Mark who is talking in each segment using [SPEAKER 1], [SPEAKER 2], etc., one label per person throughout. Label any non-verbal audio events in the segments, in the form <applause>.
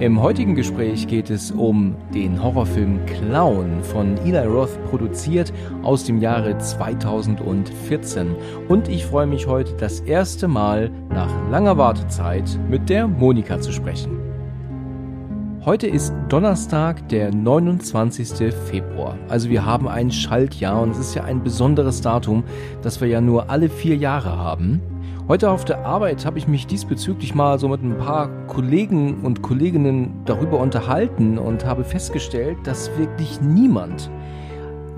[SPEAKER 1] Im heutigen Gespräch geht es um den Horrorfilm Clown von Eli Roth produziert aus dem Jahre 2014. Und ich freue mich heute das erste Mal nach langer Wartezeit mit der Monika zu sprechen. Heute ist Donnerstag, der 29. Februar. Also wir haben ein Schaltjahr und es ist ja ein besonderes Datum, das wir ja nur alle vier Jahre haben. Heute auf der Arbeit habe ich mich diesbezüglich mal so mit ein paar Kollegen und Kolleginnen darüber unterhalten und habe festgestellt, dass wirklich niemand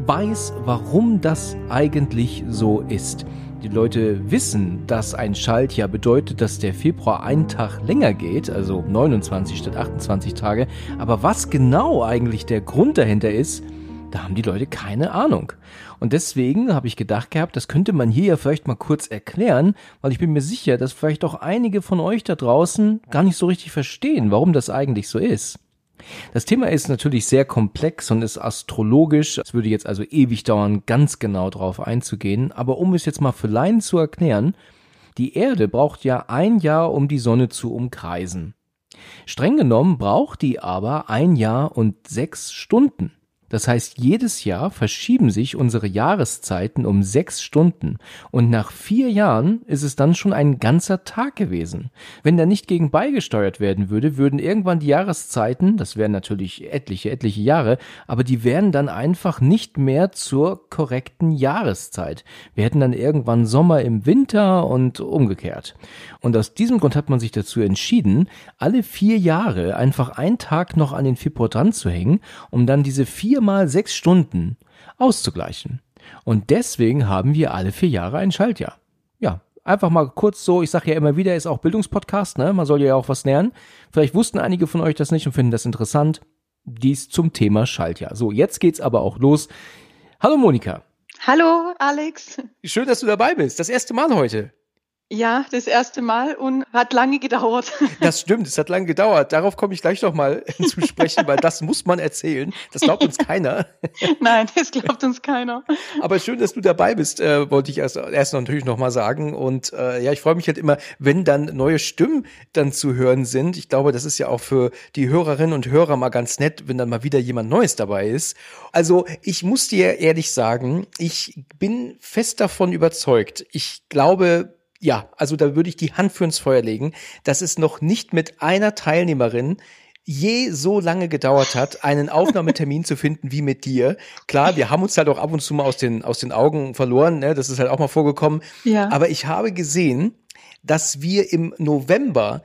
[SPEAKER 1] weiß, warum das eigentlich so ist. Die Leute wissen, dass ein Schaltjahr bedeutet, dass der Februar einen Tag länger geht, also 29 statt 28 Tage. Aber was genau eigentlich der Grund dahinter ist, da haben die Leute keine Ahnung. Und deswegen habe ich gedacht gehabt, das könnte man hier ja vielleicht mal kurz erklären, weil ich bin mir sicher, dass vielleicht auch einige von euch da draußen gar nicht so richtig verstehen, warum das eigentlich so ist. Das Thema ist natürlich sehr komplex und ist astrologisch. Es würde jetzt also ewig dauern, ganz genau drauf einzugehen. Aber um es jetzt mal für Laien zu erklären, die Erde braucht ja ein Jahr, um die Sonne zu umkreisen. Streng genommen braucht die aber ein Jahr und sechs Stunden. Das heißt, jedes Jahr verschieben sich unsere Jahreszeiten um sechs Stunden und nach vier Jahren ist es dann schon ein ganzer Tag gewesen. Wenn da nicht gegen beigesteuert werden würde, würden irgendwann die Jahreszeiten, das wären natürlich etliche, etliche Jahre, aber die wären dann einfach nicht mehr zur korrekten Jahreszeit. Wir hätten dann irgendwann Sommer im Winter und umgekehrt. Und aus diesem Grund hat man sich dazu entschieden, alle vier Jahre einfach einen Tag noch an den Februar dran zu hängen, um dann diese vier mal sechs Stunden auszugleichen. Und deswegen haben wir alle vier Jahre ein Schaltjahr. Ja, einfach mal kurz so, ich sage ja immer wieder, ist auch Bildungspodcast, ne? Man soll ja auch was lernen. Vielleicht wussten einige von euch das nicht und finden das interessant. Dies zum Thema Schaltjahr. So, jetzt geht's aber auch los. Hallo Monika.
[SPEAKER 2] Hallo Alex.
[SPEAKER 1] Schön, dass du dabei bist. Das erste Mal heute.
[SPEAKER 2] Ja, das erste Mal und hat lange gedauert. <laughs>
[SPEAKER 1] Das stimmt, es hat lange gedauert. Darauf komme ich gleich noch mal <laughs> zu sprechen, weil das muss man erzählen. Das glaubt uns keiner. <laughs>
[SPEAKER 2] Nein, das glaubt uns keiner.
[SPEAKER 1] Aber schön, dass du dabei bist, äh, wollte ich erst, erst natürlich noch mal sagen. Und äh, ja, ich freue mich halt immer, wenn dann neue Stimmen dann zu hören sind. Ich glaube, das ist ja auch für die Hörerinnen und Hörer mal ganz nett, wenn dann mal wieder jemand Neues dabei ist. Also ich muss dir ehrlich sagen, ich bin fest davon überzeugt. Ich glaube, ja, also da würde ich die Hand für ins Feuer legen, dass es noch nicht mit einer Teilnehmerin je so lange gedauert hat, einen Aufnahmetermin zu finden wie mit dir. Klar, wir haben uns halt auch ab und zu mal aus den, aus den Augen verloren, ne? das ist halt auch mal vorgekommen. Ja. Aber ich habe gesehen, dass wir im November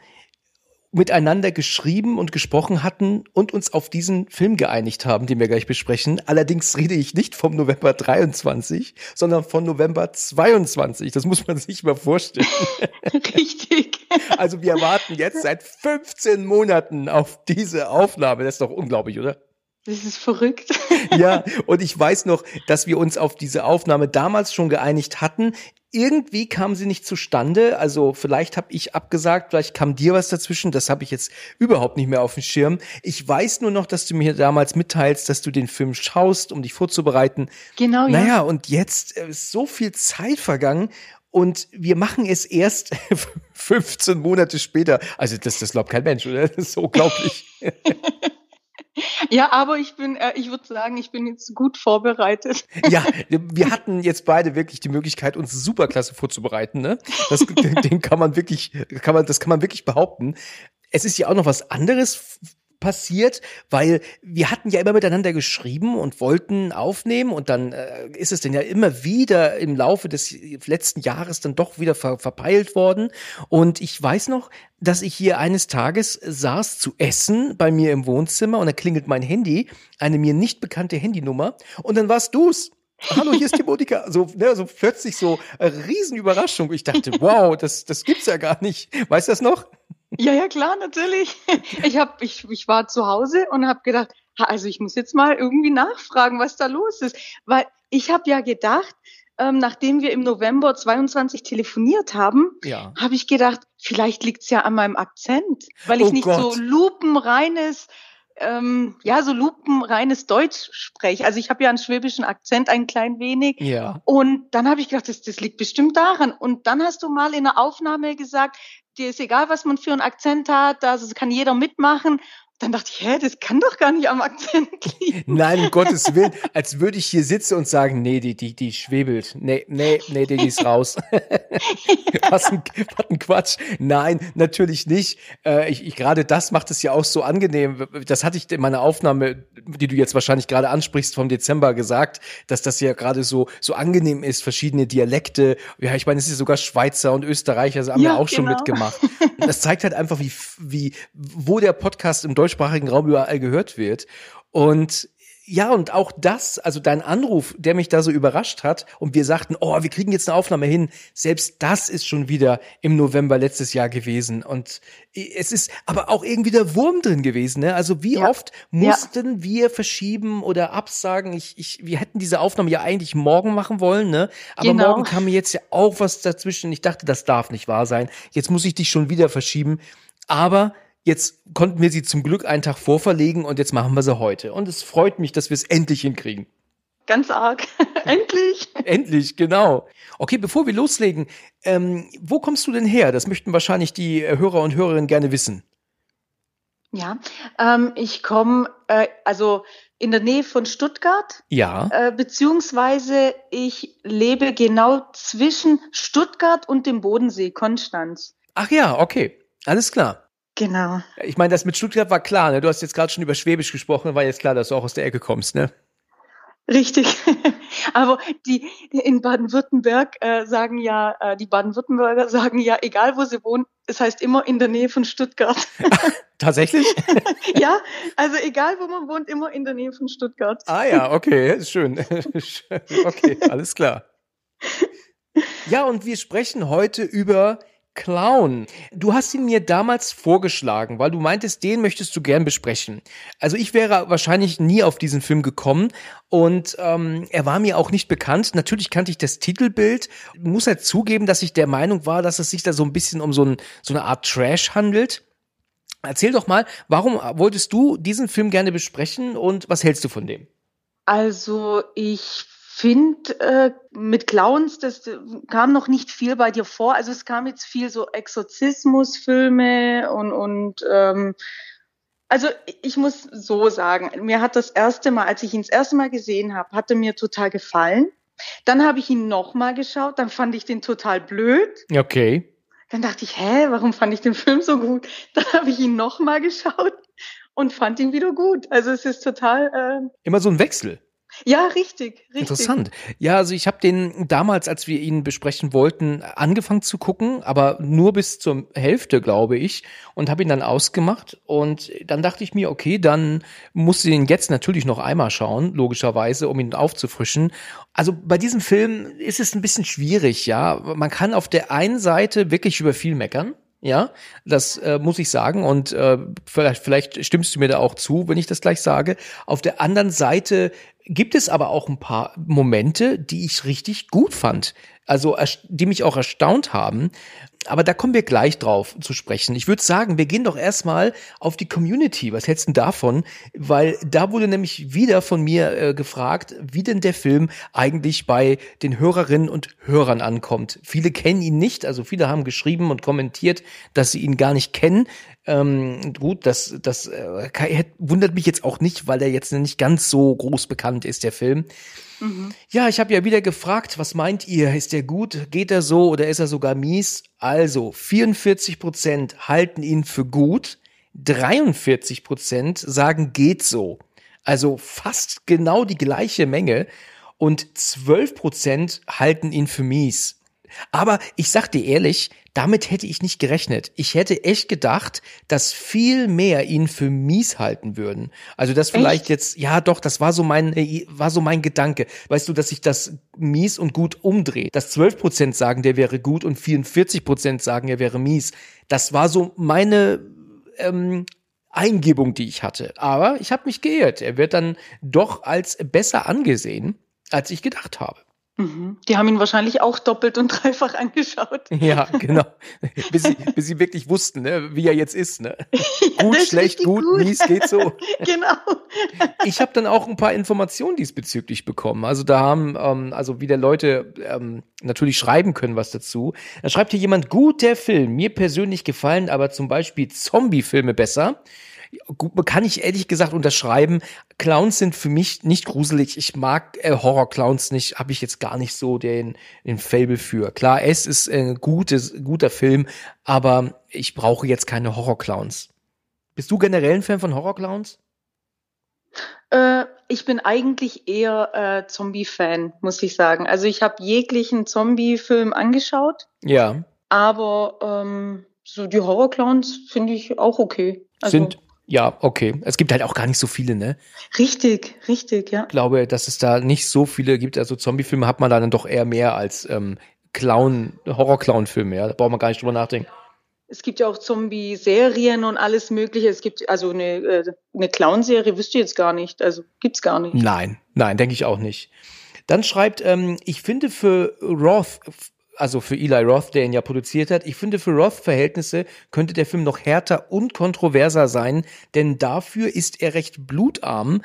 [SPEAKER 1] miteinander geschrieben und gesprochen hatten und uns auf diesen Film geeinigt haben, den wir gleich besprechen. Allerdings rede ich nicht vom November 23, sondern von November 22. Das muss man sich mal vorstellen. <laughs>
[SPEAKER 2] Richtig.
[SPEAKER 1] Also wir warten jetzt seit 15 Monaten auf diese Aufnahme. Das ist doch unglaublich, oder?
[SPEAKER 2] Das ist verrückt.
[SPEAKER 1] Ja, und ich weiß noch, dass wir uns auf diese Aufnahme damals schon geeinigt hatten. Irgendwie kam sie nicht zustande. Also vielleicht habe ich abgesagt, vielleicht kam dir was dazwischen. Das habe ich jetzt überhaupt nicht mehr auf dem Schirm. Ich weiß nur noch, dass du mir damals mitteilst, dass du den Film schaust, um dich vorzubereiten.
[SPEAKER 2] Genau, ja.
[SPEAKER 1] Naja, und jetzt ist so viel Zeit vergangen und wir machen es erst <laughs> 15 Monate später. Also das, das glaubt kein Mensch, oder? Das ist unglaublich. <laughs>
[SPEAKER 2] Ja, aber ich bin, äh, ich würde sagen, ich bin jetzt gut vorbereitet.
[SPEAKER 1] Ja, wir hatten jetzt beide wirklich die Möglichkeit, uns superklasse vorzubereiten. Ne? Das, den kann man wirklich, kann man, das kann man wirklich behaupten. Es ist ja auch noch was anderes passiert, weil wir hatten ja immer miteinander geschrieben und wollten aufnehmen und dann äh, ist es denn ja immer wieder im Laufe des letzten Jahres dann doch wieder ver verpeilt worden und ich weiß noch, dass ich hier eines Tages saß zu essen bei mir im Wohnzimmer und da klingelt mein Handy, eine mir nicht bekannte Handynummer und dann warst du's. Hallo, hier ist <laughs> die Monika. So, ne, so plötzlich so eine Riesenüberraschung. Ich dachte, wow, das, das gibt's ja gar nicht. Weißt du das noch?
[SPEAKER 2] Ja, ja, klar, natürlich. <laughs> Ich, hab, ich, ich war zu Hause und habe gedacht, also ich muss jetzt mal irgendwie nachfragen, was da los ist. Weil ich habe ja gedacht, ähm, nachdem wir im November 22 telefoniert haben,
[SPEAKER 1] Ja.
[SPEAKER 2] habe ich gedacht, vielleicht liegt's ja an meinem Akzent, weil ich
[SPEAKER 1] Oh
[SPEAKER 2] nicht
[SPEAKER 1] Gott.
[SPEAKER 2] so lupenreines, ähm, ja, so lupenreines Deutsch spreche. Also ich habe ja einen schwäbischen Akzent ein klein wenig.
[SPEAKER 1] Ja.
[SPEAKER 2] Und dann habe ich gedacht, das, das liegt bestimmt daran. Und dann hast du mal in der Aufnahme gesagt, dir ist egal, was man für einen Akzent hat, also kann jeder mitmachen. Dann dachte ich, hä, das kann doch gar nicht am Akzent liegen.
[SPEAKER 1] Nein, um Gottes Willen, als würde ich hier sitzen und sagen, nee, die, die, die schwebelt. Nee, nee, nee, die ist raus. <laughs> was, ein, was ein Quatsch. Nein, natürlich nicht. Äh, ich, ich, gerade das macht es ja auch so angenehm. Das hatte ich in meiner Aufnahme, die du jetzt wahrscheinlich gerade ansprichst, vom Dezember gesagt, dass das ja gerade so, so angenehm ist, verschiedene Dialekte. Ja, ich meine, es ist sogar Schweizer und Österreicher, also haben ja,
[SPEAKER 2] Ja,
[SPEAKER 1] auch schon
[SPEAKER 2] genau.
[SPEAKER 1] mitgemacht. <laughs> Das zeigt halt einfach, wie, wie, wo der Podcast im deutschsprachigen Raum überall gehört wird. Und ja, und auch das, also dein Anruf, der mich da so überrascht hat und wir sagten, oh, wir kriegen jetzt eine Aufnahme hin, selbst das ist schon wieder im November letztes Jahr gewesen. Und es ist aber auch irgendwie der Wurm drin gewesen. Ne? Also wie
[SPEAKER 2] Ja.
[SPEAKER 1] oft mussten wir verschieben oder absagen? Ich, ich, wir hätten diese Aufnahme ja eigentlich morgen machen wollen, ne? Aber
[SPEAKER 2] Genau.
[SPEAKER 1] morgen kam mir jetzt ja auch was dazwischen. Ich dachte, das darf nicht wahr sein. Jetzt muss ich dich schon wieder verschieben. Aber jetzt konnten wir sie zum Glück einen Tag vorverlegen und jetzt machen wir sie heute. Und es freut mich, dass wir es endlich hinkriegen.
[SPEAKER 2] Ganz arg. <laughs> Endlich. <laughs>
[SPEAKER 1] Endlich, genau. Okay, bevor wir loslegen, ähm, wo kommst du denn her? Das möchten wahrscheinlich die äh, Hörer und Hörerinnen gerne wissen.
[SPEAKER 2] Ja, ähm, ich komme äh, also in der Nähe von Stuttgart,
[SPEAKER 1] Ja.
[SPEAKER 2] äh, beziehungsweise ich lebe genau zwischen Stuttgart und dem Bodensee, Konstanz.
[SPEAKER 1] Ach ja, okay. Alles klar.
[SPEAKER 2] Genau.
[SPEAKER 1] Ich meine, das mit Stuttgart war klar, ne? Du hast jetzt gerade schon über Schwäbisch gesprochen, war jetzt klar, dass du auch aus der Ecke kommst, ne?
[SPEAKER 2] Richtig. <laughs> Aber die in Baden-Württemberg äh, sagen ja, äh, die Baden-Württemberger sagen ja, egal wo sie wohnen, es heißt immer in der Nähe von Stuttgart. <laughs>
[SPEAKER 1] Tatsächlich? <laughs>
[SPEAKER 2] ja, also egal wo man wohnt, immer in der Nähe von Stuttgart.
[SPEAKER 1] Ah ja, okay, schön. okay, alles klar. Ja, und wir sprechen heute über Clown. Du hast ihn mir damals vorgeschlagen, weil du meintest, den möchtest du gern besprechen. Also ich wäre wahrscheinlich nie auf diesen Film gekommen und ähm, er war mir auch nicht bekannt. Natürlich kannte ich das Titelbild, muss halt zugeben, dass ich der Meinung war, dass es sich da so ein bisschen um so, ein, so eine Art Trash handelt. Erzähl doch mal, warum wolltest du diesen Film gerne besprechen und was hältst du von dem?
[SPEAKER 2] Also ich finde, äh, mit Clowns, das äh, kam noch nicht viel bei dir vor. Also es kam jetzt viel so Exorzismusfilme und, und ähm, also ich muss so sagen, mir hat das erste Mal, als ich ihn das erste Mal gesehen habe, hatte mir total gefallen. Dann habe ich ihn nochmal geschaut, dann fand ich den total blöd.
[SPEAKER 1] Okay.
[SPEAKER 2] Dann dachte ich, hä, warum fand ich den Film so gut? <laughs> Dann habe ich ihn nochmal geschaut und fand ihn wieder gut. Also es ist total, äh,
[SPEAKER 1] Immer so ein Wechsel.
[SPEAKER 2] Ja, richtig, richtig.
[SPEAKER 1] Interessant. Ja, also ich habe den damals, als wir ihn besprechen wollten, angefangen zu gucken, aber nur bis zur Hälfte, glaube ich, und habe ihn dann ausgemacht. Und dann dachte ich mir, okay, dann musste den jetzt natürlich noch einmal schauen, logischerweise, um ihn aufzufrischen. Also bei diesem Film ist es ein bisschen schwierig, ja. Man kann auf der einen Seite wirklich über viel meckern. Ja, das äh, muss ich sagen und äh, vielleicht, vielleicht stimmst du mir da auch zu, wenn ich das gleich sage. Auf der anderen Seite gibt es aber auch ein paar Momente, die ich richtig gut fand. Also, die mich auch erstaunt haben. Aber da kommen wir gleich drauf zu sprechen. Ich würde sagen, wir gehen doch erstmal auf die Community. Was hältst du davon? Weil da wurde nämlich wieder von mir äh, gefragt, wie denn der Film eigentlich bei den Hörerinnen und Hörern ankommt. Viele kennen ihn nicht, also viele haben geschrieben und kommentiert, dass sie ihn gar nicht kennen. Ähm, gut, das, das äh, wundert mich jetzt auch nicht, weil er jetzt nicht ganz so groß bekannt ist, der Film. Ja, ich habe ja wieder gefragt, was meint ihr? Ist der gut? Geht er so oder ist er sogar mies? Also, 44 Prozent halten ihn für gut, 43 Prozent sagen geht so. Also fast genau die gleiche Menge und 12 Prozent halten ihn für mies. Aber ich sag dir ehrlich, damit hätte ich nicht gerechnet. Ich hätte echt gedacht, dass viel mehr ihn für mies halten würden. Also das vielleicht
[SPEAKER 2] Echt?
[SPEAKER 1] jetzt, ja doch, das war so mein, äh, war so mein Gedanke. Weißt du, dass sich das mies und gut umdreht. Dass 12 Prozent sagen, der wäre gut und 44 Prozent sagen, er wäre mies. Das war so meine ähm, Eingebung, die ich hatte. Aber ich habe mich geirrt. Er wird dann doch als besser angesehen, als ich gedacht habe.
[SPEAKER 2] Mhm. Die haben ihn wahrscheinlich auch doppelt und <laughs> dreifach angeschaut.
[SPEAKER 1] Ja, genau. bis, sie, bis sie wirklich wussten, ne, wie er jetzt ist. Ne? <laughs> Ja, gut, schlecht, gut, gut, mies, geht so. <laughs>
[SPEAKER 2] genau.
[SPEAKER 1] Ich habe dann auch ein paar Informationen diesbezüglich bekommen. Also da haben ähm, also wieder Leute ähm, natürlich schreiben können was dazu. Da schreibt hier jemand, gut der Film, mir persönlich gefallen, aber zum Beispiel Zombie-Filme besser kann ich ehrlich gesagt unterschreiben. Clowns sind für mich nicht gruselig. Ich mag äh, Horror-Clowns nicht, habe ich jetzt gar nicht so den, den Fable für. Klar, es ist ein gutes, guter Film, aber ich brauche jetzt keine Horror-Clowns. Bist du generell ein Fan von Horror-Clowns?
[SPEAKER 2] Äh, ich bin eigentlich eher äh, Zombie-Fan, muss ich sagen. Also ich habe jeglichen Zombie-Film angeschaut.
[SPEAKER 1] Ja.
[SPEAKER 2] Aber ähm, so die Horror-Clowns finde ich auch okay.
[SPEAKER 1] Also, sind ja, okay. Es gibt halt auch gar nicht so viele, ne?
[SPEAKER 2] Richtig, richtig, ja.
[SPEAKER 1] Ich glaube, dass es da nicht so viele gibt. Also Zombie-Filme hat man da dann doch eher mehr als ähm, Clown, Horror-Clown-Filme, ja. Da braucht man gar nicht drüber nachdenken.
[SPEAKER 2] Es gibt ja auch Zombie-Serien und alles Mögliche. Es gibt also eine, äh, eine Clown-Serie, wüsste ich jetzt gar nicht. Also gibt's gar nicht.
[SPEAKER 1] Nein, nein, denke ich auch nicht. Dann schreibt, ähm, ich finde für Roth also für Eli Roth, der ihn ja produziert hat. Ich finde, für Roth-Verhältnisse könnte der Film noch härter und kontroverser sein, denn dafür ist er recht blutarm.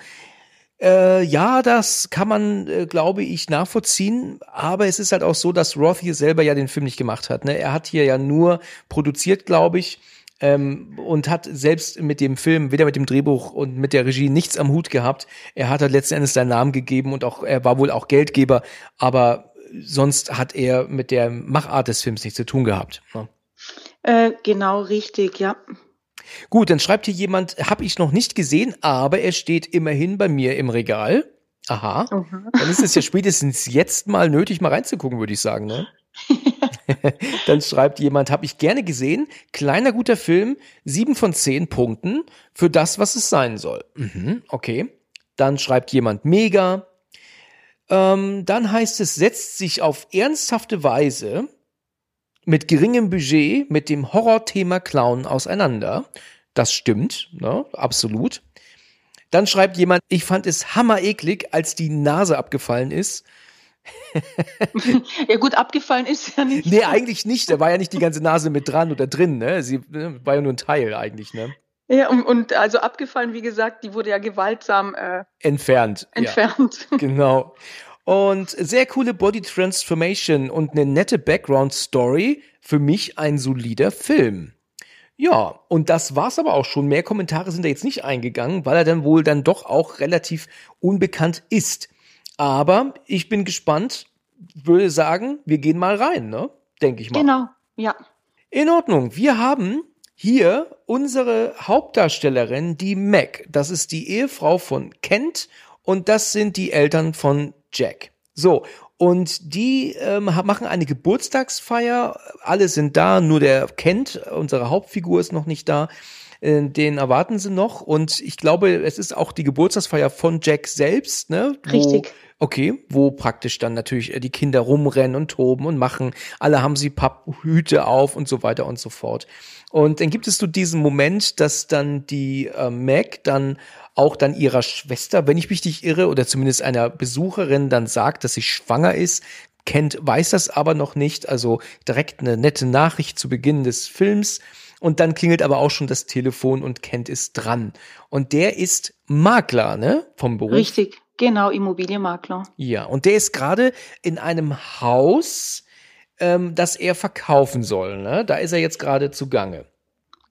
[SPEAKER 1] Äh, ja, das kann man, äh, glaube ich, nachvollziehen. Aber es ist halt auch so, dass Roth hier selber ja den Film nicht gemacht hat. Ne? Er hat hier ja nur produziert, glaube ich. Ähm, und hat selbst mit dem Film, weder mit dem Drehbuch und mit der Regie nichts am Hut gehabt. Er hat halt letzten Endes seinen Namen gegeben und auch, er war wohl auch Geldgeber, aber sonst hat er mit der Machart des Films nichts zu tun gehabt.
[SPEAKER 2] Ne? Äh, genau, richtig, ja.
[SPEAKER 1] Gut, dann schreibt hier jemand, habe ich noch nicht gesehen, aber er steht immerhin bei mir im Regal. Aha. Mhm. Dann ist es ja spätestens jetzt mal nötig, mal reinzugucken, würde ich sagen. Ne? <laughs> dann schreibt jemand, habe ich gerne gesehen, kleiner guter Film, sieben von zehn Punkten für das, was es sein soll. Mhm, okay. Dann schreibt jemand mega, ähm, dann heißt es, setzt sich auf ernsthafte Weise mit geringem Budget mit dem Horrorthema Clown auseinander. Das stimmt, ne? absolut. Dann schreibt jemand, ich fand es hammereklig, als die Nase abgefallen ist. <laughs>
[SPEAKER 2] ja gut, abgefallen ist ja nicht.
[SPEAKER 1] Nee, eigentlich nicht. Da war ja nicht die ganze Nase mit dran oder drin, ne? Sie ne, war ja nur ein Teil eigentlich, ne?
[SPEAKER 2] Ja, und, und also abgefallen, wie gesagt, die wurde ja gewaltsam äh,
[SPEAKER 1] entfernt.
[SPEAKER 2] Entfernt.
[SPEAKER 1] Ja, <laughs> genau. Und sehr coole Body Transformation und eine nette Background Story. Für mich ein solider Film. Ja, und das war's aber auch schon. Mehr Kommentare sind da jetzt nicht eingegangen, weil er dann wohl dann doch auch relativ unbekannt ist. Aber ich bin gespannt, würde sagen, wir gehen mal rein, ne? Denke ich mal.
[SPEAKER 2] Genau, ja.
[SPEAKER 1] In Ordnung. Wir haben hier unsere Hauptdarstellerin, die Mac. Das ist die Ehefrau von Kent und das sind die Eltern von Jack. So, und die ähm, machen eine Geburtstagsfeier. Alle sind da, nur der Kent, unsere Hauptfigur, ist noch nicht da. Äh, den erwarten sie noch. Und ich glaube, es ist auch die Geburtstagsfeier von Jack selbst, ne?
[SPEAKER 2] Wo, Richtig.
[SPEAKER 1] Okay, wo praktisch dann natürlich äh, die Kinder rumrennen und toben und machen. Alle haben sie Papphüte auf und so weiter und so fort. Und dann gibt es so diesen Moment, dass dann die äh, Mac dann auch dann ihrer Schwester, wenn ich mich nicht irre, oder zumindest einer Besucherin dann sagt, dass sie schwanger ist. Kent weiß das aber noch nicht, also direkt eine nette Nachricht zu Beginn des Films. Und dann klingelt aber auch schon das Telefon und Kent ist dran. Und der ist Makler, ne? Vom Beruf.
[SPEAKER 2] Richtig, genau, Immobilienmakler.
[SPEAKER 1] Ja, und der ist gerade in einem Haus, ähm, das er verkaufen soll. Ne? Da ist er jetzt gerade zugange.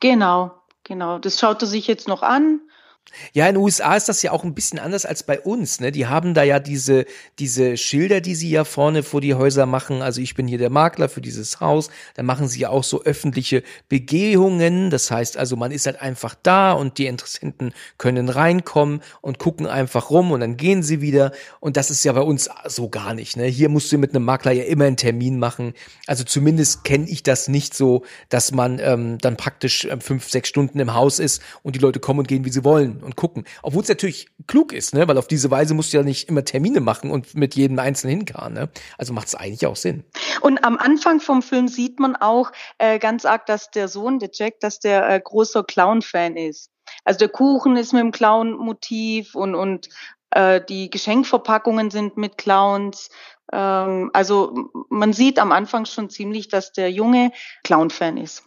[SPEAKER 2] Genau, genau. Das schaut er sich jetzt noch an.
[SPEAKER 1] Ja, in den USA ist das ja auch ein bisschen anders als bei uns. Ne? Die haben da ja diese, diese Schilder, die sie ja vorne vor die Häuser machen. Also ich bin hier der Makler für dieses Haus. Da machen sie ja auch so öffentliche Begehungen. Das heißt also, man ist halt einfach da und die Interessenten können reinkommen und gucken einfach rum und dann gehen sie wieder. Und das ist ja bei uns so gar nicht. Ne? Hier musst du mit einem Makler ja immer einen Termin machen. Also zumindest kenne ich das nicht so, dass man ähm, dann praktisch äh, fünf, sechs Stunden im Haus ist und die Leute kommen und gehen, wie sie wollen und gucken. Obwohl es natürlich klug ist, ne? Weil auf diese Weise musst du ja nicht immer Termine machen und mit jedem Einzelnen hinkarren, ne? Also macht es eigentlich auch Sinn.
[SPEAKER 2] Und am Anfang vom Film sieht man auch äh, ganz arg, dass der Sohn, der Jack, dass der äh, großer Clown-Fan ist. Also der Kuchen ist mit dem Clown-Motiv und, und Äh, die Geschenkverpackungen sind mit Clowns. Ähm, also man sieht am Anfang schon ziemlich, dass der Junge Clown-Fan ist.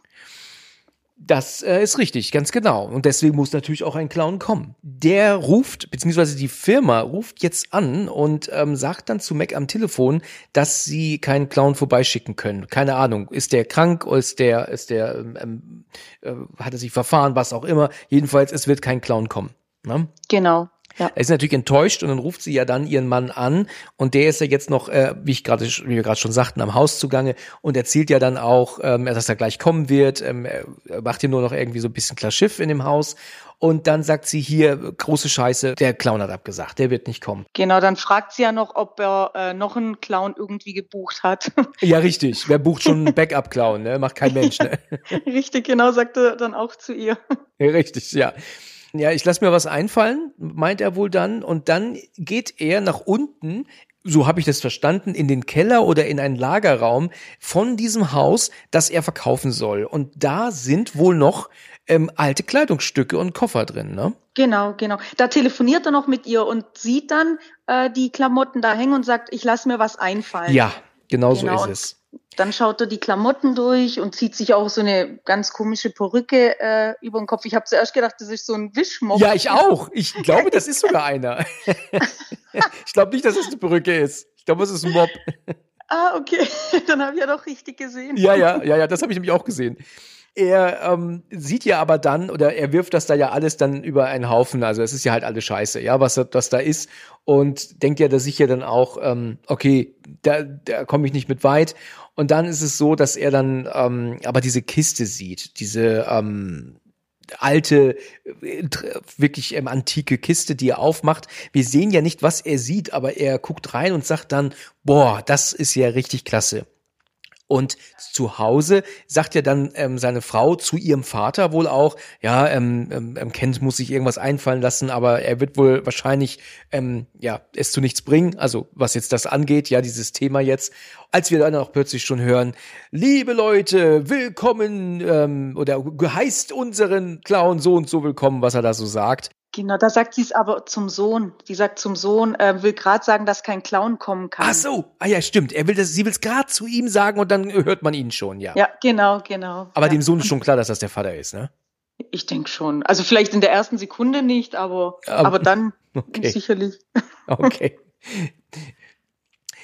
[SPEAKER 1] Das äh, ist richtig, ganz genau. Und deswegen muss natürlich auch ein Clown kommen. Der ruft, beziehungsweise die Firma ruft jetzt an und ähm, sagt dann zu Mac am Telefon, dass sie keinen Clown vorbeischicken können. Keine Ahnung, ist der krank, ist der, ist der, ähm, ähm äh, hat er sich verfahren, was auch immer. Jedenfalls, es wird kein Clown kommen. Ne?
[SPEAKER 2] Genau. Ja.
[SPEAKER 1] Er ist natürlich enttäuscht und dann ruft sie ja dann ihren Mann an und der ist ja jetzt noch, äh, wie ich gerade, wie wir gerade schon sagten, am Haus zugange und erzählt ja dann auch, ähm, dass er gleich kommen wird. Ähm, er macht hier nur noch irgendwie so ein bisschen klar Schiff in dem Haus und dann sagt sie hier große Scheiße, der Clown hat abgesagt, der wird nicht kommen.
[SPEAKER 2] Genau, dann fragt sie ja noch, ob er äh, noch einen Clown irgendwie gebucht hat. <laughs>
[SPEAKER 1] ja, richtig. Wer bucht schon einen Backup-Clown, ne? Macht kein Mensch, ne? <laughs>
[SPEAKER 2] richtig, genau, sagt er dann auch zu ihr.
[SPEAKER 1] Richtig, ja. Ja, ich lasse mir was einfallen, meint er wohl dann. Und dann geht er nach unten, so habe ich das verstanden, in den Keller oder in einen Lagerraum von diesem Haus, das er verkaufen soll. Und da sind wohl noch ähm, alte Kleidungsstücke und Koffer drin, ne?
[SPEAKER 2] Genau, genau. Da telefoniert er noch mit ihr und sieht dann äh, die Klamotten da hängen und sagt, ich lasse mir was einfallen.
[SPEAKER 1] Ja, genau, genau. so ist es.
[SPEAKER 2] Dann schaut er die Klamotten durch und zieht sich auch so eine ganz komische Perücke äh, über den Kopf. Ich habe zuerst gedacht, das ist so ein Wischmopp.
[SPEAKER 1] Ja, ich auch. Ich <laughs> glaube, das ist sogar einer. <laughs> ich glaube nicht, dass es eine Perücke ist. Ich glaube, es ist ein Mob.
[SPEAKER 2] Ah, okay. <laughs> Dann habe ich ja doch richtig gesehen.
[SPEAKER 1] Ja, ja, <laughs> ja, ja, das habe ich nämlich auch gesehen. Er ähm, sieht ja aber dann, oder er wirft das da ja alles dann über einen Haufen, also es ist ja halt alles scheiße, ja, was, was da ist. Und denkt ja da sicher dann auch, ähm, okay, da, da komme ich nicht mit weit. Und dann ist es so, dass er dann ähm, aber diese Kiste sieht, diese ähm, alte, äh, wirklich ähm, antike Kiste, die er aufmacht. Wir sehen ja nicht, was er sieht, aber er guckt rein und sagt dann, boah, das ist ja richtig klasse. Und zu Hause sagt ja dann ähm, seine Frau zu ihrem Vater wohl auch, ja, ähm, ähm, ähm, Kent muss sich irgendwas einfallen lassen, aber er wird wohl wahrscheinlich ähm, ja es zu nichts bringen. Also was jetzt das angeht, ja, dieses Thema jetzt. Als wir dann auch plötzlich schon hören, liebe Leute, willkommen ähm, oder heißt unseren Clown so und so willkommen, was er da so sagt.
[SPEAKER 2] Genau, da sagt sie es aber zum Sohn. Die sagt zum Sohn, äh, will gerade sagen, dass kein Clown kommen kann.
[SPEAKER 1] Ach so, ah ja, stimmt. Er will das, sie will es gerade zu ihm sagen und dann hört man ihn schon, ja.
[SPEAKER 2] Ja, genau, genau.
[SPEAKER 1] Aber
[SPEAKER 2] ja.
[SPEAKER 1] dem Sohn ist schon klar, dass das der Vater ist, ne?
[SPEAKER 2] Ich denke schon. Also vielleicht in der ersten Sekunde nicht, aber, aber, aber dann <laughs> okay. sicherlich.
[SPEAKER 1] Okay.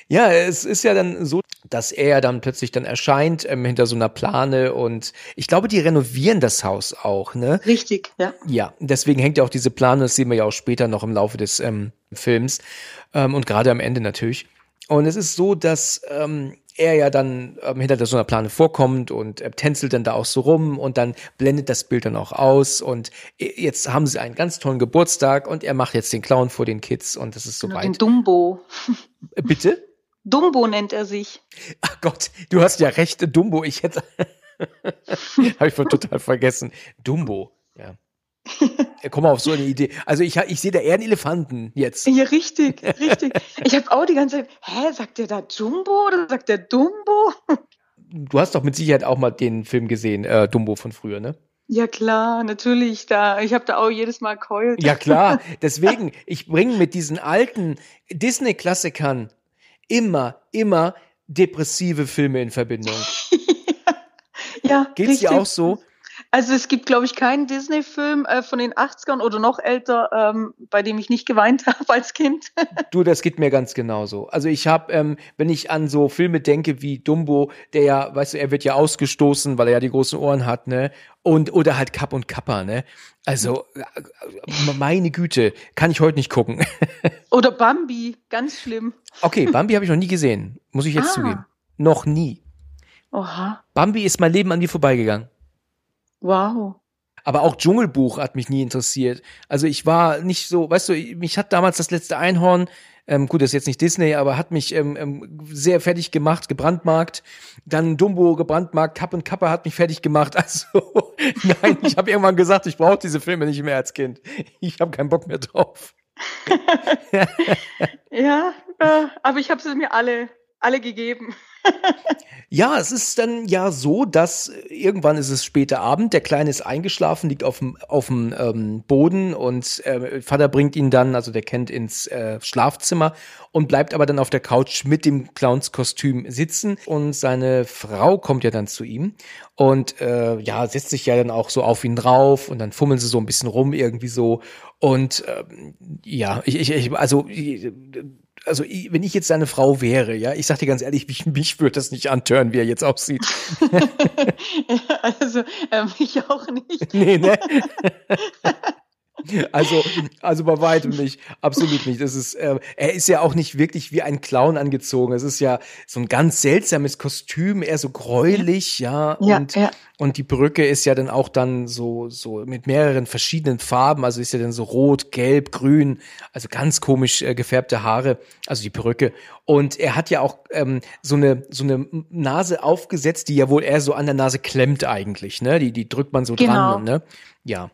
[SPEAKER 1] Ja, es ist ja dann so, dass er dann plötzlich dann erscheint ähm, hinter so einer Plane und ich glaube, die renovieren das Haus auch, ne?
[SPEAKER 2] Richtig, ja.
[SPEAKER 1] Ja, deswegen hängt ja auch diese Plane, das sehen wir ja auch später noch im Laufe des ähm, Films ähm, und gerade am Ende natürlich. Und es ist so, dass ähm, er ja dann ähm, hinter so einer Plane vorkommt und äh, tänzelt dann da auch so rum und dann blendet das Bild dann auch aus und äh, jetzt haben sie einen ganz tollen Geburtstag und er macht jetzt den Clown vor den Kids und das ist soweit. Den
[SPEAKER 2] Dumbo.
[SPEAKER 1] Bitte?
[SPEAKER 2] Dumbo nennt er sich.
[SPEAKER 1] Ach Gott, du hast ja recht, Dumbo. Ich hätte. <laughs> Habe ich total vergessen. Dumbo, ja. Komm mal auf so eine Idee. Also ich, ich sehe da eher einen Elefanten jetzt.
[SPEAKER 2] Ja, richtig, richtig. Ich habe auch die ganze Zeit, hä, sagt der da Jumbo oder sagt der Dumbo?
[SPEAKER 1] Du hast doch mit Sicherheit auch mal den Film gesehen, äh, Dumbo von früher, ne?
[SPEAKER 2] Ja klar, natürlich. Da, ich habe da auch jedes Mal keult.
[SPEAKER 1] Ja klar, <laughs> deswegen, ich bringe mit diesen alten Disney-Klassikern immer, immer depressive Filme in Verbindung. <laughs>
[SPEAKER 2] ja,
[SPEAKER 1] Geht's dir auch so?
[SPEAKER 2] Also es gibt, glaube ich, keinen Disney-Film äh, von den 80ern oder noch älter, ähm, bei dem ich nicht geweint <laughs> habe als Kind. <laughs>
[SPEAKER 1] du, das geht mir ganz genauso. Also ich habe, ähm, wenn ich an so Filme denke wie Dumbo, der ja, weißt du, er wird ja ausgestoßen, weil er ja die großen Ohren hat, ne? Und oder halt Kapp und Kappa, ne? Also äh, meine Güte, kann ich heute nicht gucken. <laughs>
[SPEAKER 2] oder Bambi, ganz schlimm.
[SPEAKER 1] Okay, Bambi habe ich noch nie gesehen, muss ich jetzt ah. zugeben. Noch nie.
[SPEAKER 2] Oha.
[SPEAKER 1] Bambi ist mein Leben an mir vorbeigegangen.
[SPEAKER 2] Wow.
[SPEAKER 1] Aber auch Dschungelbuch hat mich nie interessiert. Also ich war nicht so, weißt du, mich hat damals das letzte Einhorn, ähm, gut, das ist jetzt nicht Disney, aber hat mich ähm, ähm, sehr fertig gemacht, gebrandmarkt. Dann Dumbo gebrandmarkt, Kapp und Kappa hat mich fertig gemacht. <laughs> Also nein, ich habe irgendwann gesagt, ich brauche diese Filme nicht mehr als Kind. Ich habe keinen Bock mehr drauf. <laughs>
[SPEAKER 2] ja, äh, aber ich habe sie mir alle alle gegeben. <laughs>
[SPEAKER 1] ja, es ist dann ja so, dass irgendwann ist es später Abend, der Kleine ist eingeschlafen, liegt auf dem, auf dem ähm, Boden und äh, Vater bringt ihn dann, also der kennt ins äh, Schlafzimmer und bleibt aber dann auf der Couch mit dem Clownskostüm sitzen und seine Frau kommt ja dann zu ihm und äh, ja, setzt sich ja dann auch so auf ihn drauf und dann fummeln sie so ein bisschen rum irgendwie so und ähm, ja, ich, ich, ich also ich, also wenn ich jetzt seine Frau wäre, ja, ich sag dir ganz ehrlich, mich, mich würde das nicht antören, wie er jetzt aussieht. <laughs>
[SPEAKER 2] also äh, mich auch nicht.
[SPEAKER 1] Nee, ne? <laughs> Also, also bei weitem nicht, absolut nicht. Das ist, äh, er ist ja auch nicht wirklich wie ein Clown angezogen. Es ist ja so ein ganz seltsames Kostüm, eher so gräulich, ja.
[SPEAKER 2] ja
[SPEAKER 1] und,
[SPEAKER 2] ja.
[SPEAKER 1] und die Perücke ist ja dann auch dann so, so mit mehreren verschiedenen Farben. Also ist ja dann so rot, gelb, grün, also ganz komisch äh, gefärbte Haare, also die Perücke. Und er hat ja auch ähm, so eine so eine Nase aufgesetzt, die ja wohl eher so an der Nase klemmt eigentlich, ne? Die die drückt man so
[SPEAKER 2] Genau.
[SPEAKER 1] dran, ne? Ja,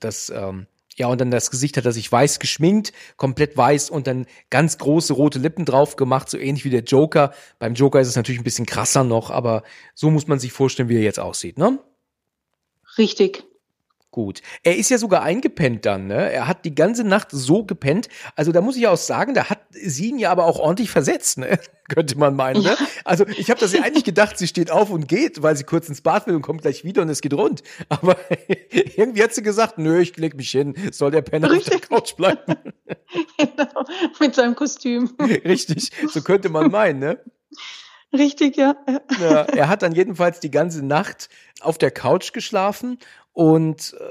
[SPEAKER 1] das ähm, ja, und dann das Gesicht hat er sich weiß geschminkt, komplett weiß und dann ganz große rote Lippen drauf gemacht, so ähnlich wie der Joker. Beim Joker ist es natürlich ein bisschen krasser noch, aber so muss man sich vorstellen, wie er jetzt aussieht, ne?
[SPEAKER 2] Richtig.
[SPEAKER 1] Gut. Er ist ja sogar eingepennt dann, ne? Er hat die ganze Nacht so gepennt. Also da muss ich auch sagen, da hat sie ihn ja aber auch ordentlich versetzt, ne? <laughs> Könnte man meinen, ne? Also ich habe das ja eigentlich gedacht, sie steht auf und geht, weil sie kurz ins Bad will und kommt gleich wieder und es geht rund. Aber <laughs> irgendwie hat sie gesagt, nö, ich leg mich hin, soll der Penner auf der
[SPEAKER 2] Richtig.
[SPEAKER 1] Couch bleiben. <laughs>
[SPEAKER 2] genau. Mit seinem Kostüm.
[SPEAKER 1] Richtig, so könnte man meinen, ne?
[SPEAKER 2] Richtig, ja.
[SPEAKER 1] Ja, er hat dann jedenfalls die ganze Nacht auf der Couch geschlafen und äh,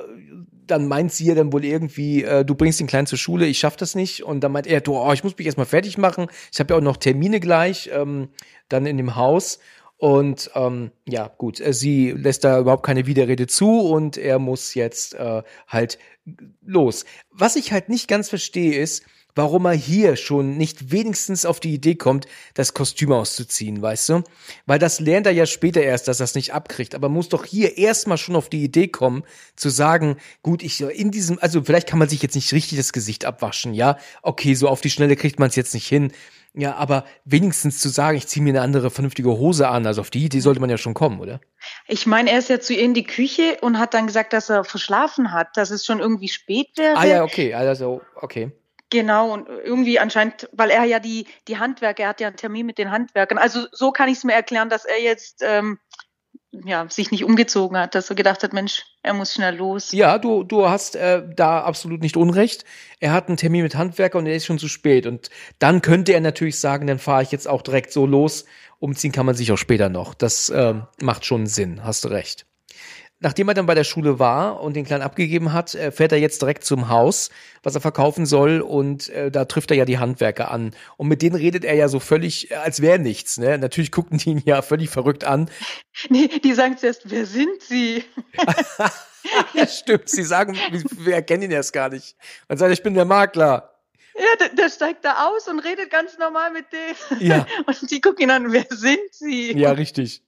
[SPEAKER 1] dann meint sie ja dann wohl irgendwie, äh, du bringst den Kleinen zur Schule, ich schaff das nicht. Und dann meint er, du, oh, ich muss mich erstmal fertig machen. Ich habe ja auch noch Termine gleich, ähm, dann in dem Haus. Und ähm, ja, gut, äh, sie lässt da überhaupt keine Widerrede zu und er muss jetzt äh, halt los. Was ich halt nicht ganz verstehe ist, warum er hier schon nicht wenigstens auf die Idee kommt, das Kostüm auszuziehen, weißt du? Weil das lernt er ja später erst, dass er es nicht abkriegt. Aber muss doch hier erstmal schon auf die Idee kommen, zu sagen, gut, ich in diesem, also vielleicht kann man sich jetzt nicht richtig das Gesicht abwaschen, ja? Okay, so auf die Schnelle kriegt man es jetzt nicht hin. Ja, aber wenigstens zu sagen, ich ziehe mir eine andere vernünftige Hose an, also auf die Idee sollte man ja schon kommen, oder?
[SPEAKER 2] Ich meine, er ist ja zu ihr in die Küche und hat dann gesagt, dass er verschlafen hat, dass es schon irgendwie spät wäre.
[SPEAKER 1] Ah ja, okay, also okay.
[SPEAKER 2] Genau, und irgendwie anscheinend, weil er ja die, die Handwerker, er hat ja einen Termin mit den Handwerkern. Also so kann ich es mir erklären, dass er jetzt ähm, ja, sich nicht umgezogen hat, dass er gedacht hat, Mensch, er muss schnell los.
[SPEAKER 1] Ja, du, du hast äh, da absolut nicht Unrecht. Er hat einen Termin mit Handwerker und er ist schon zu spät. Und dann könnte er natürlich sagen, dann fahre ich jetzt auch direkt so los. Umziehen kann man sich auch später noch. Das ähm, macht schon Sinn, hast du recht. Nachdem er dann bei der Schule war und den Kleinen abgegeben hat, äh, fährt er jetzt direkt zum Haus, was er verkaufen soll. Und äh, da trifft er ja die Handwerker an. Und mit denen redet er ja so völlig, äh, als wäre nichts. Ne? Natürlich guckten die ihn ja völlig verrückt an. <laughs>
[SPEAKER 2] Nee, die sagen zuerst, wer sind Sie? <laughs>
[SPEAKER 1] ja, stimmt. Sie sagen, wir, erkennen ihn erst gar nicht. Und sagt, ich bin der Makler.
[SPEAKER 2] Ja, der, der steigt da aus und redet ganz normal mit denen.
[SPEAKER 1] Ja. <laughs>
[SPEAKER 2] Und die gucken ihn an, wer sind Sie?
[SPEAKER 1] Ja, richtig.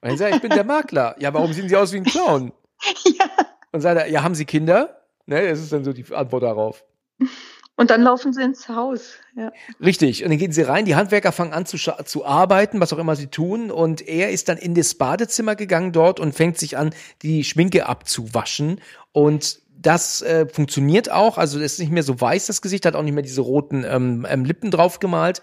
[SPEAKER 1] Und dann sagt er, ich bin der Makler. Ja, warum sehen Sie aus wie ein Clown? <laughs>
[SPEAKER 2] Ja.
[SPEAKER 1] Und sagt er, ja, haben Sie Kinder? Ne, das ist dann so die Antwort darauf.
[SPEAKER 2] Und dann laufen sie ins Haus. Ja.
[SPEAKER 1] Richtig. Und dann gehen sie rein, die Handwerker fangen an zu, zu arbeiten, was auch immer sie tun. Und er ist dann in das Badezimmer gegangen dort und fängt sich an, die Schminke abzuwaschen. Und das äh, funktioniert auch. Also es ist nicht mehr so weiß, das Gesicht, hat auch nicht mehr diese roten ähm, ähm, Lippen drauf gemalt.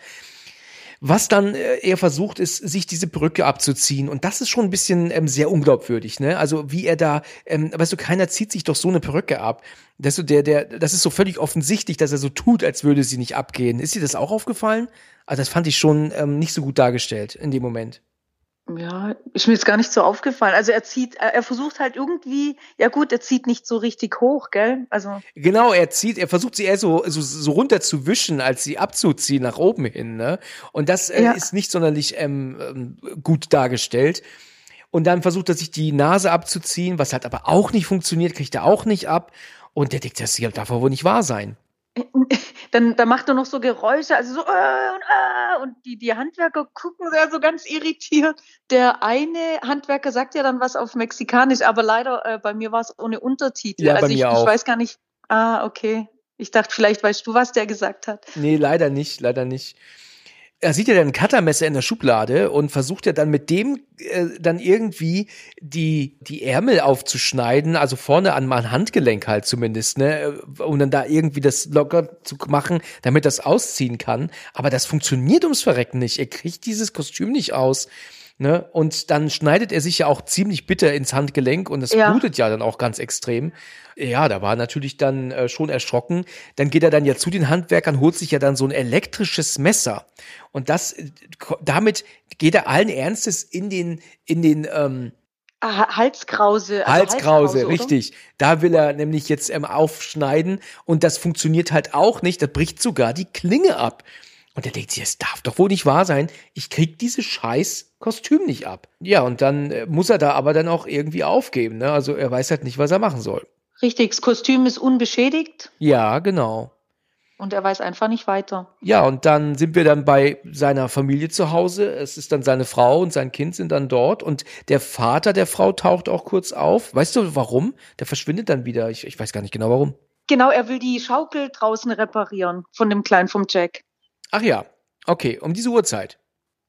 [SPEAKER 1] Was dann äh, er versucht, ist, sich diese Brücke abzuziehen. Und das ist schon ein bisschen ähm, sehr unglaubwürdig, ne? Also wie er da, ähm, weißt du, keiner zieht sich doch so eine Perücke ab. Das, so der, der, das ist so völlig offensichtlich, dass er so tut, als würde sie nicht abgehen. Ist dir das auch aufgefallen? Also das fand ich schon ähm, nicht so gut dargestellt in dem Moment.
[SPEAKER 2] Ja, ist mir jetzt gar nicht so aufgefallen. Also er zieht, er er versucht halt irgendwie, ja gut, er zieht nicht so richtig hoch, gell? Also
[SPEAKER 1] Genau, er zieht, er versucht sie eher so, so, so runter zu wischen, als sie abzuziehen nach oben hin, ne? Und das äh,
[SPEAKER 2] Ja.
[SPEAKER 1] ist nicht sonderlich ähm, ähm, gut dargestellt. Und dann versucht er sich die Nase abzuziehen, was halt aber auch nicht funktioniert, kriegt er auch nicht ab. Und der denkt, das hier darf wohl nicht wahr sein. <laughs>
[SPEAKER 2] dann, dann macht er noch so Geräusche, also so äh, und, äh, und die, die Handwerker gucken sehr so ganz irritiert. Der eine Handwerker sagt ja dann was auf Mexikanisch, aber leider äh, bei mir war es ohne Untertitel.
[SPEAKER 1] Ja,
[SPEAKER 2] also ich, ich weiß gar nicht. Ah, okay. Ich dachte, vielleicht weißt du, was der gesagt hat.
[SPEAKER 1] Nee, leider nicht, leider nicht. Er sieht ja dann ein Cuttermesser in der Schublade und versucht ja dann mit dem äh, dann irgendwie die, die Ärmel aufzuschneiden, also vorne an mein Handgelenk halt zumindest, ne, um dann da irgendwie das locker zu machen, damit das ausziehen kann. Aber das funktioniert ums Verrecken nicht. Er kriegt dieses Kostüm nicht aus. Ne? Und dann schneidet er sich ja auch ziemlich bitter ins Handgelenk und es
[SPEAKER 2] Ja.
[SPEAKER 1] blutet ja dann auch ganz extrem. Ja, da war er natürlich dann äh, schon erschrocken. Dann geht er dann ja zu den Handwerkern, holt sich ja dann so ein elektrisches Messer. Und das, äh, damit geht er allen Ernstes in den, in den ähm,
[SPEAKER 2] Ah, Halskrause. also
[SPEAKER 1] Halskrause,
[SPEAKER 2] oder?
[SPEAKER 1] richtig. Da will er nämlich jetzt ähm, aufschneiden und das funktioniert halt auch nicht. Da bricht sogar die Klinge ab. Und er denkt sich, es darf doch wohl nicht wahr sein. Ich krieg dieses scheiß Kostüm nicht ab. Ja, und dann äh, muss er da aber dann auch irgendwie aufgeben. Ne? Also er weiß halt nicht, was er machen soll.
[SPEAKER 2] Richtig, das Kostüm ist unbeschädigt
[SPEAKER 1] Ja, genau.
[SPEAKER 2] und er weiß einfach nicht weiter.
[SPEAKER 1] Ja, und dann sind wir dann bei seiner Familie zu Hause. Es ist dann seine Frau und sein Kind sind dann dort und der Vater der Frau taucht auch kurz auf. Weißt du warum? Der verschwindet dann wieder. Ich, ich weiß gar nicht genau warum.
[SPEAKER 2] Genau, er will die Schaukel draußen reparieren von dem Kleinen vom Jack.
[SPEAKER 1] Ach ja, okay, um diese Uhrzeit.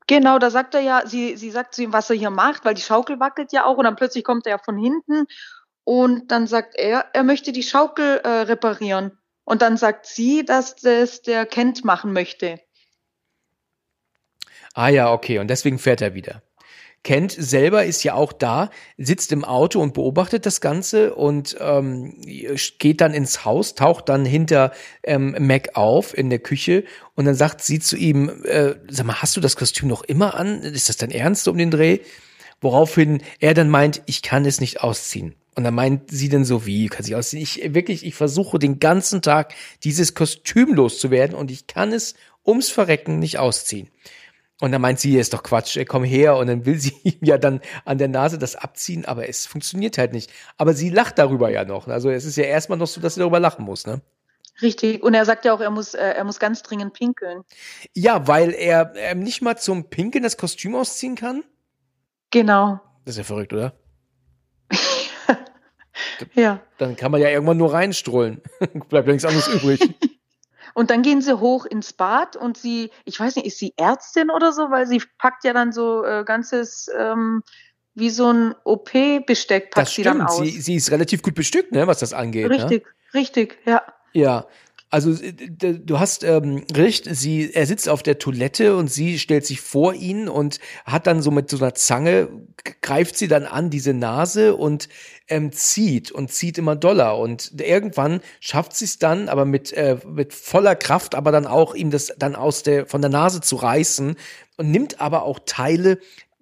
[SPEAKER 2] Genau, da sagt er ja, sie, sie sagt zu ihm, was er hier macht, weil die Schaukel wackelt ja auch und dann plötzlich kommt er ja von hinten und dann sagt er, er möchte die Schaukel äh, reparieren. Und dann sagt sie, dass das der Kent machen möchte.
[SPEAKER 1] Ah ja, okay, und deswegen fährt er wieder. Kent selber ist ja auch da, sitzt im Auto und beobachtet das Ganze und ähm, geht dann ins Haus, taucht dann hinter ähm, Mac auf in der Küche und dann sagt sie zu ihm, äh, sag mal, hast du das Kostüm noch immer an? Ist das dein Ernst um den Dreh? Woraufhin er dann meint, ich kann es nicht ausziehen. Und dann meint sie dann so, wie kann sie ausziehen? Ich wirklich, ich versuche den ganzen Tag dieses Kostüm loszuwerden und ich kann es ums Verrecken nicht ausziehen. Und dann meint sie, ist doch Quatsch, ey, komm her. Und dann will sie <laughs> ihm ja dann an der Nase das abziehen, aber es funktioniert halt nicht. Aber sie lacht darüber ja noch. Also es ist ja erstmal noch so, dass sie darüber lachen muss, ne?
[SPEAKER 2] Richtig. Und er sagt ja auch, er muss, äh, er muss ganz dringend pinkeln.
[SPEAKER 1] Ja, weil er ähm, nicht mal zum Pinkeln das Kostüm ausziehen kann.
[SPEAKER 2] Genau.
[SPEAKER 1] Das ist ja verrückt, oder? <laughs>
[SPEAKER 2] Ja.
[SPEAKER 1] Dann kann man ja irgendwann nur reinstrollen. <laughs> Bleibt ja nichts anderes übrig.
[SPEAKER 2] Und dann gehen sie hoch ins Bad und sie, ich weiß nicht, ist sie Ärztin oder so, weil sie packt ja dann so äh, ganzes, ähm, wie so ein OP-Besteck packt
[SPEAKER 1] Das
[SPEAKER 2] sie dann
[SPEAKER 1] stimmt.
[SPEAKER 2] aus.
[SPEAKER 1] Sie, sie ist relativ gut bestückt, ne, was das angeht. Ne?
[SPEAKER 2] richtig, richtig, ja.
[SPEAKER 1] Ja. Also äh, du hast ähm, recht, sie, er sitzt auf der Toilette und sie stellt sich vor ihn und hat dann so mit so einer Zange, greift sie dann an diese Nase und ähm, zieht und zieht immer doller. Und irgendwann schafft sie es dann, aber mit, äh, mit voller Kraft, aber dann auch ihm das dann aus der, von der Nase zu reißen und nimmt aber auch Teile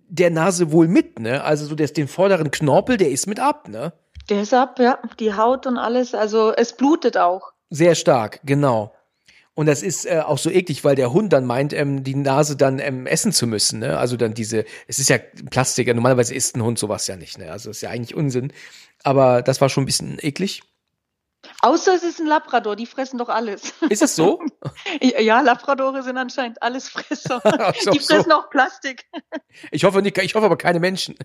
[SPEAKER 1] der Nase wohl mit, ne? Also so das, den vorderen Knorpel, der ist mit ab, ne?
[SPEAKER 2] Der ist ab, ja, die Haut und alles, also es blutet auch.
[SPEAKER 1] Sehr stark, genau. Und das ist äh, auch so eklig, weil der Hund dann meint, ähm, die Nase dann ähm, essen zu müssen. Ne? Also dann diese, es ist ja Plastik, ja, normalerweise isst ein Hund sowas ja nicht. Ne? Also das ist ja eigentlich Unsinn. Aber das war schon ein bisschen eklig.
[SPEAKER 2] Außer es ist ein Labrador, die fressen doch alles.
[SPEAKER 1] Ist es so? <laughs>
[SPEAKER 2] ja, Labradore sind anscheinend Allesfresser. <laughs>
[SPEAKER 1] Ach so,
[SPEAKER 2] die fressen auch Plastik. <laughs>
[SPEAKER 1] Ich hoffe nicht, ich hoffe aber keine Menschen.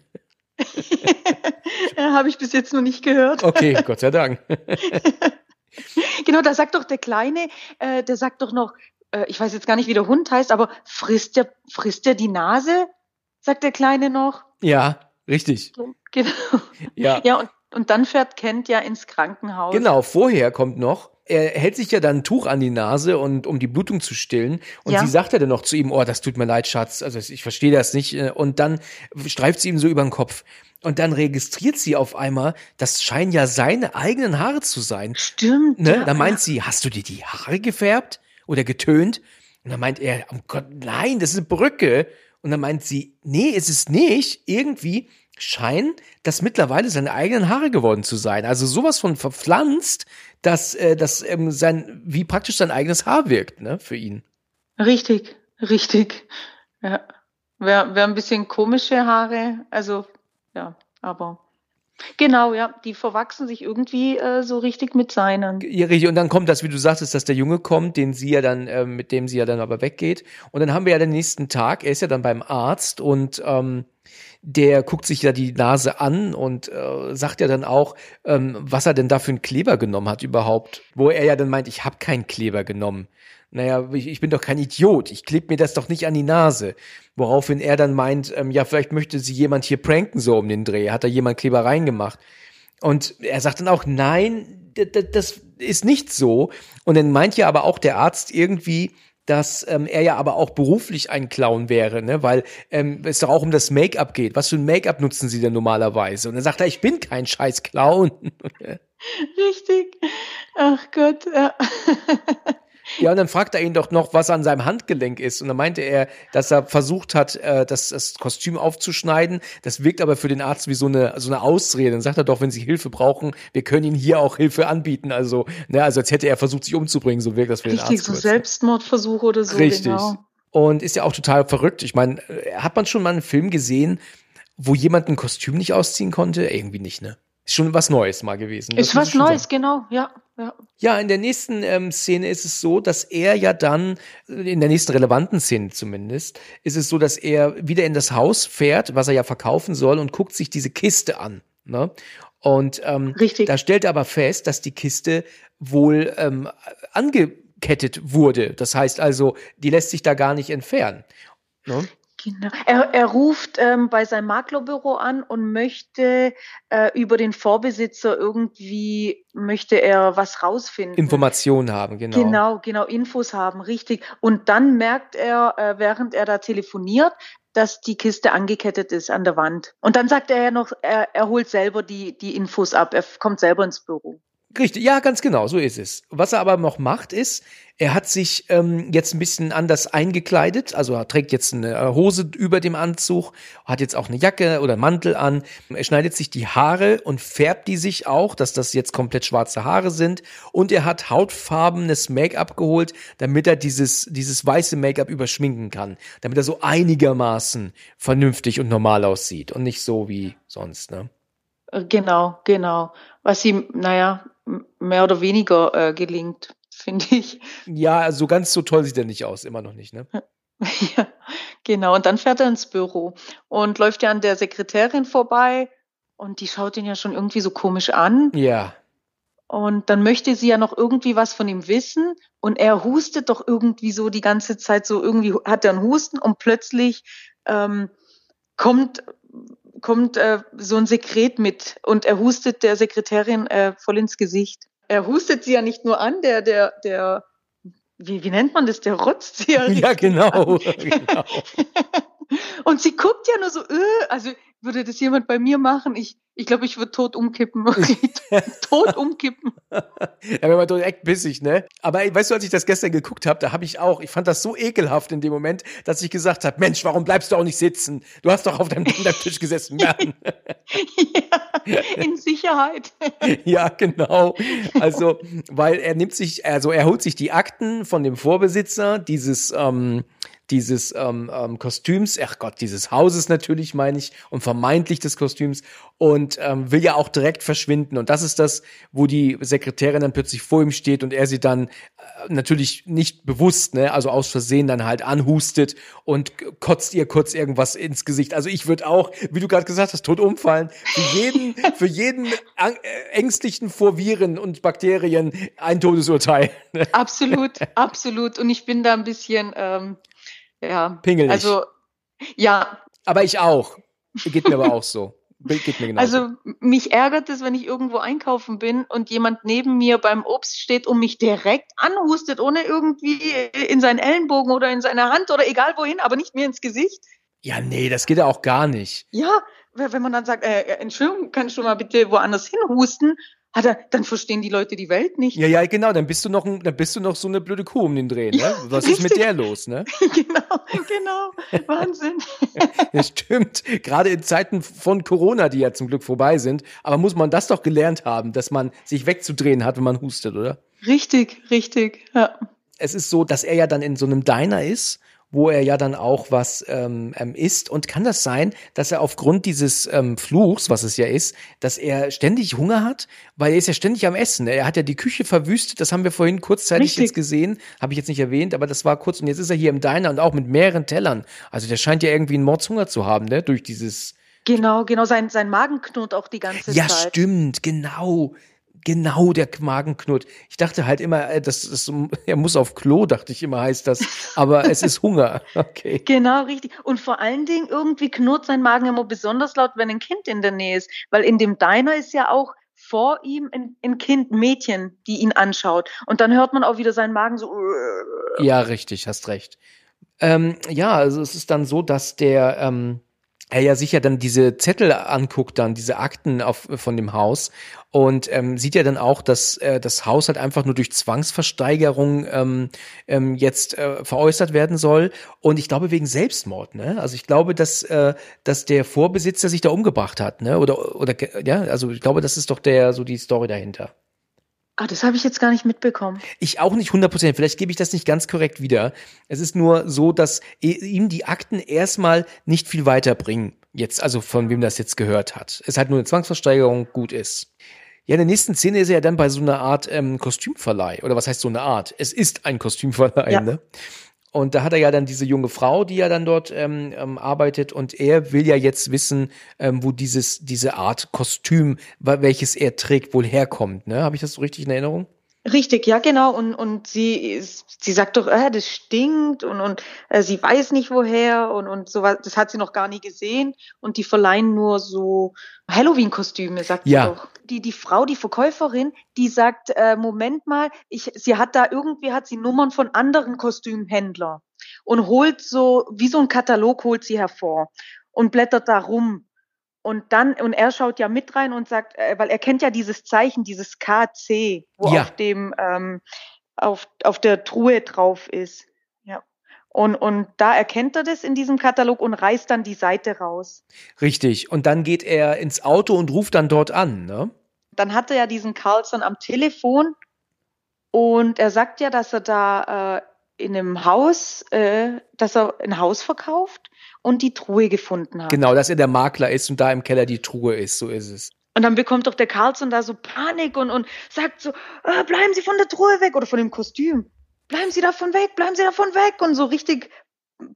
[SPEAKER 2] Habe ich bis jetzt noch nicht gehört.
[SPEAKER 1] Okay, Gott sei Dank. <laughs>
[SPEAKER 2] Genau, da sagt doch der Kleine, äh, der sagt doch noch, äh, ich weiß jetzt gar nicht, wie der Hund heißt, aber frisst der, frisst der die Nase? Sagt der Kleine noch.
[SPEAKER 1] Ja, richtig.
[SPEAKER 2] Genau.
[SPEAKER 1] Ja.
[SPEAKER 2] Ja, und, und dann fährt Kent ja ins Krankenhaus.
[SPEAKER 1] Genau, vorher kommt noch, er hält sich ja dann ein Tuch an die Nase und um die Blutung zu stillen und
[SPEAKER 2] Ja.
[SPEAKER 1] sie sagt ja dann noch zu ihm, oh, das tut mir leid, Schatz, also ich verstehe das nicht äh, und dann streift sie ihm so über den Kopf und dann registriert sie auf einmal, das scheinen ja seine eigenen Haare zu sein.
[SPEAKER 2] Stimmt.
[SPEAKER 1] Ne?
[SPEAKER 2] ja,
[SPEAKER 1] Da meint sie, hast du dir die Haare gefärbt oder getönt? Und dann meint er, oh Gott, nein, das ist eine Brücke. Und dann meint sie, nee, ist es nicht. Irgendwie scheinen das mittlerweile seine eigenen Haare geworden zu sein. Also sowas von verpflanzt, dass äh, das ähm, sein, wie praktisch sein eigenes Haar wirkt, ne, für ihn.
[SPEAKER 2] Richtig, richtig. Ja. Wäre wär ein bisschen komische Haare, also ja, aber genau, ja, die verwachsen sich irgendwie äh, so richtig mit seinen.
[SPEAKER 1] Ja, richtig. Und dann kommt das, wie du sagtest, dass der Junge kommt, den sie ja dann, äh, mit dem sie ja dann aber weggeht. Und dann haben wir ja den nächsten Tag, er ist ja dann beim Arzt und ähm, der guckt sich ja die Nase an und äh, sagt ja dann auch, ähm, was er denn da für einen Kleber genommen hat überhaupt. Wo er ja dann meint, ich habe keinen Kleber genommen. Naja, ich, ich bin doch kein Idiot, ich klebe mir das doch nicht an die Nase. Woraufhin er dann meint, ähm, ja, vielleicht möchte sie jemand hier pranken, so um den Dreh. Hat da jemand Klebereien gemacht? Und er sagt dann auch, nein, das ist nicht so. Und dann meint ja aber auch der Arzt irgendwie, dass ähm, er ja aber auch beruflich ein Clown wäre, ne? weil ähm, es doch auch um das Make-up geht. Was für ein Make-up nutzen Sie denn normalerweise? Und dann sagt er, ich bin kein scheiß Clown. <laughs>
[SPEAKER 2] Richtig. Ach Gott. Ja.
[SPEAKER 1] Ja, und dann fragt er ihn doch noch, was an seinem Handgelenk ist. Und dann meinte er, dass er versucht hat, äh, das, das Kostüm aufzuschneiden. Das wirkt aber für den Arzt wie so eine, so eine Ausrede. Dann sagt er doch, wenn Sie Hilfe brauchen, wir können Ihnen hier auch Hilfe anbieten. Also, ne, also als hätte er versucht, sich umzubringen. So wirkt das für
[SPEAKER 2] Richtig,
[SPEAKER 1] den Arzt.
[SPEAKER 2] so
[SPEAKER 1] kurz.
[SPEAKER 2] Selbstmordversuch oder so.
[SPEAKER 1] Richtig.
[SPEAKER 2] Genau.
[SPEAKER 1] Und ist ja auch total verrückt. Ich meine, äh, hat man schon mal einen Film gesehen, wo jemand ein Kostüm nicht ausziehen konnte? Irgendwie nicht, ne? Ist schon was Neues mal gewesen.
[SPEAKER 2] Ist was Neues,
[SPEAKER 1] sagen.
[SPEAKER 2] genau, ja. ja.
[SPEAKER 1] Ja, in der nächsten ähm, Szene ist es so, dass er ja dann, äh, in der nächsten relevanten Szene zumindest, ist es so, dass er wieder in das Haus fährt, was er ja verkaufen soll, und guckt sich diese Kiste an. Ne? Und ähm,
[SPEAKER 2] Richtig.
[SPEAKER 1] da stellt er aber fest, dass die Kiste wohl ähm, angekettet wurde. Das heißt also, die lässt sich da gar nicht entfernen. Ne?
[SPEAKER 2] Genau. Er, er ruft ähm, bei seinem Maklerbüro an und möchte äh, über den Vorbesitzer irgendwie, möchte er was rausfinden.
[SPEAKER 1] Informationen haben, genau.
[SPEAKER 2] Genau, genau, Infos haben, richtig. Und dann merkt er, äh, während er da telefoniert, dass die Kiste angekettet ist an der Wand. Und dann sagt er ja noch, er, er holt selber die, die Infos ab. Er kommt selber ins Büro.
[SPEAKER 1] Richtig, ja, ganz genau, so ist es. Was er aber noch macht, ist, er hat sich ähm, jetzt ein bisschen anders eingekleidet, also er trägt jetzt eine äh, Hose über dem Anzug, hat jetzt auch eine Jacke oder Mantel an, er schneidet sich die Haare und färbt die sich auch, dass das jetzt komplett schwarze Haare sind und er hat hautfarbenes Make-up geholt, damit er dieses, dieses weiße Make-up überschminken kann, damit er so einigermaßen vernünftig und normal aussieht und nicht so wie sonst, ne?
[SPEAKER 2] Äh, Genau, genau. Was ihm, naja, mehr oder weniger äh, gelingt, finde ich.
[SPEAKER 1] Ja, so ganz so toll sieht er nicht aus, immer noch nicht, ne? <laughs>
[SPEAKER 2] Ja, genau. Und dann fährt er ins Büro und läuft ja an der Sekretärin vorbei und die schaut ihn ja schon irgendwie so komisch an.
[SPEAKER 1] Ja.
[SPEAKER 2] Und dann möchte sie ja noch irgendwie was von ihm wissen und er hustet doch irgendwie so die ganze Zeit so irgendwie hat er einen Husten und plötzlich ähm, kommt kommt äh, so ein Sekret mit und er hustet der Sekretärin äh, voll ins Gesicht. Er hustet sie ja nicht nur an, der der der wie, wie nennt man das? Der rotzt sie ja. <laughs>
[SPEAKER 1] Ja, genau. <laughs> genau. <laughs>
[SPEAKER 2] Und sie guckt ja nur so, äh, also würde das jemand bei mir machen? Ich, ich glaube, ich würde tot umkippen. <laughs> <laughs> tot umkippen.
[SPEAKER 1] Ja, wenn man direkt bissig, ne? Aber weißt du, als ich das gestern geguckt habe, da habe ich auch, ich fand das so ekelhaft in dem Moment, dass ich gesagt habe, Mensch, warum bleibst du auch nicht sitzen? Du hast doch auf deinem <laughs> Kindertisch gesessen. Mann.
[SPEAKER 2] ja, in Sicherheit.
[SPEAKER 1] ja, genau. Also, weil er nimmt sich, also er holt sich die Akten von dem Vorbesitzer dieses, ähm, dieses ähm, ähm, Kostüms, ach Gott, dieses Hauses natürlich, meine ich, und vermeintlich des Kostüms und ähm, will ja auch direkt verschwinden. Und das ist das, wo die Sekretärin dann plötzlich vor ihm steht und er sie dann äh, natürlich nicht bewusst, ne, also aus Versehen dann halt anhustet und kotzt ihr kurz irgendwas ins Gesicht. Also ich würde auch, wie du gerade gesagt hast, tot umfallen. Für jeden, <laughs> für jeden äh, ängstlichen vor Viren und Bakterien ein Todesurteil. <laughs>
[SPEAKER 2] Absolut, absolut. Und ich bin da ein bisschen, ähm, ja.
[SPEAKER 1] Pingelig.
[SPEAKER 2] Also, ja,
[SPEAKER 1] Aber ich auch. Geht mir aber auch so.
[SPEAKER 2] Also mich ärgert es, wenn ich irgendwo einkaufen bin und jemand neben mir beim Obst steht und mich direkt anhustet, ohne irgendwie in seinen Ellenbogen oder in seine Hand oder egal wohin, aber nicht mir ins Gesicht.
[SPEAKER 1] ja, nee, das geht ja auch gar nicht.
[SPEAKER 2] Ja, wenn wenn man dann sagt, äh, äh, Entschuldigung, kannst du mal bitte woanders hinhusten, hat er, dann verstehen die Leute die Welt nicht.
[SPEAKER 1] Ja, ja, genau, dann bist du noch, ein, dann bist du noch so eine blöde Kuh um den Dreh, ne?
[SPEAKER 2] Ja,
[SPEAKER 1] Was ist mit
[SPEAKER 2] richtig.
[SPEAKER 1] der los, ne? <laughs>
[SPEAKER 2] genau, genau, Wahnsinn. <laughs>
[SPEAKER 1] Das stimmt. Gerade in Zeiten von Corona, die ja zum Glück vorbei sind. Aber muss man das doch gelernt haben, dass man sich wegzudrehen hat, wenn man hustet, oder?
[SPEAKER 2] Richtig, richtig, ja.
[SPEAKER 1] Es ist so, dass er ja dann in so einem Diner ist, wo er ja dann auch was ähm, ähm, isst. Und kann das sein, dass er aufgrund dieses ähm, Fluchs, was es ja ist, dass er ständig Hunger hat? Weil er ist ja ständig am Essen. Er hat ja die Küche verwüstet. Das haben wir vorhin kurzzeitig
[SPEAKER 2] Richtig.
[SPEAKER 1] jetzt gesehen. Habe ich jetzt nicht erwähnt, aber das war kurz. Und jetzt ist er hier im Diner und auch mit mehreren Tellern. Also der scheint ja irgendwie einen Mordshunger zu haben, ne? Durch dieses
[SPEAKER 2] Genau, genau, sein, sein Magen knurrt auch die ganze
[SPEAKER 1] Ja,
[SPEAKER 2] Zeit.
[SPEAKER 1] stimmt, genau. Genau, der Magenknurrt. Ich dachte halt immer, äh, das ist, <laughs> er muss auf Klo, dachte ich immer, heißt das. Aber es ist Hunger. <laughs> Okay.
[SPEAKER 2] Genau, richtig. Und vor allen Dingen irgendwie knurrt sein Magen immer besonders laut, wenn ein Kind in der Nähe ist. Weil in dem Diner ist ja auch vor ihm ein, ein Kind, ein Mädchen, die ihn anschaut. Und dann hört man auch wieder seinen Magen so.
[SPEAKER 1] Ja, richtig, hast recht. Ähm, ja, also es ist dann so, dass der, ähm, er ja sicher dann diese Zettel anguckt, dann diese Akten auf, von dem Haus und ähm, sieht ja dann auch, dass äh, das Haus halt einfach nur durch Zwangsversteigerung ähm, ähm, jetzt äh, veräußert werden soll und ich glaube wegen Selbstmord, ne? Also ich glaube, dass äh, dass der Vorbesitzer sich da umgebracht hat, ne? Oder oder ja, also ich glaube, das ist doch der so die Story dahinter.
[SPEAKER 2] Ah, das habe ich jetzt gar nicht mitbekommen.
[SPEAKER 1] Ich auch nicht 100%. Vielleicht gebe ich das nicht ganz korrekt wieder. Es ist nur so, dass ihm die Akten erstmal nicht viel weiterbringen. Jetzt, also von wem das jetzt gehört hat. Es hat nur eine Zwangsversteigerung, gut ist. Ja, in der nächsten Szene ist er ja dann bei so einer Art ähm, Kostümverleih. Oder was heißt so eine Art? Es ist ein Kostümverleih, ja. ne? Und da hat er ja dann diese junge Frau, die ja dann dort ähm, ähm, arbeitet und er will ja jetzt wissen, ähm, wo dieses diese Art Kostüm, welches er trägt, wohl herkommt. Ne? Habe ich das so richtig in Erinnerung?
[SPEAKER 2] Richtig, ja genau. Und und sie sie sagt doch, äh, das stinkt und und äh, sie weiß nicht woher und und so was. Das hat sie noch gar nie gesehen. Und die verleihen nur so Halloween-Kostüme, sagt ja. sie doch. Die die Frau, die Verkäuferin, die sagt, äh, Moment mal, ich sie hat da irgendwie hat sie Nummern von anderen Kostümhändlern und holt so wie so ein Katalog holt sie hervor und blättert da rum und dann, und er schaut ja mit rein und sagt, äh, weil er kennt ja dieses Zeichen, dieses KC, wo ja. auf dem, ähm, auf, auf der Truhe drauf ist. Und, und da erkennt er das in diesem Katalog und reißt dann die Seite raus.
[SPEAKER 1] Richtig. Und dann geht er ins Auto und ruft dann dort an, ne?
[SPEAKER 2] Dann hat er ja diesen Carlson am Telefon und er sagt ja, dass er da äh, in einem Haus, äh, dass er ein Haus verkauft und die Truhe gefunden hat.
[SPEAKER 1] Genau, dass er der Makler ist und da im Keller die Truhe ist, so ist es.
[SPEAKER 2] Und dann bekommt doch der Carlson da so Panik und, und sagt so, ah, bleiben Sie von der Truhe weg oder von dem Kostüm. Bleiben Sie davon weg, bleiben Sie davon weg und so richtig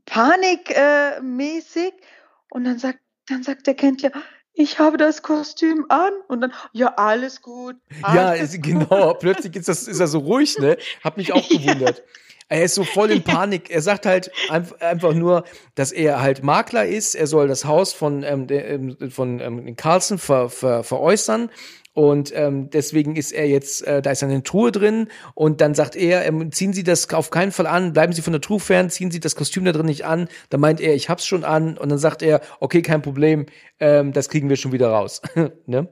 [SPEAKER 2] panikmäßig. Äh, und dann sagt, dann sagt der Kind ja, ich habe das Kostüm an und dann, ja, alles gut. <laughs>
[SPEAKER 1] Alles ja, genau, plötzlich ist, das, ist er so ruhig, ne? Hab mich auch <laughs> gewundert. Ja. Er ist so voll in <laughs> Panik. Er sagt halt einfach nur, dass er halt Makler ist. Er soll das Haus von, ähm, ähm, von ähm, Carlson ver, ver, veräußern. Und ähm, deswegen ist er jetzt, äh, da ist eine Truhe drin und dann sagt er, ähm, ziehen Sie das auf keinen Fall an, bleiben Sie von der Truhe fern, ziehen Sie das Kostüm da drin nicht an. Dann meint er, ich hab's schon an und dann sagt er, okay, kein Problem, ähm, das kriegen wir schon wieder raus. <laughs> ne?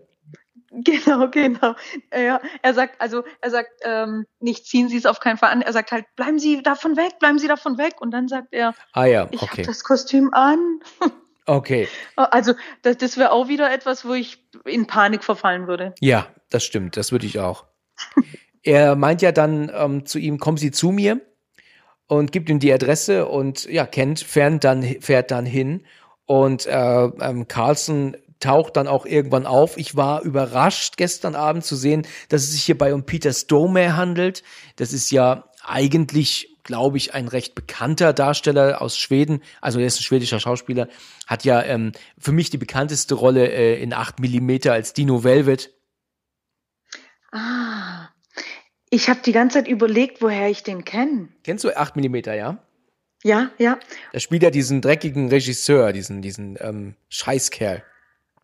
[SPEAKER 2] Genau, genau. Ja, er sagt, also er sagt, ähm, nicht ziehen Sie es auf keinen Fall an. Er sagt halt, bleiben Sie davon weg, bleiben Sie davon weg. Und dann sagt er,
[SPEAKER 1] ah ja,
[SPEAKER 2] ich habe das Kostüm an. <laughs>
[SPEAKER 1] Okay.
[SPEAKER 2] Also das, das wäre auch wieder etwas, wo ich in Panik verfallen würde.
[SPEAKER 1] Ja, das stimmt, das würde ich auch. <laughs> er meint ja dann ähm, zu ihm, kommen Sie zu mir und gibt ihm die Adresse und ja, kennt, fährt dann, fährt dann hin und äh, ähm, Carlson taucht dann auch irgendwann auf. Ich war überrascht gestern Abend zu sehen, dass es sich hierbei um Peter Stormare handelt. Das ist ja eigentlich glaube ich, ein recht bekannter Darsteller aus Schweden, also er ist ein schwedischer Schauspieler, hat ja ähm, für mich die bekannteste Rolle äh, in 8 mm als Dino Velvet.
[SPEAKER 2] Ah, ich habe die ganze Zeit überlegt, woher ich den kenne.
[SPEAKER 1] Kennst du 8 mm, ja?
[SPEAKER 2] Ja, ja.
[SPEAKER 1] Er spielt ja diesen dreckigen Regisseur, diesen, diesen ähm, Scheißkerl.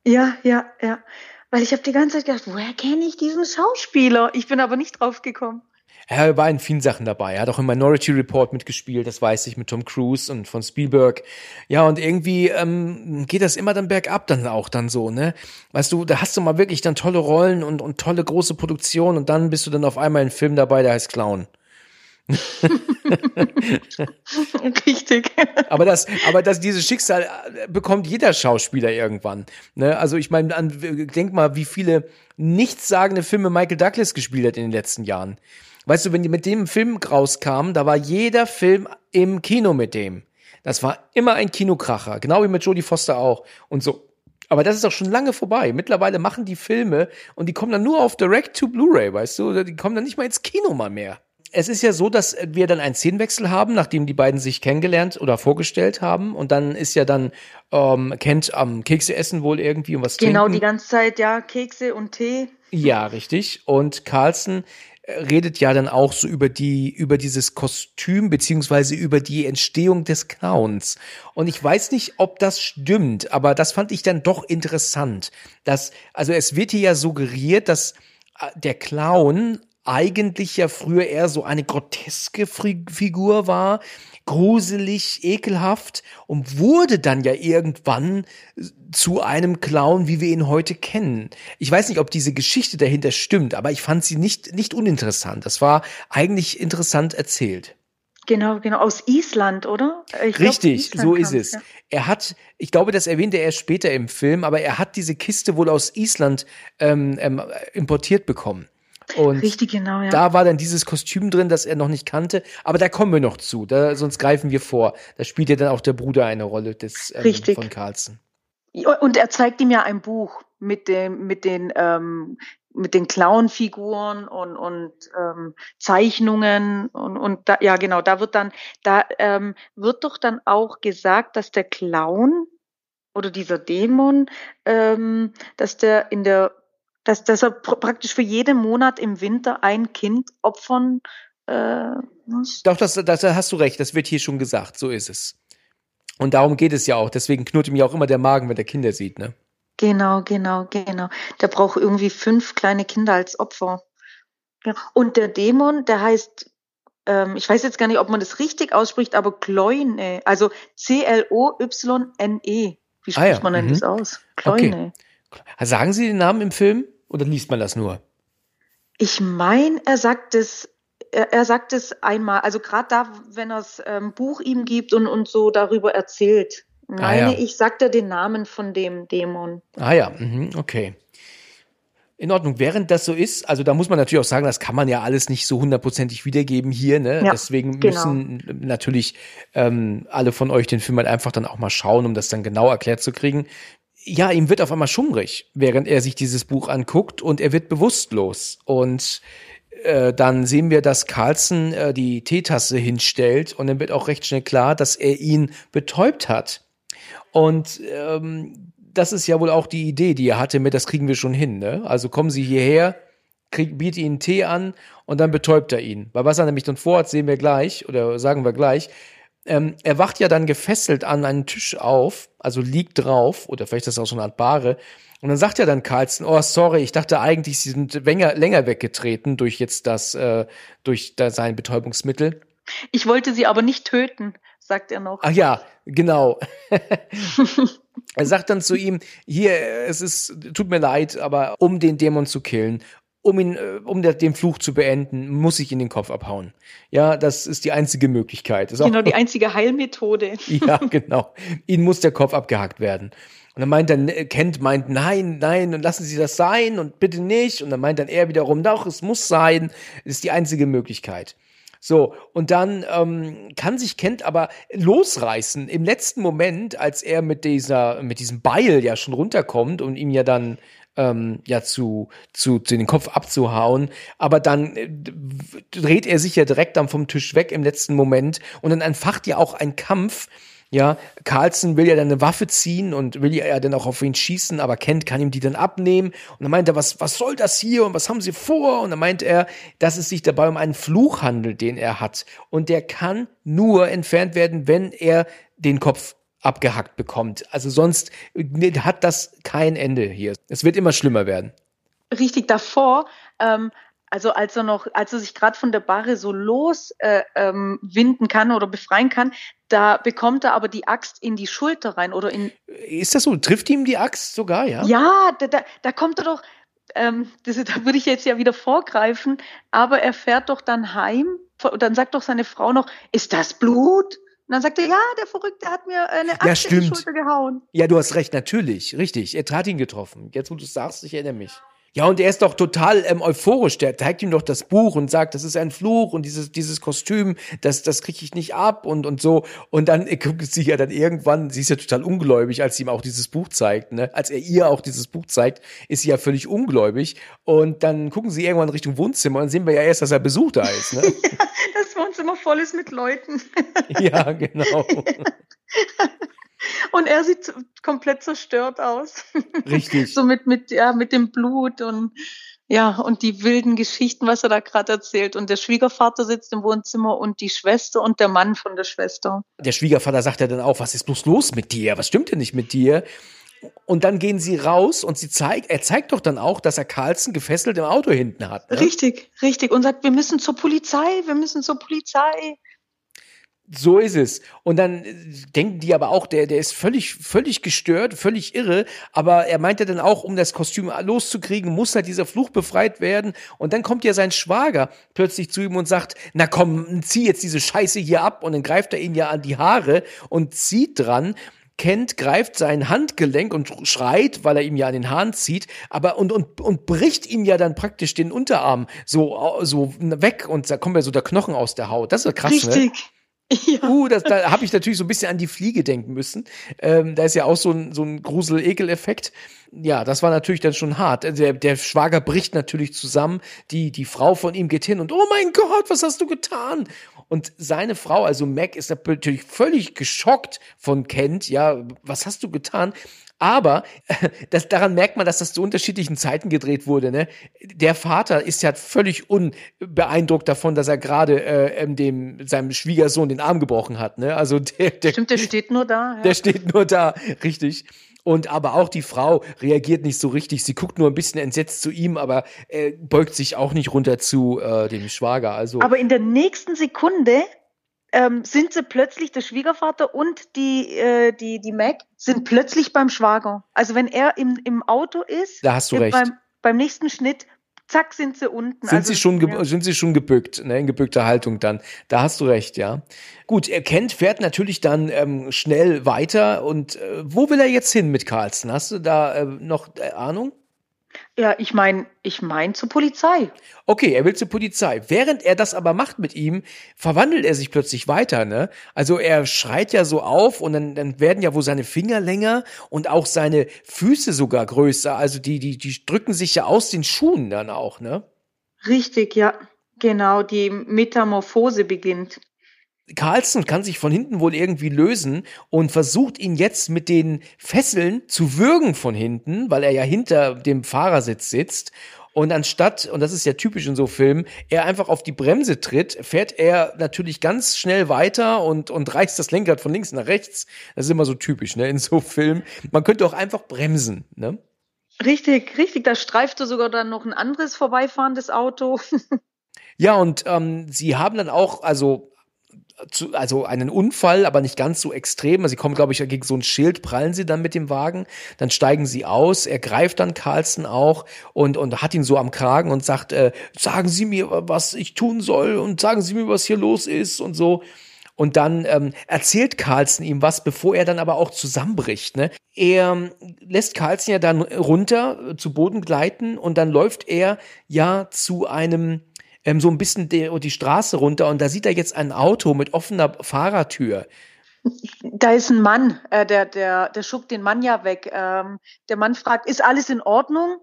[SPEAKER 2] Ja, ja, ja. Weil ich habe die ganze Zeit gedacht, woher kenne ich diesen Schauspieler? Ich bin aber nicht drauf gekommen.
[SPEAKER 1] Er war in vielen Sachen dabei. Er hat auch im Minority Report mitgespielt, das weiß ich, mit Tom Cruise und von Spielberg. Ja, und irgendwie ähm, geht das immer dann bergab dann auch dann so, ne? Weißt du, da hast du mal wirklich dann tolle Rollen und, und tolle große Produktionen und dann bist du dann auf einmal in einem Film dabei, der heißt Clown. <laughs>
[SPEAKER 2] Richtig.
[SPEAKER 1] aber das, aber das, dieses Schicksal äh, bekommt jeder Schauspieler irgendwann. Ne? Also ich meine, denk mal, wie viele nichtssagende Filme Michael Douglas gespielt hat in den letzten Jahren. Weißt du, wenn die mit dem Film rauskamen, da war jeder Film im Kino mit dem. Das war immer ein Kinokracher, genau wie mit Jodie Foster auch und so. Aber das ist auch schon lange vorbei. Mittlerweile machen die Filme und die kommen dann nur auf Direct to Blu-ray, weißt du? Die kommen dann nicht mal ins Kino mal mehr. es ist ja so, dass wir dann einen Szenenwechsel haben, nachdem die beiden sich kennengelernt oder vorgestellt haben. Und dann ist ja dann ähm, Kent am Kekse essen wohl irgendwie und was
[SPEAKER 2] Genau,
[SPEAKER 1] trinken.
[SPEAKER 2] die ganze Zeit, ja, Kekse und Tee.
[SPEAKER 1] Ja, richtig. Und Carlson redet ja dann auch so über die, über dieses Kostüm beziehungsweise über die Entstehung des Clowns. Und ich weiß nicht, ob das stimmt, aber das fand ich dann doch interessant. Dass, also es wird hier ja suggeriert, dass äh, der Clown eigentlich ja früher eher so eine groteske Fi- Figur war, gruselig, ekelhaft und wurde dann ja irgendwann zu einem Clown, wie wir ihn heute kennen. Ich weiß nicht, ob diese Geschichte dahinter stimmt, aber ich fand sie nicht, nicht uninteressant. Das war eigentlich interessant erzählt.
[SPEAKER 2] Genau, genau, aus Island, oder? Ich glaub,
[SPEAKER 1] Richtig,
[SPEAKER 2] Island
[SPEAKER 1] so ist es.
[SPEAKER 2] ja.
[SPEAKER 1] Er hat, ich glaube, das erwähnte er erst später im Film, aber er hat diese Kiste wohl aus Island ähm, ähm, importiert bekommen. Und
[SPEAKER 2] Richtig, genau, ja.
[SPEAKER 1] da war dann dieses Kostüm drin, das er noch nicht kannte. Aber da kommen wir noch zu. Da, sonst greifen wir vor. Da spielt ja dann auch der Bruder eine Rolle des ähm,
[SPEAKER 2] Richtig.
[SPEAKER 1] von Carlson.
[SPEAKER 2] Und er zeigt ihm ja ein Buch mit dem, mit den, ähm, mit den Clown-Figuren und, und ähm, Zeichnungen und, und da, ja genau, da wird dann, da ähm, wird doch dann auch gesagt, dass der Clown oder dieser Dämon, ähm, dass der in der, dass, er pr praktisch für jeden Monat im Winter ein Kind opfern äh, muss.
[SPEAKER 1] Doch, das, das, da hast du recht. Das wird hier schon gesagt. So ist es. Und darum geht es ja auch. Deswegen knurrt ihm ja auch immer der Magen, wenn er Kinder sieht, ne?
[SPEAKER 2] Genau, genau, genau. Der braucht irgendwie fünf kleine Kinder als Opfer. Ja. Und der Dämon, der heißt, ähm, ich weiß jetzt gar nicht, ob man das richtig ausspricht, aber Kloine, also C-L-O-Y-N-E. Wie
[SPEAKER 1] Ah ja,
[SPEAKER 2] spricht man denn
[SPEAKER 1] mhm.
[SPEAKER 2] das aus?
[SPEAKER 1] Okay. Sagen Sie den Namen im Film oder liest man das nur?
[SPEAKER 2] Ich meine, er sagt es, er, sagt es einmal, also gerade da, wenn er das ähm, Buch ihm gibt und, und so darüber erzählt. Meine
[SPEAKER 1] Ah ja.
[SPEAKER 2] ich, sagt er den Namen von dem Dämon.
[SPEAKER 1] Ah ja, mhm, okay. In Ordnung. Während das so ist, also da muss man natürlich auch sagen, das kann man ja alles nicht so hundertprozentig wiedergeben hier, ne?
[SPEAKER 2] Ja,
[SPEAKER 1] Deswegen
[SPEAKER 2] genau.
[SPEAKER 1] müssen natürlich ähm, alle von euch den Film halt einfach dann auch mal schauen, um das dann genau erklärt zu kriegen. Ja, ihm wird auf einmal schummrig, während er sich dieses Buch anguckt und er wird bewusstlos. Und äh, dann sehen wir, dass Carlson äh, die Teetasse hinstellt und dann wird auch recht schnell klar, dass er ihn betäubt hat. Und ähm, das ist ja wohl auch die Idee, die er hatte mit, das kriegen wir schon hin. Ne? Also kommen Sie hierher, krieg, bietet Ihnen Tee an und dann betäubt er ihn. Weil was er nämlich dann vorhat, sehen wir gleich oder sagen wir gleich. Ähm, er wacht ja dann gefesselt an einen Tisch auf, also liegt drauf, oder vielleicht ist das auch so eine Art Bahre. Und dann sagt ja dann Carlson, oh sorry, ich dachte eigentlich, sie sind länger, länger weggetreten durch jetzt das, äh, durch da sein Betäubungsmittel.
[SPEAKER 2] Ich wollte sie aber nicht töten, sagt er noch.
[SPEAKER 1] Ach ja, genau. <laughs> er sagt dann zu ihm, hier, es ist, tut mir leid, aber um den Dämon zu killen, um ihn, äh, um den Fluch zu beenden, muss ich ihn den Kopf abhauen. Ja, das ist die einzige Möglichkeit. Ist
[SPEAKER 2] Genau, die <laughs> einzige Heilmethode.
[SPEAKER 1] ja, <laughs> genau. Ihnen muss der Kopf abgehackt werden. Und dann meint dann, äh, Kent meint, nein, nein, und lassen Sie das sein und bitte nicht. Und dann meint dann er wiederum, doch, es muss sein, das ist die einzige Möglichkeit. So, und dann ähm, kann sich Kent aber losreißen im letzten Moment, als er mit dieser, mit diesem Beil ja schon runterkommt und ihm ja dann ähm, ja zu, zu, zu den Kopf abzuhauen. Aber dann äh, dreht er sich ja direkt dann vom Tisch weg im letzten Moment und dann entfacht ja auch ein Kampf. Ja, Carlson will ja dann eine Waffe ziehen und will ja dann auch auf ihn schießen, aber Kent kann ihm die dann abnehmen. Und dann meint er, was, was soll das hier und was haben sie vor? Und dann meint er, dass es sich dabei um einen Fluch handelt, den er hat. Und der kann nur entfernt werden, wenn er den Kopf abgehackt bekommt. Also sonst äh, hat das kein Ende hier. Es wird immer schlimmer werden.
[SPEAKER 2] Richtig davor, ähm, also als er noch, als er sich gerade von der Barre so los äh, ähm, winden kann oder befreien kann, da bekommt er aber die Axt in die Schulter rein oder in
[SPEAKER 1] Ist das so? Trifft ihm die Axt sogar, ja?
[SPEAKER 2] ja, da, da, da kommt er doch, ähm, das, da würde ich jetzt ja wieder vorgreifen, aber er fährt doch dann heim und dann sagt doch seine Frau noch, ist das Blut? Und dann sagt er, ja, der Verrückte hat mir eine Axt in die
[SPEAKER 1] stimmt.
[SPEAKER 2] Schulter gehauen.
[SPEAKER 1] Ja, du hast recht, natürlich, richtig. Er hat ihn getroffen. Jetzt, wo du es sagst, ich erinnere mich. Ja, und er ist doch total ähm, euphorisch. Der zeigt ihm doch das Buch und sagt, das ist ein Fluch und dieses, dieses Kostüm, das, das kriege ich nicht ab und, und so. Und dann äh, <laughs> guckt sie ja dann irgendwann, sie ist ja total ungläubig, als sie ihm auch dieses Buch zeigt, ne? Als er ihr auch dieses Buch zeigt, ist sie ja völlig ungläubig. Und dann gucken sie irgendwann Richtung Wohnzimmer und sehen wir ja erst, dass er Besuch da ist, ne? <laughs> <laughs>
[SPEAKER 2] ja, Wohnzimmer voll ist mit Leuten. <laughs>
[SPEAKER 1] ja, genau. <laughs>
[SPEAKER 2] Und er sieht komplett zerstört aus.
[SPEAKER 1] Richtig. <laughs>
[SPEAKER 2] so mit, mit, ja, mit dem Blut und ja, und die wilden Geschichten, was er da gerade erzählt. Und der Schwiegervater sitzt im Wohnzimmer und die Schwester und der Mann von der Schwester.
[SPEAKER 1] Der Schwiegervater sagt ja dann auch, was ist bloß los mit dir? Was stimmt denn nicht mit dir? Und dann gehen sie raus und sie zeigt, er zeigt doch dann auch, dass er Carlson gefesselt im Auto hinten hat.
[SPEAKER 2] Ne? Richtig, richtig. Und sagt, wir müssen zur Polizei, wir müssen zur Polizei.
[SPEAKER 1] So ist es. Und dann äh, denken die aber auch, der, der ist völlig, völlig gestört, völlig irre. Aber er meinte dann auch, um das Kostüm loszukriegen, muss halt dieser Fluch befreit werden. Und dann kommt ja sein Schwager plötzlich zu ihm und sagt, na komm, zieh jetzt diese Scheiße hier ab. Und dann greift er ihn ja an die Haare und zieht dran. Kent greift sein Handgelenk und schreit, weil er ihm ja an den Haaren zieht, aber und, und, und bricht ihm ja dann praktisch den Unterarm so, so weg und da kommt ja so der Knochen aus der Haut. Das ist ja krass,
[SPEAKER 2] Richtig. ne?
[SPEAKER 1] Ja. Uh, das, da habe ich natürlich so ein bisschen an die Fliege denken müssen. Ähm, da ist ja auch so ein, so ein Grusel-Ekel-Effekt. Ja, das war natürlich dann schon hart. Der, der Schwager bricht natürlich zusammen. Die, die Frau von ihm geht hin und, oh mein Gott, was hast du getan? Und seine Frau, also Mac, ist natürlich völlig geschockt von Kent. Ja, was hast du getan? Aber <laughs> das, daran merkt man, dass das zu unterschiedlichen Zeiten gedreht wurde. Ne? Der Vater ist ja völlig unbeeindruckt davon, dass er gerade äh, dem seinem Schwiegersohn den Arm gebrochen hat. Ne? Also <laughs> der, der,
[SPEAKER 2] Stimmt, der <laughs> steht nur da.
[SPEAKER 1] Ja. Der steht nur da, richtig. Und aber auch die Frau reagiert nicht so richtig. Sie guckt nur ein bisschen entsetzt zu ihm, aber äh, beugt sich auch nicht runter zu äh, dem Schwager. Also.
[SPEAKER 2] Aber in der nächsten Sekunde ähm, sind sie plötzlich, der Schwiegervater und die, äh, die, die Mac sind plötzlich beim Schwager. Also wenn er im, im Auto ist,
[SPEAKER 1] da hast du recht.
[SPEAKER 2] Beim, beim nächsten Schnitt, zack, sind sie unten.
[SPEAKER 1] Sind, also, sie, schon ja. sind sie schon gebückt, ne, in gebückter Haltung dann. Da hast du recht, ja. Gut, er kennt, fährt natürlich dann ähm, schnell weiter. Und äh, wo will er jetzt hin mit Carlsen? Hast du da äh, noch äh, Ahnung?
[SPEAKER 2] Ja, ich meine, ich meine zur Polizei.
[SPEAKER 1] Okay, er will zur Polizei. Während er das aber macht mit ihm, verwandelt er sich plötzlich weiter, ne? Also er schreit ja so auf und dann, dann werden ja wohl seine Finger länger und auch seine Füße sogar größer. Also die, die, die drücken sich ja aus den Schuhen dann auch, ne?
[SPEAKER 2] Richtig, ja. Genau, die Metamorphose beginnt.
[SPEAKER 1] Carlson kann sich von hinten wohl irgendwie lösen und versucht ihn jetzt mit den Fesseln zu würgen von hinten, weil er ja hinter dem Fahrersitz sitzt. Und anstatt, und das ist ja typisch in so Filmen, er einfach auf die Bremse tritt, fährt er natürlich ganz schnell weiter und, und reißt das Lenkrad von links nach rechts. Das ist immer so typisch, ne, in so Filmen. Man könnte auch einfach bremsen, ne?
[SPEAKER 2] Richtig, richtig. Da streifte sogar dann noch ein anderes vorbeifahrendes Auto. <laughs>
[SPEAKER 1] ja, und ähm, sie haben dann auch, also zu, also einen Unfall, aber nicht ganz so extrem. Also sie kommen, glaube ich, gegen so ein Schild, prallen sie dann mit dem Wagen, dann steigen sie aus, er greift dann Carlson auch und, und hat ihn so am Kragen und sagt, äh, sagen Sie mir, was ich tun soll und sagen Sie mir, was hier los ist und so. Und dann ähm, erzählt Carlson ihm was, bevor er dann aber auch zusammenbricht. Ne? Er ähm, lässt Carlson ja dann runter äh, zu Boden gleiten und dann läuft er ja zu einem ähm, so ein bisschen die, die Straße runter und da sieht er jetzt ein Auto mit offener Fahrertür.
[SPEAKER 2] Da ist ein Mann, äh, der, der, der schuckt den Mann ja weg. Ähm, der Mann fragt, ist alles in Ordnung?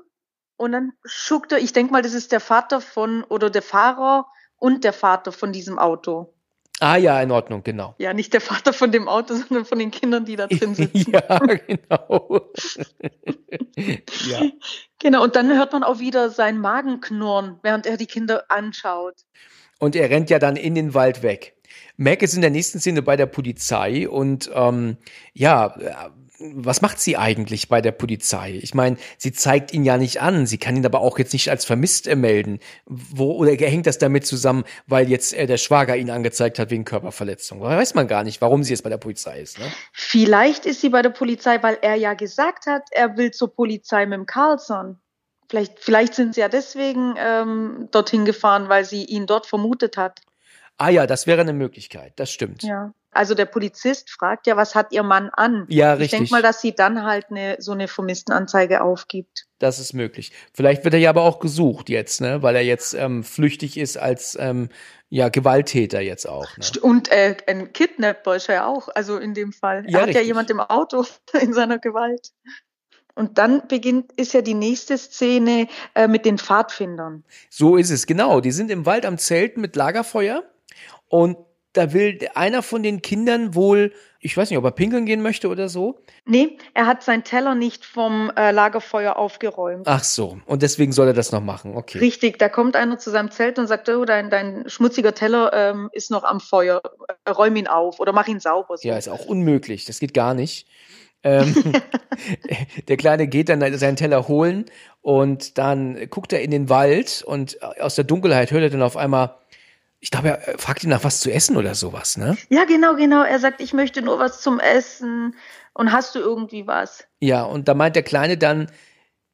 [SPEAKER 2] Und dann schuckt er, ich denke mal, das ist der Vater von, oder der Fahrer und der Vater von diesem Auto.
[SPEAKER 1] Ah ja, in Ordnung, genau.
[SPEAKER 2] Ja, nicht der Vater von dem Auto, <laughs> sondern von den Kindern, die da <laughs> drin sitzen.
[SPEAKER 1] ja, genau. <laughs>
[SPEAKER 2] ja. Genau, und dann hört man auch wieder seinen Magen knurren, während er die Kinder anschaut.
[SPEAKER 1] Und er rennt ja dann in den Wald weg. Mac ist in der nächsten Szene bei der Polizei und ähm, ja, was macht sie eigentlich bei der Polizei? Ich meine, sie zeigt ihn ja nicht an, sie kann ihn aber auch jetzt nicht als vermisst melden. Wo, oder hängt das damit zusammen, weil jetzt äh, der Schwager ihn angezeigt hat wegen Körperverletzung? Weiß man gar nicht, warum sie jetzt bei der Polizei ist. Ne?
[SPEAKER 2] Vielleicht ist sie bei der Polizei, weil er ja gesagt hat, er will zur Polizei mit dem Carlson. Vielleicht, vielleicht sind sie ja deswegen ähm, dorthin gefahren, weil sie ihn dort vermutet hat.
[SPEAKER 1] Ah ja, das wäre eine Möglichkeit, das stimmt.
[SPEAKER 2] Ja. Also der Polizist fragt ja, was hat ihr Mann an?
[SPEAKER 1] Ja,
[SPEAKER 2] Ich
[SPEAKER 1] richtig.
[SPEAKER 2] denke mal, dass sie dann halt eine, so eine Vermisstenanzeige aufgibt.
[SPEAKER 1] Das ist möglich. Vielleicht wird er ja aber auch gesucht jetzt, ne? Weil er jetzt ähm, flüchtig ist als ähm, ja, Gewalttäter jetzt auch. Ne?
[SPEAKER 2] Und äh, ein Kidnapper ist er ja auch, also in dem Fall.
[SPEAKER 1] Ja,
[SPEAKER 2] er hat ja
[SPEAKER 1] richtig.
[SPEAKER 2] jemand im Auto <laughs> in seiner Gewalt. Und dann beginnt, ist ja die nächste Szene äh, mit den Pfadfindern.
[SPEAKER 1] So ist es, genau. Die sind im Wald am Zelten mit Lagerfeuer und da will einer von den Kindern wohl, ich weiß nicht, ob er pinkeln gehen möchte oder so.
[SPEAKER 2] Nee, er hat seinen Teller nicht vom äh, Lagerfeuer aufgeräumt.
[SPEAKER 1] Ach so, und deswegen soll er das noch machen. Okay.
[SPEAKER 2] Richtig, da kommt einer zu seinem Zelt und sagt, oh, dein, dein schmutziger Teller ähm, ist noch am Feuer, äh, räum ihn auf oder mach ihn sauber. So.
[SPEAKER 1] Ja, ist auch unmöglich. Das geht gar nicht. Ähm, <laughs> <laughs> der Kleine geht dann seinen Teller holen und dann guckt er in den Wald und aus der Dunkelheit hört er dann auf einmal, ich glaube, er äh, fragt ihn nach was zu essen oder sowas, ne?
[SPEAKER 2] ja, genau, genau. Er sagt, ich möchte nur was zum Essen und hast du irgendwie was?
[SPEAKER 1] Ja, und da meint der Kleine dann,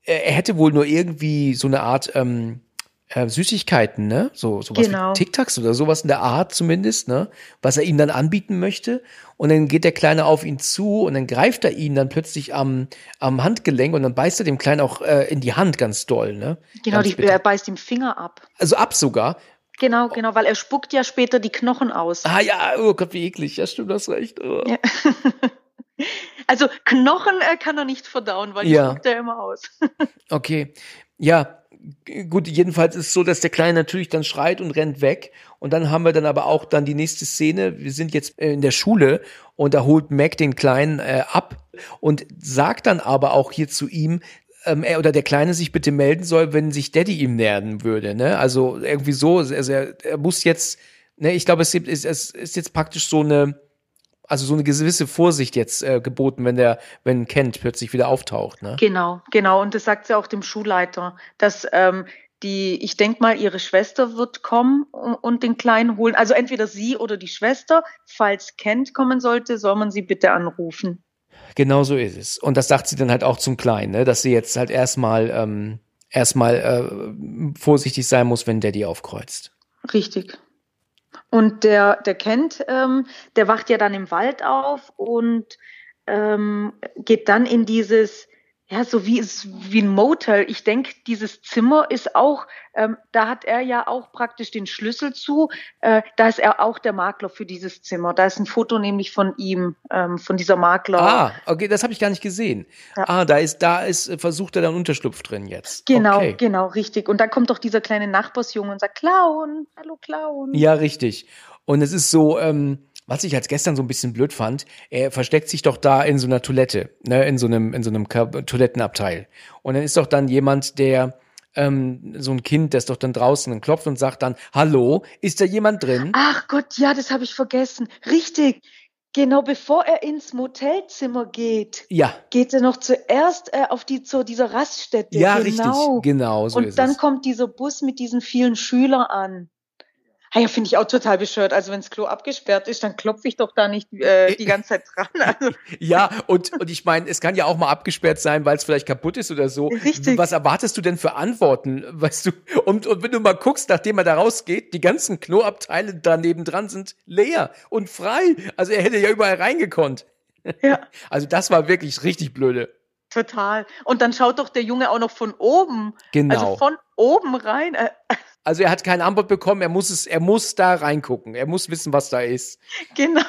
[SPEAKER 1] er er hätte wohl nur irgendwie so eine Art ähm, äh, Süßigkeiten, ne? So sowas
[SPEAKER 2] Genau.
[SPEAKER 1] wie Tic-Tacs oder sowas in der Art zumindest, ne? Was er ihm dann anbieten möchte. Und dann geht der Kleine auf ihn zu und dann greift er ihn dann plötzlich am, am Handgelenk und dann beißt er dem Kleinen auch äh, in die Hand ganz doll, ne?
[SPEAKER 2] Genau, die, er beißt ihm Finger ab.
[SPEAKER 1] Also ab sogar.
[SPEAKER 2] Genau, genau, weil er spuckt ja später die Knochen aus.
[SPEAKER 1] Ah ja, oh Gott, wie eklig. Ja, stimmt, das recht. Oh.
[SPEAKER 2] Ja. <laughs> Also Knochen äh, kann er nicht verdauen, weil die
[SPEAKER 1] Ja.
[SPEAKER 2] spuckt er immer aus. <laughs>
[SPEAKER 1] Okay. Ja, gut, jedenfalls ist es so, dass der Kleine natürlich dann schreit und rennt weg. Und dann haben wir dann aber auch dann die nächste Szene. Wir sind jetzt äh, in der Schule und da holt Mac den Kleinen äh, ab und sagt dann aber auch hier zu ihm, ähm, er oder der Kleine sich bitte melden soll, wenn sich Daddy ihm nähern würde. Ne? Also irgendwie so, also er, er muss jetzt, ne, ich glaube, es gibt- es, es ist jetzt praktisch so eine, also so eine gewisse Vorsicht jetzt äh, geboten, wenn der, wenn Kent plötzlich wieder auftaucht. Ne?
[SPEAKER 2] Genau, genau. Und das sagt sie auch dem Schulleiter, dass ähm, die, ich denke mal, ihre Schwester wird kommen und, und den Kleinen holen. Also entweder sie oder die Schwester. Falls Kent kommen sollte, soll man sie bitte anrufen.
[SPEAKER 1] Genau so ist es. Und das sagt sie dann halt auch zum Kleinen, ne? dass sie jetzt halt erstmal ähm, erstmal äh, vorsichtig sein muss, wenn Daddy aufkreuzt.
[SPEAKER 2] Richtig. Und der, der Kent, ähm, der wacht ja dann im Wald auf und ähm, geht dann in dieses, ja, so wie, es- wie ein Motel. Ich denke, dieses Zimmer ist auch, ähm, da hat er ja auch praktisch den Schlüssel zu. Äh, da ist er auch der Makler für dieses Zimmer. Da ist ein Foto nämlich von ihm, ähm, von dieser Makler.
[SPEAKER 1] Ah, okay, das habe ich gar nicht gesehen.
[SPEAKER 2] Ja.
[SPEAKER 1] Ah, da ist, da ist, äh, versucht er dann Unterschlupf drin jetzt.
[SPEAKER 2] Genau,
[SPEAKER 1] Okay.
[SPEAKER 2] genau, richtig. Und dann kommt doch dieser kleine Nachbarsjunge und sagt, Clown, hallo Clown.
[SPEAKER 1] Ja, richtig. Und es ist so, ähm, was ich als gestern so ein bisschen blöd fand, er versteckt sich doch da in so einer Toilette, ne, in so einem, in so einem Toilettenabteil. Und dann ist doch dann jemand, der, ähm, so ein Kind, das doch dann draußen und klopft und sagt dann, hallo, ist da jemand drin?
[SPEAKER 2] Ach Gott, ja, das habe ich vergessen. Richtig. Genau bevor er ins Motelzimmer geht,
[SPEAKER 1] Ja,
[SPEAKER 2] geht er noch zuerst äh, auf die zu dieser Raststätte.
[SPEAKER 1] ja,
[SPEAKER 2] genau.
[SPEAKER 1] richtig, genau, so
[SPEAKER 2] Und dann
[SPEAKER 1] es.
[SPEAKER 2] kommt dieser Bus mit diesen vielen Schülern an. Ah Ja, finde ich auch total bescheuert. Also wenn das Klo abgesperrt ist, dann klopfe ich doch da nicht äh, die ganze Zeit dran. <laughs> Also,
[SPEAKER 1] Ja, und, und ich meine, es kann ja auch mal abgesperrt sein, weil es vielleicht kaputt ist oder so.
[SPEAKER 2] Richtig.
[SPEAKER 1] Was erwartest du denn für Antworten? Weißt du, und, und wenn du mal guckst, nachdem er da rausgeht, die ganzen Kloabteile daneben dran sind leer und frei. Also er hätte ja überall reingekonnt.
[SPEAKER 2] ja, <laughs>
[SPEAKER 1] Also das war wirklich richtig blöde.
[SPEAKER 2] total. Und dann schaut doch der Junge auch noch von oben.
[SPEAKER 1] Genau.
[SPEAKER 2] Also von oben rein.
[SPEAKER 1] Also er hat keine Antwort bekommen, er muss es, er muss da reingucken, er muss wissen, was da ist.
[SPEAKER 2] genau.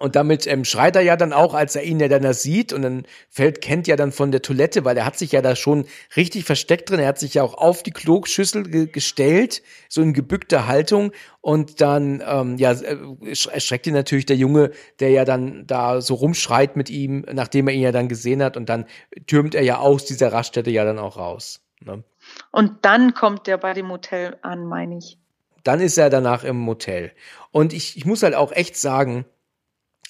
[SPEAKER 1] Und damit ähm, schreit er ja dann auch, als er ihn ja dann da sieht und dann fällt Kent ja dann von der Toilette, weil er hat sich ja da schon richtig versteckt drin. Er hat sich ja auch auf die Kloschüssel ge gestellt, so in gebückter Haltung und dann ähm, ja äh, ersch- erschreckt ihn natürlich der Junge, der ja dann da so rumschreit mit ihm, nachdem er ihn ja dann gesehen hat und dann türmt er ja aus dieser Raststätte ja dann auch raus. Ne?
[SPEAKER 2] Und dann kommt der bei dem Hotel an, meine ich.
[SPEAKER 1] dann ist er danach im Motel. Und ich, ich muss halt auch echt sagen,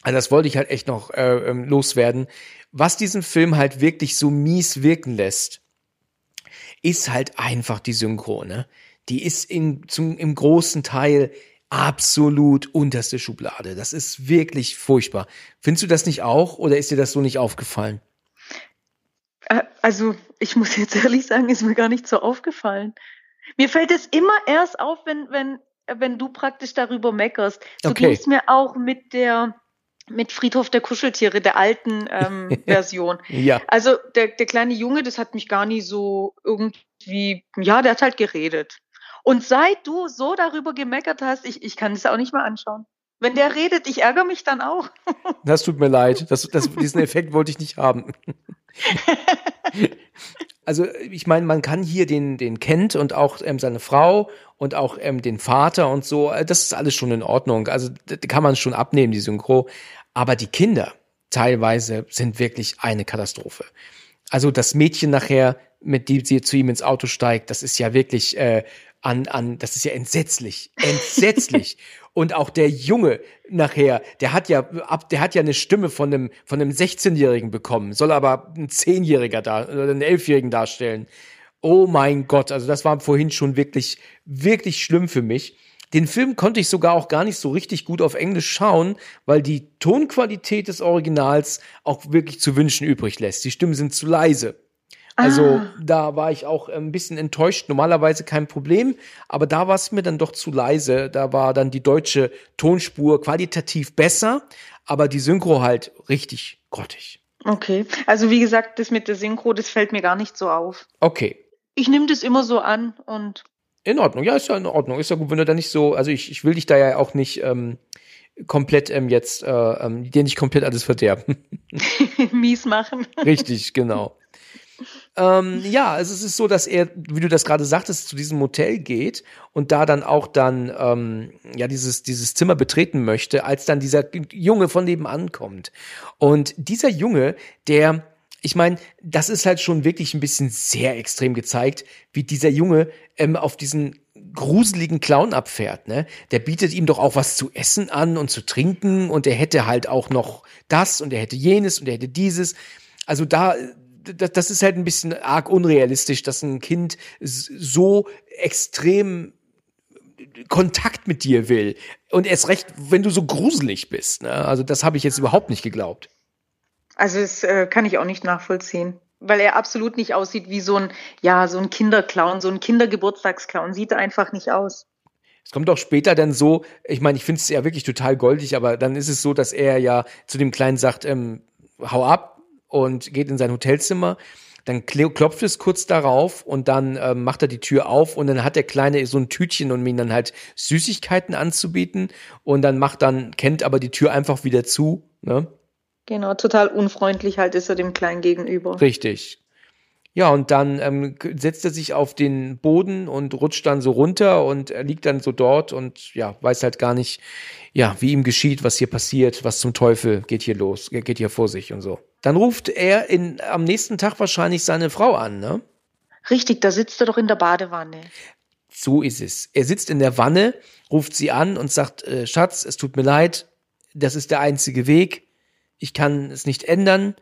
[SPEAKER 1] also das wollte ich halt echt noch äh, ähm, loswerden, was diesen Film halt wirklich so mies wirken lässt, ist halt einfach die Synchro, ne? Die ist in, zum, im großen Teil absolut unterste Schublade. Das ist wirklich furchtbar. Findest du das nicht auch oder ist dir das so nicht aufgefallen?
[SPEAKER 2] Äh, Also, ich muss jetzt <laughs> ehrlich sagen, ist mir gar nicht so aufgefallen. Mir fällt es immer erst auf, wenn, wenn, wenn du praktisch darüber meckerst. So
[SPEAKER 1] Okay.
[SPEAKER 2] ging es mir auch mit der, mit Friedhof der Kuscheltiere, der alten ähm, <laughs> Version.
[SPEAKER 1] Ja.
[SPEAKER 2] Also der, der kleine Junge, das hat mich gar nie so irgendwie, ja, der hat halt geredet. Und seit du so darüber gemeckert hast, ich, ich kann es auch nicht mehr anschauen. Wenn der redet, ich ärgere mich dann auch. <laughs>
[SPEAKER 1] Das tut mir leid. Das, das, diesen Effekt wollte ich nicht haben. <laughs> Also ich meine, man kann hier den, den Kent und auch ähm, seine Frau und auch ähm, den Vater und so, äh, das ist alles schon in Ordnung. Also kann man schon abnehmen, die Synchro. Aber die Kinder teilweise sind wirklich eine Katastrophe. Also das Mädchen nachher, mit dem sie zu ihm ins Auto steigt, das ist ja wirklich äh, an, an, das ist ja entsetzlich, <laughs> entsetzlich. Und auch der Junge nachher, der hat ja ab, der hat ja eine Stimme von einem von einem 16-Jährigen bekommen, soll aber ein 10-Jähriger da oder einen 11-Jährigen darstellen. Oh mein Gott, also das war vorhin schon wirklich wirklich schlimm für mich. Den Film konnte ich sogar auch gar nicht so richtig gut auf Englisch schauen, weil die Tonqualität des Originals auch wirklich zu wünschen übrig lässt. Die Stimmen sind zu leise. Also
[SPEAKER 2] Ah.
[SPEAKER 1] da war ich auch ein bisschen enttäuscht. Normalerweise kein Problem, aber da war es mir dann doch zu leise. Da war dann die deutsche Tonspur qualitativ besser, aber die Synchro halt richtig grottig.
[SPEAKER 2] Okay. Also wie gesagt, das mit der Synchro, das fällt mir gar nicht so auf.
[SPEAKER 1] Okay.
[SPEAKER 2] Ich nehme das immer so an und
[SPEAKER 1] In Ordnung, ja, ist ja in Ordnung. Ist ja gut, wenn du da nicht so, also ich, ich will dich da ja auch nicht ähm, komplett ähm, jetzt, äh, ähm, dir nicht komplett alles verderben. <laughs>
[SPEAKER 2] mies machen.
[SPEAKER 1] Richtig, genau. Ähm, ja, also es ist so, dass er, wie du das gerade sagtest, zu diesem Motel geht und da dann auch dann ähm, ja dieses dieses Zimmer betreten möchte, als dann dieser Junge von nebenan kommt. Und dieser Junge, der ich meine, das ist halt schon wirklich ein bisschen sehr extrem gezeigt, wie dieser Junge ähm, auf diesen gruseligen Clown abfährt, ne? Der bietet ihm doch auch was zu essen an und zu trinken und er hätte halt auch noch das und er hätte jenes und er hätte dieses. Also da, das, das ist halt ein bisschen arg unrealistisch, dass ein Kind so extrem Kontakt mit dir will. Und erst recht, wenn du so gruselig bist. Ne? Also das habe ich jetzt überhaupt nicht geglaubt.
[SPEAKER 2] Also das äh, kann ich auch nicht nachvollziehen. Weil er absolut nicht aussieht wie so ein, ja, so ein Kinderclown, so ein Kindergeburtstagsclown. Sieht er einfach nicht aus.
[SPEAKER 1] Es kommt auch später dann so, ich meine, ich finde es ja wirklich total goldig, aber dann ist es so, dass er ja zu dem Kleinen sagt, ähm, hau ab und geht in sein Hotelzimmer. Dann klopft es kurz darauf und dann ähm, macht er die Tür auf und dann hat der Kleine so ein Tütchen, um ihm dann halt Süßigkeiten anzubieten und dann macht dann, kennt aber die Tür einfach wieder zu, ne?
[SPEAKER 2] Genau, total unfreundlich halt ist er dem Kleinen gegenüber.
[SPEAKER 1] Richtig. Ja, und dann ähm, setzt er sich auf den Boden und rutscht dann so runter und er liegt dann so dort und ja, weiß halt gar nicht, ja, wie ihm geschieht, was hier passiert, was zum Teufel geht hier los, geht hier vor sich und so. Dann ruft er in, am nächsten Tag wahrscheinlich seine Frau an, ne?
[SPEAKER 2] Richtig, da sitzt er doch in der Badewanne.
[SPEAKER 1] So ist es. Er sitzt in der Wanne, ruft sie an und sagt, äh, Schatz, es tut mir leid, das ist der einzige Weg, ich kann es nicht ändern.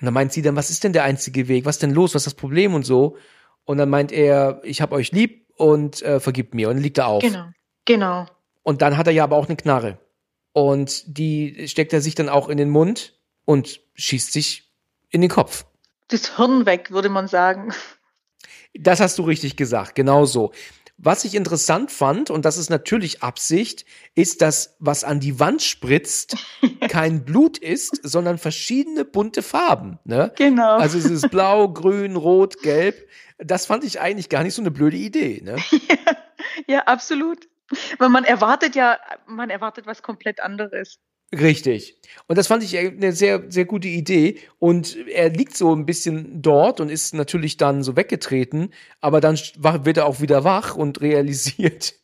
[SPEAKER 1] Und dann meint sie dann, was ist denn der einzige Weg? Was ist denn los? Was ist das Problem und so? Und dann meint er, ich hab euch lieb und äh, vergibt mir. Und dann liegt er auf.
[SPEAKER 2] Genau, genau.
[SPEAKER 1] Und dann hat er ja aber auch eine Knarre. Und die steckt er sich dann auch in den Mund und schießt sich in den Kopf.
[SPEAKER 2] Das Hirn weg, würde man sagen.
[SPEAKER 1] Das hast du richtig gesagt, genau so. Was ich interessant fand, und das ist natürlich Absicht, ist, dass was an die Wand spritzt, <laughs> kein Blut ist, sondern verschiedene bunte Farben. Ne?
[SPEAKER 2] Genau.
[SPEAKER 1] Also es ist blau, <laughs> grün, rot, gelb. Das fand ich eigentlich gar nicht so eine blöde Idee. Ne? <laughs>
[SPEAKER 2] ja, absolut. Weil man erwartet ja, man erwartet was komplett anderes.
[SPEAKER 1] Richtig. Und das fand ich eine sehr, sehr gute Idee. Und er liegt so ein bisschen dort und ist natürlich dann so weggetreten, aber dann wird er auch wieder wach und <laughs> realisiert,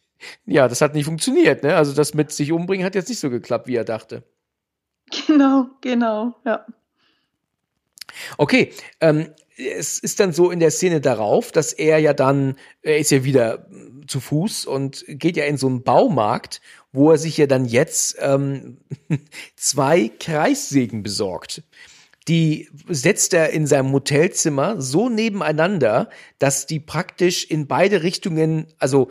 [SPEAKER 1] ja, das hat nicht funktioniert. Ne? Also das mit sich umbringen hat jetzt nicht so geklappt, wie er dachte.
[SPEAKER 2] Genau, genau, ja.
[SPEAKER 1] Okay, ähm, es ist dann so in der Szene darauf, dass er ja dann, er ist ja wieder zu Fuß und geht ja in so einen Baumarkt, wo er sich ja dann jetzt ähm, <laughs> zwei Kreissägen besorgt. Die setzt er in seinem Hotelzimmer so nebeneinander, dass die praktisch in beide Richtungen, also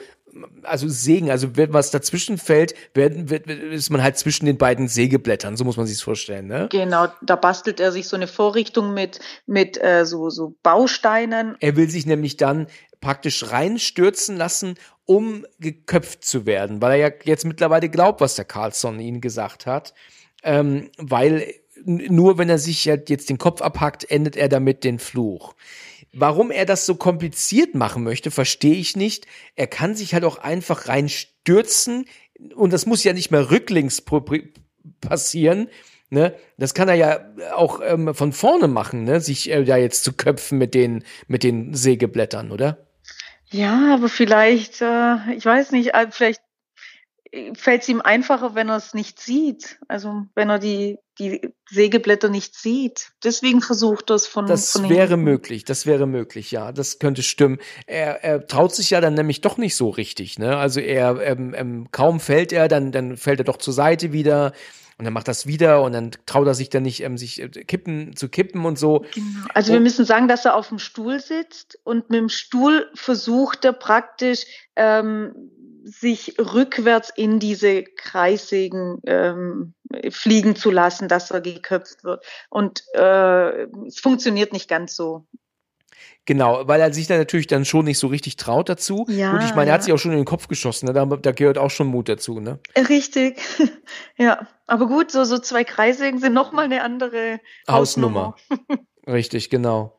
[SPEAKER 1] also Sägen, also wenn was dazwischen fällt, werden, wird, ist man halt zwischen den beiden Sägeblättern, so muss man sich's vorstellen, ne?
[SPEAKER 2] Genau, da bastelt er sich so eine Vorrichtung mit, mit äh, so, so Bausteinen.
[SPEAKER 1] Er will sich nämlich dann praktisch reinstürzen lassen, um geköpft zu werden, weil er ja jetzt mittlerweile glaubt, was der Carlson ihnen gesagt hat. ähm, weil nur wenn er sich halt jetzt den Kopf abhackt, endet er damit den Fluch. Warum er das so kompliziert machen möchte, verstehe ich nicht. Er kann sich halt auch einfach reinstürzen und das muss ja nicht mehr rücklings passieren. Ne? Das kann er ja auch ähm, von vorne machen, ne? sich äh, da jetzt zu köpfen mit den, mit den Sägeblättern, oder?
[SPEAKER 2] Ja, aber vielleicht, äh, ich weiß nicht, äh, vielleicht fällt es ihm einfacher, wenn er es nicht sieht. Also wenn er die, die Sägeblätter nicht sieht. Deswegen versucht er es von
[SPEAKER 1] Das
[SPEAKER 2] von
[SPEAKER 1] wäre
[SPEAKER 2] hinten.
[SPEAKER 1] möglich, das wäre möglich, ja. Das könnte stimmen. Er, er traut sich ja dann nämlich doch nicht so richtig, ne? Also er, ähm, ähm, kaum fällt er, dann, dann fällt er doch zur Seite wieder. Und dann macht das wieder und dann traut er sich dann nicht, ähm, sich äh, kippen, zu kippen und so.
[SPEAKER 2] Genau. Also wir
[SPEAKER 1] Oh.
[SPEAKER 2] müssen sagen, dass er auf dem Stuhl sitzt und mit dem Stuhl versucht er praktisch ähm, sich rückwärts in diese Kreissägen ähm, fliegen zu lassen, dass er geköpft wird. Und äh, es funktioniert nicht ganz so.
[SPEAKER 1] Genau, weil er sich dann natürlich dann schon nicht so richtig traut dazu.
[SPEAKER 2] Ja,
[SPEAKER 1] Gut, ich meine, er hat
[SPEAKER 2] ja.
[SPEAKER 1] sich auch schon in den Kopf geschossen, ne? da, da gehört auch schon Mut dazu, ne?
[SPEAKER 2] Richtig, <laughs> ja. Aber gut, so, so zwei Kreissägen sind nochmal eine andere
[SPEAKER 1] Hausnummer. <laughs> Richtig, genau.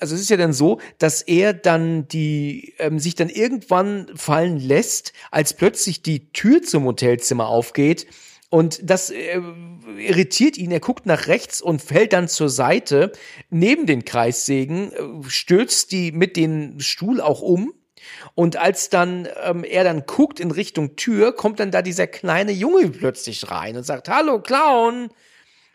[SPEAKER 1] Also es ist ja dann so, dass er dann die ähm, sich dann irgendwann fallen lässt, als plötzlich die Tür zum Hotelzimmer aufgeht und das äh, irritiert ihn. Er guckt nach rechts und fällt dann zur Seite neben den Kreissägen, äh, stürzt die mit dem Stuhl auch um. Und als dann ähm, er dann guckt in Richtung Tür, kommt dann da dieser kleine Junge plötzlich rein und sagt: Hallo Clown.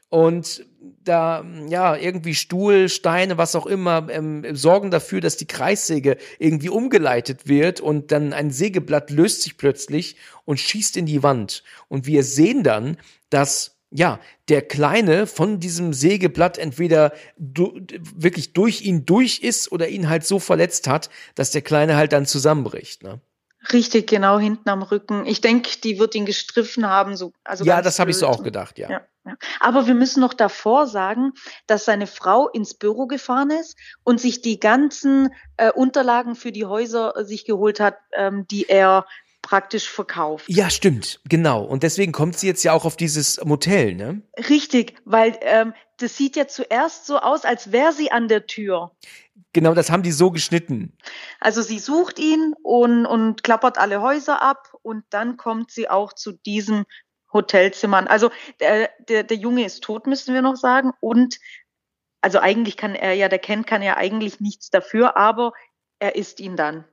[SPEAKER 1] Und da, ja, irgendwie Stuhl, Steine, was auch immer, ähm, sorgen dafür, dass die Kreissäge irgendwie umgeleitet wird und dann ein Sägeblatt löst sich plötzlich und schießt in die Wand. Und wir sehen dann, dass ja, der Kleine von diesem Sägeblatt entweder du, wirklich durch ihn durch ist oder ihn halt so verletzt hat, dass der Kleine halt dann zusammenbricht. Ne?
[SPEAKER 2] Richtig, genau hinten am Rücken. Ich denke, die wird ihn gestriffen haben. So, also
[SPEAKER 1] ja, das habe ich so auch gedacht, ja.
[SPEAKER 2] Ja, ja. Aber wir müssen noch davor sagen, dass seine Frau ins Büro gefahren ist und sich die ganzen äh, Unterlagen für die Häuser äh, sich geholt hat, ähm, die er praktisch verkauft.
[SPEAKER 1] Ja, stimmt, genau. Und deswegen kommt sie jetzt ja auch auf dieses Motel, ne?
[SPEAKER 2] Richtig, weil ähm, das sieht ja zuerst so aus, als wäre sie an der Tür.
[SPEAKER 1] Genau, das haben die so geschnitten.
[SPEAKER 2] Also sie sucht ihn und, und klappert alle Häuser ab und dann kommt sie auch zu diesem Hotelzimmer. an. Also der, der, der Junge ist tot, müssen wir noch sagen. Und also eigentlich kann er ja, der Ken kann ja eigentlich nichts dafür, aber er isst ihn dann.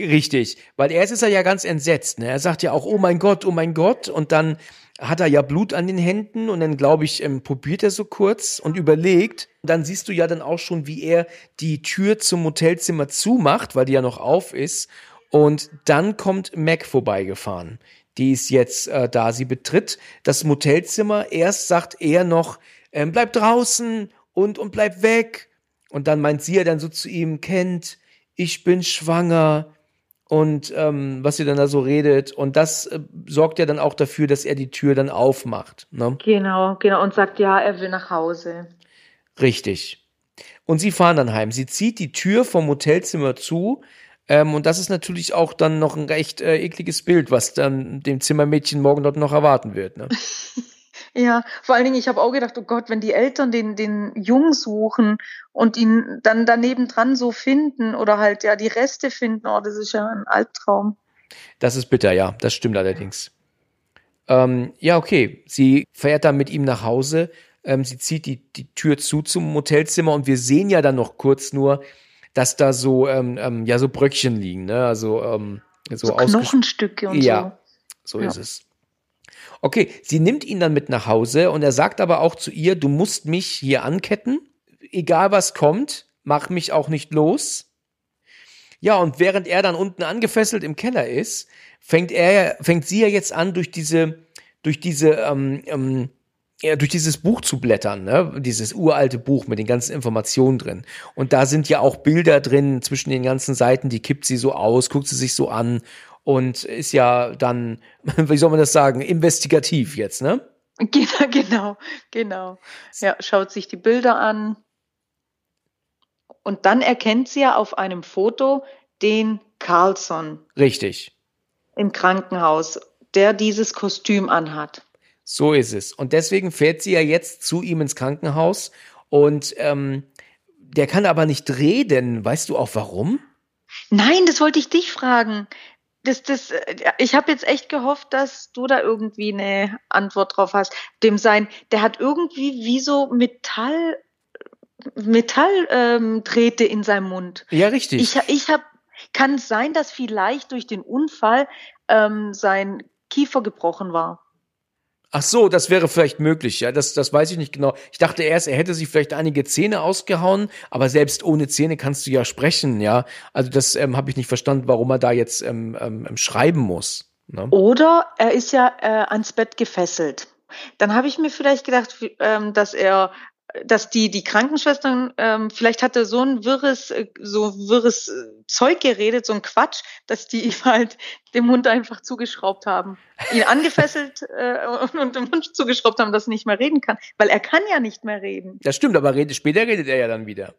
[SPEAKER 1] Richtig, weil erst ist er ja ganz entsetzt. Ne? Er sagt ja auch, oh mein Gott, oh mein Gott. Und dann hat er ja Blut an den Händen und dann, glaube ich, ähm, probiert er so kurz und überlegt. Und dann siehst du ja dann auch schon, wie er die Tür zum Hotelzimmer zumacht, weil die ja noch auf ist. Und dann kommt Mac vorbeigefahren. Die ist jetzt äh, da. Sie betritt das Motelzimmer. Erst sagt er noch, ähm, bleib draußen und, und bleib weg. Und dann meint sie ja dann so zu ihm, Kent, ich bin schwanger und ähm, was sie dann da so redet. Und das äh, sorgt ja dann auch dafür, dass er die Tür dann aufmacht. Ne?
[SPEAKER 2] Genau, genau. Und sagt, ja, er will nach Hause.
[SPEAKER 1] Richtig. Und sie fahren dann heim. Sie zieht die Tür vom Hotelzimmer zu. Ähm, und das ist natürlich auch dann noch ein recht äh, ekliges Bild, was dann dem Zimmermädchen morgen dort noch erwarten wird. Ne? <laughs>
[SPEAKER 2] Ja, vor allen Dingen, ich habe auch gedacht, oh Gott, wenn die Eltern den, den Jungen suchen und ihn dann daneben dran so finden oder halt ja die Reste finden, oh, das ist ja ein Albtraum.
[SPEAKER 1] Das ist bitter, ja, das stimmt allerdings. Ähm, ja, okay. Sie fährt dann mit ihm nach Hause. Ähm, sie zieht die, die Tür zu zum Hotelzimmer und wir sehen ja dann noch kurz nur, dass da so, ähm, ähm, ja, so Bröckchen liegen, ne? Also, ähm, so,
[SPEAKER 2] So, Knochenstücke und
[SPEAKER 1] Ja. So
[SPEAKER 2] Ja.
[SPEAKER 1] ist es. Okay, sie nimmt ihn dann mit nach Hause und er sagt aber auch zu ihr, du musst mich hier anketten, egal was kommt, mach mich auch nicht los. Ja, und während er dann unten angefesselt im Keller ist, fängt er, fängt sie ja jetzt an, durch diese, durch diese, ähm, ähm, ja, durch dieses Buch zu blättern, ne? dieses uralte Buch mit den ganzen Informationen drin. Und da sind ja auch Bilder drin zwischen den ganzen Seiten, die kippt sie so aus, guckt sie sich so an und ist ja dann, <laughs> wie soll man das sagen, investigativ jetzt, ne?
[SPEAKER 2] Genau, <laughs> genau, genau. Ja, schaut sich die Bilder an. Und dann erkennt sie ja auf einem Foto den Carlson
[SPEAKER 1] Richtig.
[SPEAKER 2] im Krankenhaus, der dieses Kostüm anhat.
[SPEAKER 1] So ist es. Und deswegen fährt sie ja jetzt zu ihm ins Krankenhaus und ähm, der kann aber nicht reden. Weißt du auch warum?
[SPEAKER 2] Nein, das wollte ich dich fragen. Das, das, äh, ich habe jetzt echt gehofft, dass du da irgendwie eine Antwort drauf hast. Dem sein, der hat irgendwie wie so Metall, Metalldrähte ähm, in seinem Mund.
[SPEAKER 1] Ja, richtig.
[SPEAKER 2] Ich, ich habe, kann es sein, dass vielleicht durch den Unfall ähm, sein Kiefer gebrochen war?
[SPEAKER 1] Ach so, das wäre vielleicht möglich, ja. Das, das weiß ich nicht genau. Ich dachte erst, er hätte sich vielleicht einige Zähne ausgehauen, aber selbst ohne Zähne kannst du ja sprechen, ja. Also das ähm, habe ich nicht verstanden, warum er da jetzt ähm, ähm, schreiben muss.
[SPEAKER 2] Ne? Oder er ist ja äh, ans Bett gefesselt. Dann habe ich mir vielleicht gedacht, ähm, dass er dass die, die Krankenschwestern, ähm, vielleicht hatte so ein wirres, äh, so wirres äh, Zeug geredet, so ein Quatsch, dass die <laughs> ihm halt dem Hund einfach zugeschraubt haben. Ihn angefesselt äh, und, und dem Hund zugeschraubt haben, dass er nicht mehr reden kann. Weil er kann ja nicht mehr reden.
[SPEAKER 1] Das stimmt, aber redet, später redet er ja dann wieder.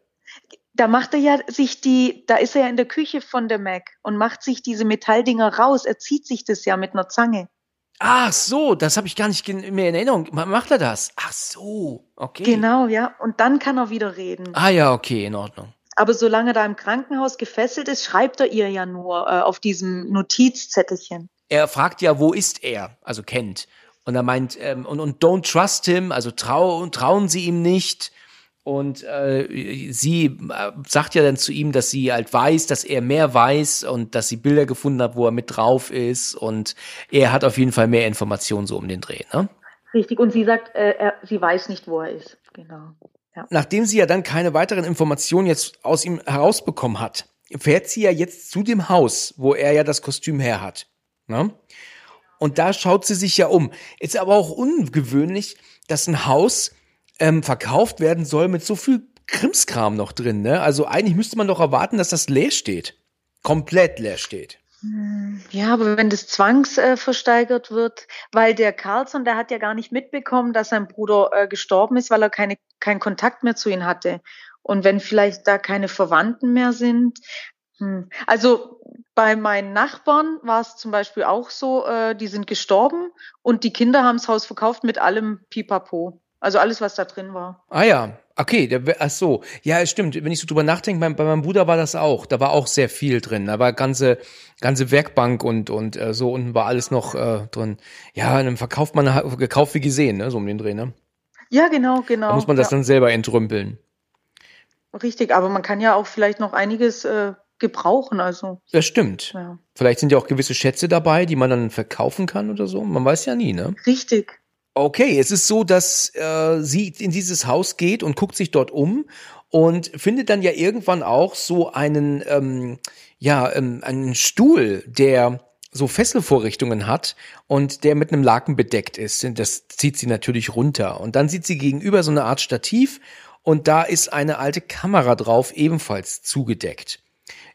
[SPEAKER 2] Da macht er ja sich die, da ist er ja in der Küche von der Mac und macht sich diese Metalldinger raus. Er zieht sich das ja mit einer Zange.
[SPEAKER 1] Ach so, das habe ich gar nicht mehr in Erinnerung. Macht er das? Ach so, okay.
[SPEAKER 2] Genau, ja. Und dann kann er wieder reden.
[SPEAKER 1] Ah ja, okay, in Ordnung.
[SPEAKER 2] Aber solange er da im Krankenhaus gefesselt ist, schreibt er ihr ja nur äh, auf diesem Notizzettelchen.
[SPEAKER 1] Er fragt ja, wo ist er? Also kennt. Und er meint, ähm, und, und don't trust him, also trau, trauen Sie ihm nicht. Und äh, sie äh, sagt ja dann zu ihm, dass sie halt weiß, dass er mehr weiß und dass sie Bilder gefunden hat, wo er mit drauf ist. Und er hat auf jeden Fall mehr Informationen so um den Dreh. Ne?
[SPEAKER 2] Richtig. Und sie sagt, äh, er, sie weiß nicht, wo er ist. Genau.
[SPEAKER 1] Ja. Nachdem sie ja dann keine weiteren Informationen jetzt aus ihm herausbekommen hat, fährt sie ja jetzt zu dem Haus, wo er ja das Kostüm her hat. Ne? Und da schaut sie sich ja um. Ist aber auch ungewöhnlich, dass ein Haus ähm, verkauft werden soll mit so viel Krimskram noch drin. Ne? Also eigentlich müsste man doch erwarten, dass das leer steht. Komplett leer steht.
[SPEAKER 2] Hm, ja, aber wenn das zwangsversteigert äh, wird, weil der Carlson, der hat ja gar nicht mitbekommen, dass sein Bruder äh, gestorben ist, weil er keine, keinen Kontakt mehr zu ihm hatte. Und wenn vielleicht da keine Verwandten mehr sind. Hm. Also bei meinen Nachbarn war es zum Beispiel auch so, äh, die sind gestorben und die Kinder haben das Haus verkauft mit allem Pipapo. Also alles, was da drin war.
[SPEAKER 1] Ah ja, okay, der, ach so. Ja, stimmt. Wenn ich so drüber nachdenke, bei, bei meinem Bruder war das auch. Da war auch sehr viel drin. Da war ganze, ganze Werkbank und, und äh, so unten war alles noch äh, drin. Ja, dann verkauft man gekauft wie gesehen, ne? so um den Dreh, ne?
[SPEAKER 2] Ja, genau, genau.
[SPEAKER 1] Da muss man das ja. dann selber entrümpeln.
[SPEAKER 2] Richtig, aber man kann ja auch vielleicht noch einiges äh, gebrauchen, also.
[SPEAKER 1] Das stimmt. Ja. Vielleicht sind ja auch gewisse Schätze dabei, die man dann verkaufen kann oder so. Man weiß ja nie, ne?
[SPEAKER 2] Richtig.
[SPEAKER 1] Okay, es ist so, dass äh, sie in dieses Haus geht und guckt sich dort um und findet dann ja irgendwann auch so einen, ähm, ja, ähm, einen Stuhl, der so Fesselvorrichtungen hat und der mit einem Laken bedeckt ist. Das zieht sie natürlich runter. Und dann sieht sie gegenüber so eine Art Stativ und da ist eine alte Kamera drauf, ebenfalls zugedeckt.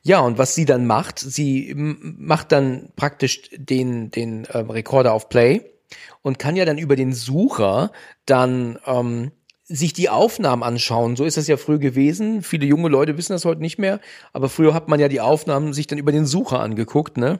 [SPEAKER 1] Ja, und was sie dann macht, sie macht dann praktisch den, den äh, Rekorder auf Play und kann ja dann über den Sucher dann ähm, sich die Aufnahmen anschauen. So ist das ja früher gewesen. Viele junge Leute wissen das heute nicht mehr, aber früher hat man ja die Aufnahmen sich dann über den Sucher angeguckt, ne?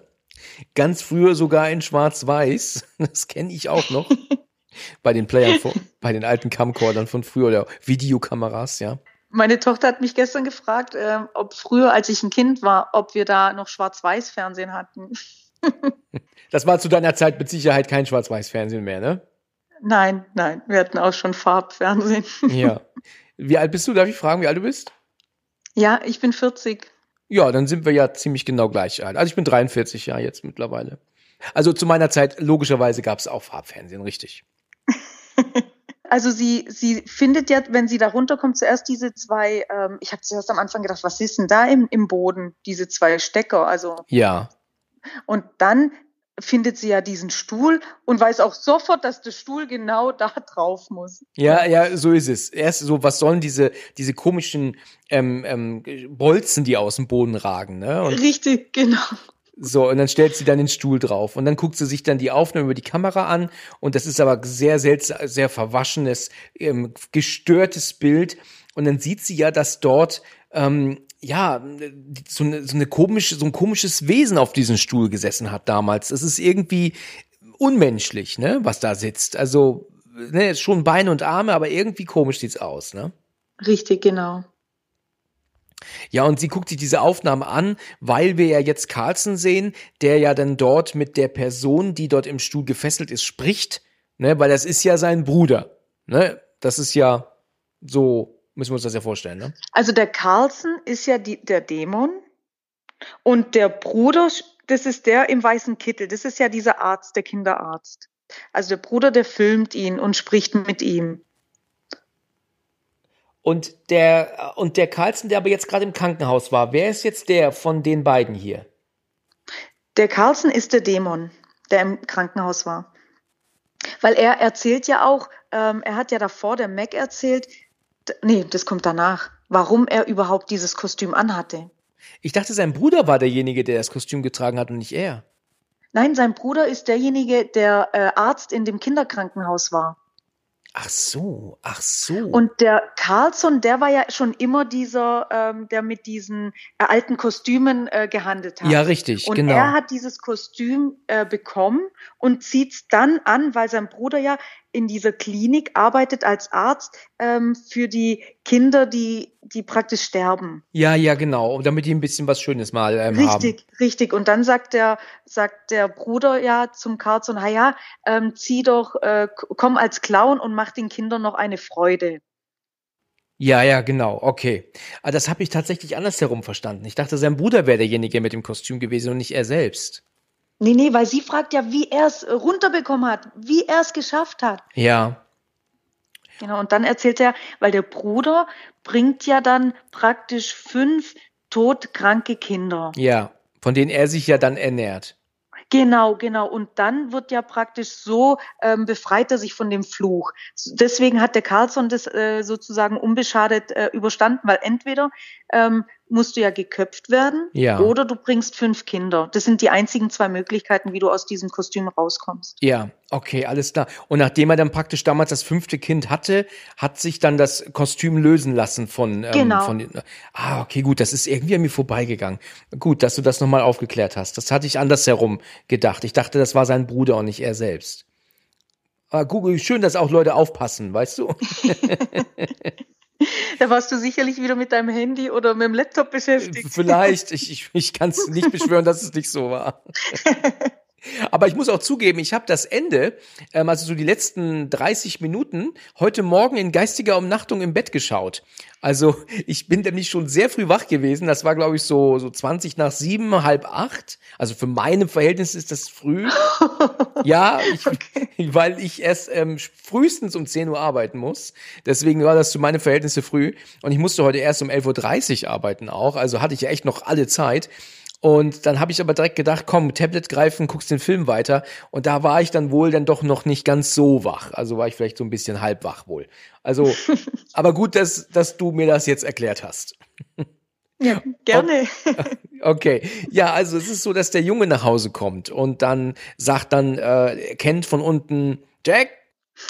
[SPEAKER 1] Ganz früher sogar in Schwarz-Weiß. <laughs> Das kenne ich auch noch. <laughs> bei den Playern, von, bei den alten Camcordern von früher oder Videokameras, ja.
[SPEAKER 2] Meine Tochter hat mich gestern gefragt, äh, ob früher, als ich ein Kind war, ob wir da noch Schwarz-Weiß-Fernsehen hatten.
[SPEAKER 1] Das war zu deiner Zeit mit Sicherheit kein Schwarz-Weiß-Fernsehen mehr, ne?
[SPEAKER 2] Nein, nein, wir hatten auch schon Farbfernsehen.
[SPEAKER 1] Ja. <laughs> Wie alt bist du? Darf ich fragen, wie alt du bist?
[SPEAKER 2] Ja, ich bin 40.
[SPEAKER 1] Ja, dann sind wir ja ziemlich genau gleich alt. Also ich bin 43 Jahre jetzt mittlerweile. Also zu meiner Zeit, logischerweise gab es auch Farbfernsehen, richtig. <laughs>
[SPEAKER 2] Also sie, sie findet ja, wenn sie da runterkommt, zuerst diese zwei, ähm, ich habe zuerst am Anfang gedacht, was ist denn da im, im Boden, diese zwei Stecker, also.
[SPEAKER 1] Ja.
[SPEAKER 2] Und dann findet sie ja diesen Stuhl und weiß auch sofort, dass der Stuhl genau da <laughs> drauf muss.
[SPEAKER 1] Ja, ja, so ist es. Erst so, was sollen diese, diese komischen ähm, ähm, Bolzen, die aus dem Boden ragen, ne?
[SPEAKER 2] Und Richtig, genau.
[SPEAKER 1] So, und dann stellt sie dann den Stuhl drauf. Und dann guckt sie sich dann die Aufnahme über die Kamera an. Und das ist aber sehr seltsam, sehr verwaschenes, ähm, gestörtes Bild. Und dann sieht sie ja, dass dort ähm, ja, so eine, so eine komische, so ein komisches Wesen auf diesem Stuhl gesessen hat damals. Es ist irgendwie unmenschlich, ne, was da sitzt. Also, ne, schon Beine und Arme, aber irgendwie komisch sieht's aus, ne?
[SPEAKER 2] Richtig, genau.
[SPEAKER 1] Ja, und sie guckt sich diese Aufnahme an, weil wir ja jetzt Carlson sehen, der ja dann dort mit der Person, die dort im Stuhl gefesselt ist, spricht, ne, weil das ist ja sein Bruder, ne? Das ist ja so, müssen wir uns das ja vorstellen, ne?
[SPEAKER 2] Also der Carlson ist ja die, der Dämon und der Bruder, das ist der im weißen Kittel, das ist ja dieser Arzt, der Kinderarzt. Also der Bruder, der filmt ihn und spricht mit ihm.
[SPEAKER 1] Und der, und der Carlson, der aber jetzt gerade im Krankenhaus war, wer ist jetzt der von den beiden hier?
[SPEAKER 2] Der Carlson ist der Dämon, der im Krankenhaus war. Weil er erzählt ja auch, ähm, er hat ja davor der Mac erzählt, nee, das kommt danach, warum er überhaupt dieses Kostüm anhatte.
[SPEAKER 1] Ich dachte, sein Bruder war derjenige, der das Kostüm getragen hat und nicht er.
[SPEAKER 2] Nein, sein Bruder ist derjenige, der äh, Arzt in dem Kinderkrankenhaus war.
[SPEAKER 1] Ach so, ach so.
[SPEAKER 2] Und der Carlson, der war ja schon immer dieser, ähm, der mit diesen äh, alten Kostümen äh, gehandelt hat.
[SPEAKER 1] ja, richtig,
[SPEAKER 2] Und
[SPEAKER 1] genau.
[SPEAKER 2] er hat dieses Kostüm äh, bekommen und zieht es dann an, weil sein Bruder ja in dieser Klinik arbeitet als Arzt ähm, für die Kinder, die, die praktisch sterben.
[SPEAKER 1] ja, ja, genau. Und damit die ein bisschen was Schönes mal ähm, haben.
[SPEAKER 2] Richtig, richtig. Und dann sagt der, sagt der Bruder ja zum Carlson, na ja, ähm, zieh doch, äh, komm als Clown und mach den Kindern noch eine Freude.
[SPEAKER 1] Ja, ja, genau. Okay. Aber das habe ich tatsächlich andersherum verstanden. Ich dachte, sein Bruder wäre derjenige mit dem Kostüm gewesen und nicht er selbst.
[SPEAKER 2] Nee, nee, weil sie fragt ja, wie er es runterbekommen hat, wie er es geschafft hat.
[SPEAKER 1] Ja,
[SPEAKER 2] Genau, und dann erzählt er, weil der Bruder bringt ja dann praktisch fünf todkranke Kinder.
[SPEAKER 1] ja. Von denen er sich ja dann ernährt.
[SPEAKER 2] Genau, genau. Und dann wird ja praktisch so, ähm, befreit er sich von dem Fluch. Deswegen hat der Carlson das äh, sozusagen unbeschadet äh, überstanden, weil entweder ähm, musst du ja geköpft werden
[SPEAKER 1] Ja.
[SPEAKER 2] oder du bringst fünf Kinder. Das sind die einzigen zwei Möglichkeiten, wie du aus diesem Kostüm rauskommst.
[SPEAKER 1] Ja, okay, alles klar. Und nachdem er dann praktisch damals das fünfte Kind hatte, hat sich dann das Kostüm lösen lassen von, ähm,
[SPEAKER 2] Genau.
[SPEAKER 1] von Ah, okay, gut, das ist irgendwie an mir vorbeigegangen. Gut, dass du das nochmal aufgeklärt hast. Das hatte ich andersherum gedacht. Ich dachte, das war sein Bruder und nicht er selbst. Ah, gut, schön, dass auch Leute aufpassen, weißt du? <laughs> <laughs>
[SPEAKER 2] Da warst du sicherlich wieder mit deinem Handy oder mit dem Laptop beschäftigt.
[SPEAKER 1] Vielleicht, ich, ich, ich kann es nicht beschwören, dass es nicht so war. <laughs> Aber ich muss auch zugeben, ich habe das Ende, ähm, also so die letzten 30 Minuten, heute Morgen in geistiger Umnachtung im Bett geschaut. Also ich bin nämlich schon sehr früh wach gewesen. Das war, glaube ich, so, so 20 nach sieben, halb acht. Also für meine Verhältnisse ist das früh. <laughs> Ja, ich, <laughs> weil ich erst ähm, frühestens um 10 Uhr arbeiten muss. Deswegen war das zu meinen Verhältnisse früh. Und ich musste heute erst um 11.30 Uhr arbeiten auch. Also hatte ich ja echt noch alle Zeit. Und dann habe ich aber direkt gedacht, komm, Tablet greifen, guckst den Film weiter. Und da war ich dann wohl dann doch noch nicht ganz so wach. Also war ich vielleicht so ein bisschen halb wach wohl. Also, <laughs> aber gut, dass, dass du mir das jetzt erklärt hast.
[SPEAKER 2] Ja, gerne. <laughs>
[SPEAKER 1] Okay, ja, also es ist so, dass der Junge nach Hause kommt und dann sagt dann, äh, kennt von unten Jack.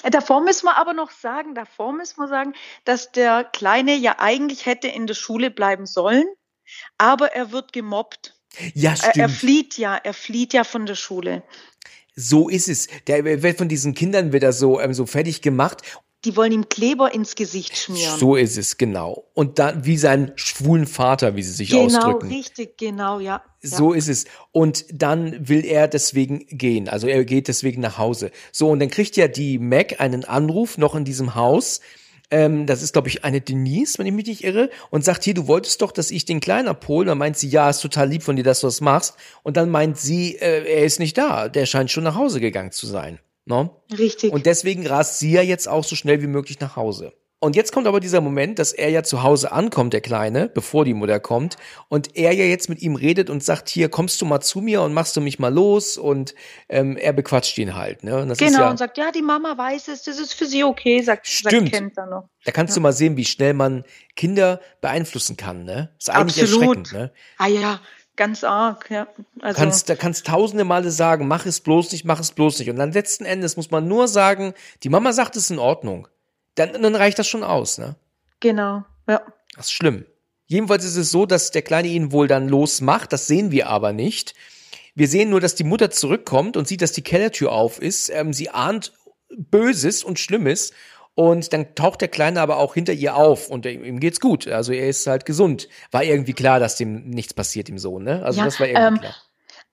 [SPEAKER 2] Äh, Davor müssen wir aber noch sagen, davor müssen wir sagen, dass der Kleine ja eigentlich hätte in der Schule bleiben sollen, aber er wird gemobbt.
[SPEAKER 1] Ja,
[SPEAKER 2] Er,
[SPEAKER 1] stimmt.
[SPEAKER 2] er flieht ja, er flieht ja von der Schule.
[SPEAKER 1] so ist es. Der wird von diesen Kindern wieder so, ähm, so fertig gemacht.
[SPEAKER 2] Die wollen ihm Kleber ins Gesicht schmieren.
[SPEAKER 1] So ist es, genau. Und dann wie sein schwulen Vater, wie sie sich
[SPEAKER 2] genau,
[SPEAKER 1] ausdrücken.
[SPEAKER 2] richtig, genau, ja.
[SPEAKER 1] So ist es. Und dann will er deswegen gehen. Also er geht deswegen nach Hause. So, und dann kriegt ja die Mac einen Anruf noch in diesem Haus. Ähm, das ist, glaube ich, eine Denise, wenn ich mich nicht irre, und sagt, hier, du wolltest doch, dass ich den Kleinen abhole. Dann meint sie, ja, ist total lieb von dir, dass du das machst. Und dann meint sie, äh, er ist nicht da. Der scheint schon nach Hause gegangen zu sein. No?
[SPEAKER 2] Ja, richtig.
[SPEAKER 1] Und deswegen rast sie ja jetzt auch so schnell wie möglich nach Hause. Und jetzt kommt aber dieser Moment, dass er ja zu Hause ankommt, der Kleine, bevor die Mutter kommt, und er ja jetzt mit ihm redet und sagt, hier kommst du mal zu mir und machst du mich mal los und ähm, er bequatscht ihn halt. Ne? Und
[SPEAKER 2] genau,
[SPEAKER 1] ja,
[SPEAKER 2] und sagt, ja, die Mama weiß es, das ist für sie okay, sagt,
[SPEAKER 1] Stimmt.
[SPEAKER 2] sagt Kent dann noch.
[SPEAKER 1] da kannst du mal sehen, wie schnell man Kinder beeinflussen kann. Ne? ist eigentlich
[SPEAKER 2] Absolut.
[SPEAKER 1] erschreckend. Ne?
[SPEAKER 2] Ah ja, ganz arg, ja. Also,
[SPEAKER 1] kannst, da kannst tausende Male sagen, mach es bloß nicht, mach es bloß nicht. Und dann letzten Endes muss man nur sagen, die Mama sagt, es ist in Ordnung. Dann, dann reicht das schon aus. Ne?
[SPEAKER 2] genau, ja.
[SPEAKER 1] Das ist schlimm. Jedenfalls ist es so, dass der Kleine ihn wohl dann losmacht. Das sehen wir aber nicht. Wir sehen nur, dass die Mutter zurückkommt und sieht, dass die Kellertür auf ist. Ähm, sie ahnt Böses und Schlimmes. Und dann taucht der Kleine aber auch hinter ihr auf und ihm geht's gut. Also er ist halt gesund. War irgendwie klar, dass dem nichts passiert, dem Sohn, ne? Also
[SPEAKER 2] Ja,
[SPEAKER 1] das war irgendwie
[SPEAKER 2] ähm,
[SPEAKER 1] klar.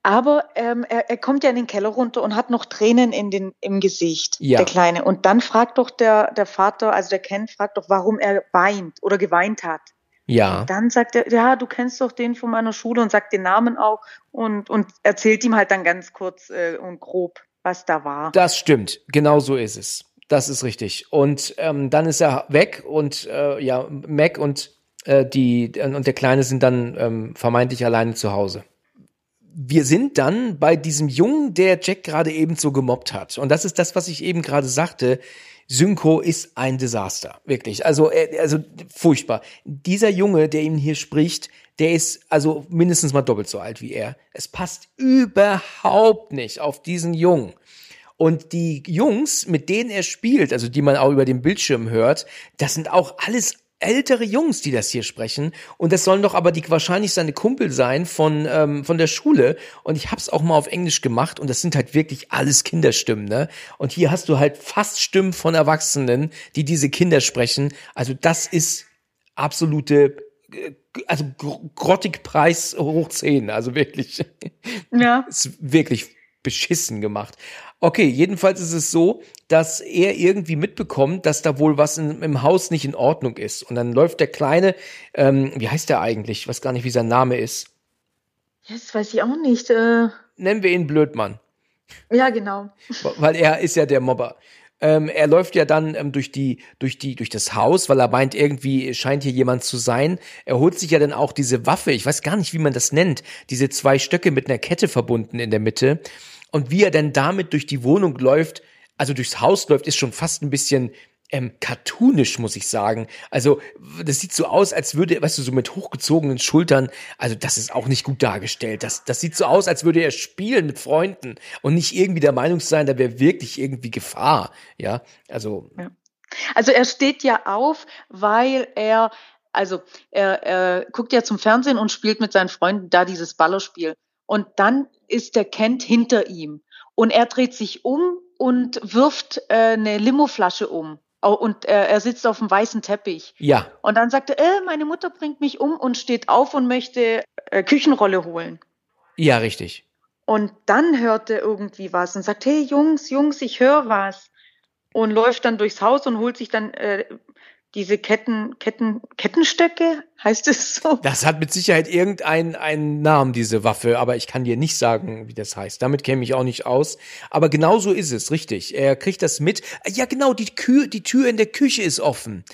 [SPEAKER 2] Aber ähm, er, er kommt ja in den Keller runter und hat noch Tränen in den, im Gesicht,
[SPEAKER 1] Ja.
[SPEAKER 2] der Kleine. Und dann fragt doch der, der Vater, also der Ken, fragt doch, warum er weint oder geweint hat.
[SPEAKER 1] Ja.
[SPEAKER 2] Dann sagt er, ja, du kennst doch den von meiner Schule und sagt den Namen auch und, und erzählt ihm halt dann ganz kurz äh, und grob, was da war.
[SPEAKER 1] Das stimmt, genau so ist es. Das ist richtig. Und ähm, dann ist er weg und äh, ja, Mac und äh, die und der Kleine sind dann ähm, vermeintlich alleine zu Hause. Wir sind dann bei diesem Jungen, der Jack gerade eben so gemobbt hat. Und das ist das, was ich eben gerade sagte. Synchro ist ein Desaster, wirklich. Also, äh, also furchtbar. Dieser Junge, der ihn hier spricht, der ist also mindestens mal doppelt so alt wie er. Es passt überhaupt nicht auf diesen Jungen. Und die Jungs, mit denen er spielt, also die man auch über den Bildschirm hört, das sind auch alles ältere Jungs, die das hier sprechen. Und das sollen doch aber die wahrscheinlich seine Kumpel sein von, ähm, von der Schule. Und ich hab's auch mal auf Englisch gemacht und das sind halt wirklich alles Kinderstimmen, ne? Und hier hast du halt fast Stimmen von Erwachsenen, die diese Kinder sprechen. Also das ist absolute, äh, also gr- Grottigpreis hoch 10, also wirklich.
[SPEAKER 2] Ja. <laughs>
[SPEAKER 1] ist wirklich beschissen gemacht. Okay, jedenfalls ist es so, dass er irgendwie mitbekommt, dass da wohl was in, im Haus nicht in Ordnung ist. Und dann läuft der Kleine, ähm, wie heißt der eigentlich? Ich weiß gar nicht, wie sein Name ist.
[SPEAKER 2] Das weiß ich auch nicht. Äh,
[SPEAKER 1] Nennen wir ihn Blödmann,
[SPEAKER 2] ja, genau.
[SPEAKER 1] weil er ist ja der Mobber. Ähm, er läuft ja dann ähm, durch die, durch die, durch das Haus, weil er meint, irgendwie scheint hier jemand zu sein. Er holt sich ja dann auch diese Waffe, ich weiß gar nicht, wie man das nennt, diese zwei Stöcke mit einer Kette verbunden in der Mitte. Und wie er dann damit durch die Wohnung läuft, also durchs Haus läuft, ist schon fast ein bisschen ähm, cartoonisch, muss ich sagen. Also, das sieht so aus, als würde, weißt du, so mit hochgezogenen Schultern, also das ist auch nicht gut dargestellt. Das, das sieht so aus, als würde er spielen mit Freunden und nicht irgendwie der Meinung sein, da wäre wirklich irgendwie Gefahr. Ja, also,
[SPEAKER 2] Also er steht ja auf, weil er, also er, er guckt ja zum Fernsehen und spielt mit seinen Freunden da dieses Ballerspiel. Und dann ist der Kent hinter ihm. Und er dreht sich um und wirft äh, eine Limoflasche um. Und äh, er sitzt auf dem weißen Teppich.
[SPEAKER 1] ja,
[SPEAKER 2] Und dann sagt er, äh, meine Mutter bringt mich um und steht auf und möchte äh, Küchenrolle holen.
[SPEAKER 1] ja, richtig.
[SPEAKER 2] Und dann hört er irgendwie was und sagt, hey Jungs, Jungs, ich höre was. Und läuft dann durchs Haus und holt sich dann äh, diese Ketten, Ketten, Kettenstöcke, heißt es so?
[SPEAKER 1] Das hat mit Sicherheit irgendeinen einen Namen, diese Waffe, aber ich kann dir nicht sagen, wie das heißt. Damit käme ich auch nicht aus. Aber genau so ist es, richtig. Er kriegt das mit. Ja, genau, die, Kü die Tür in der Küche ist offen.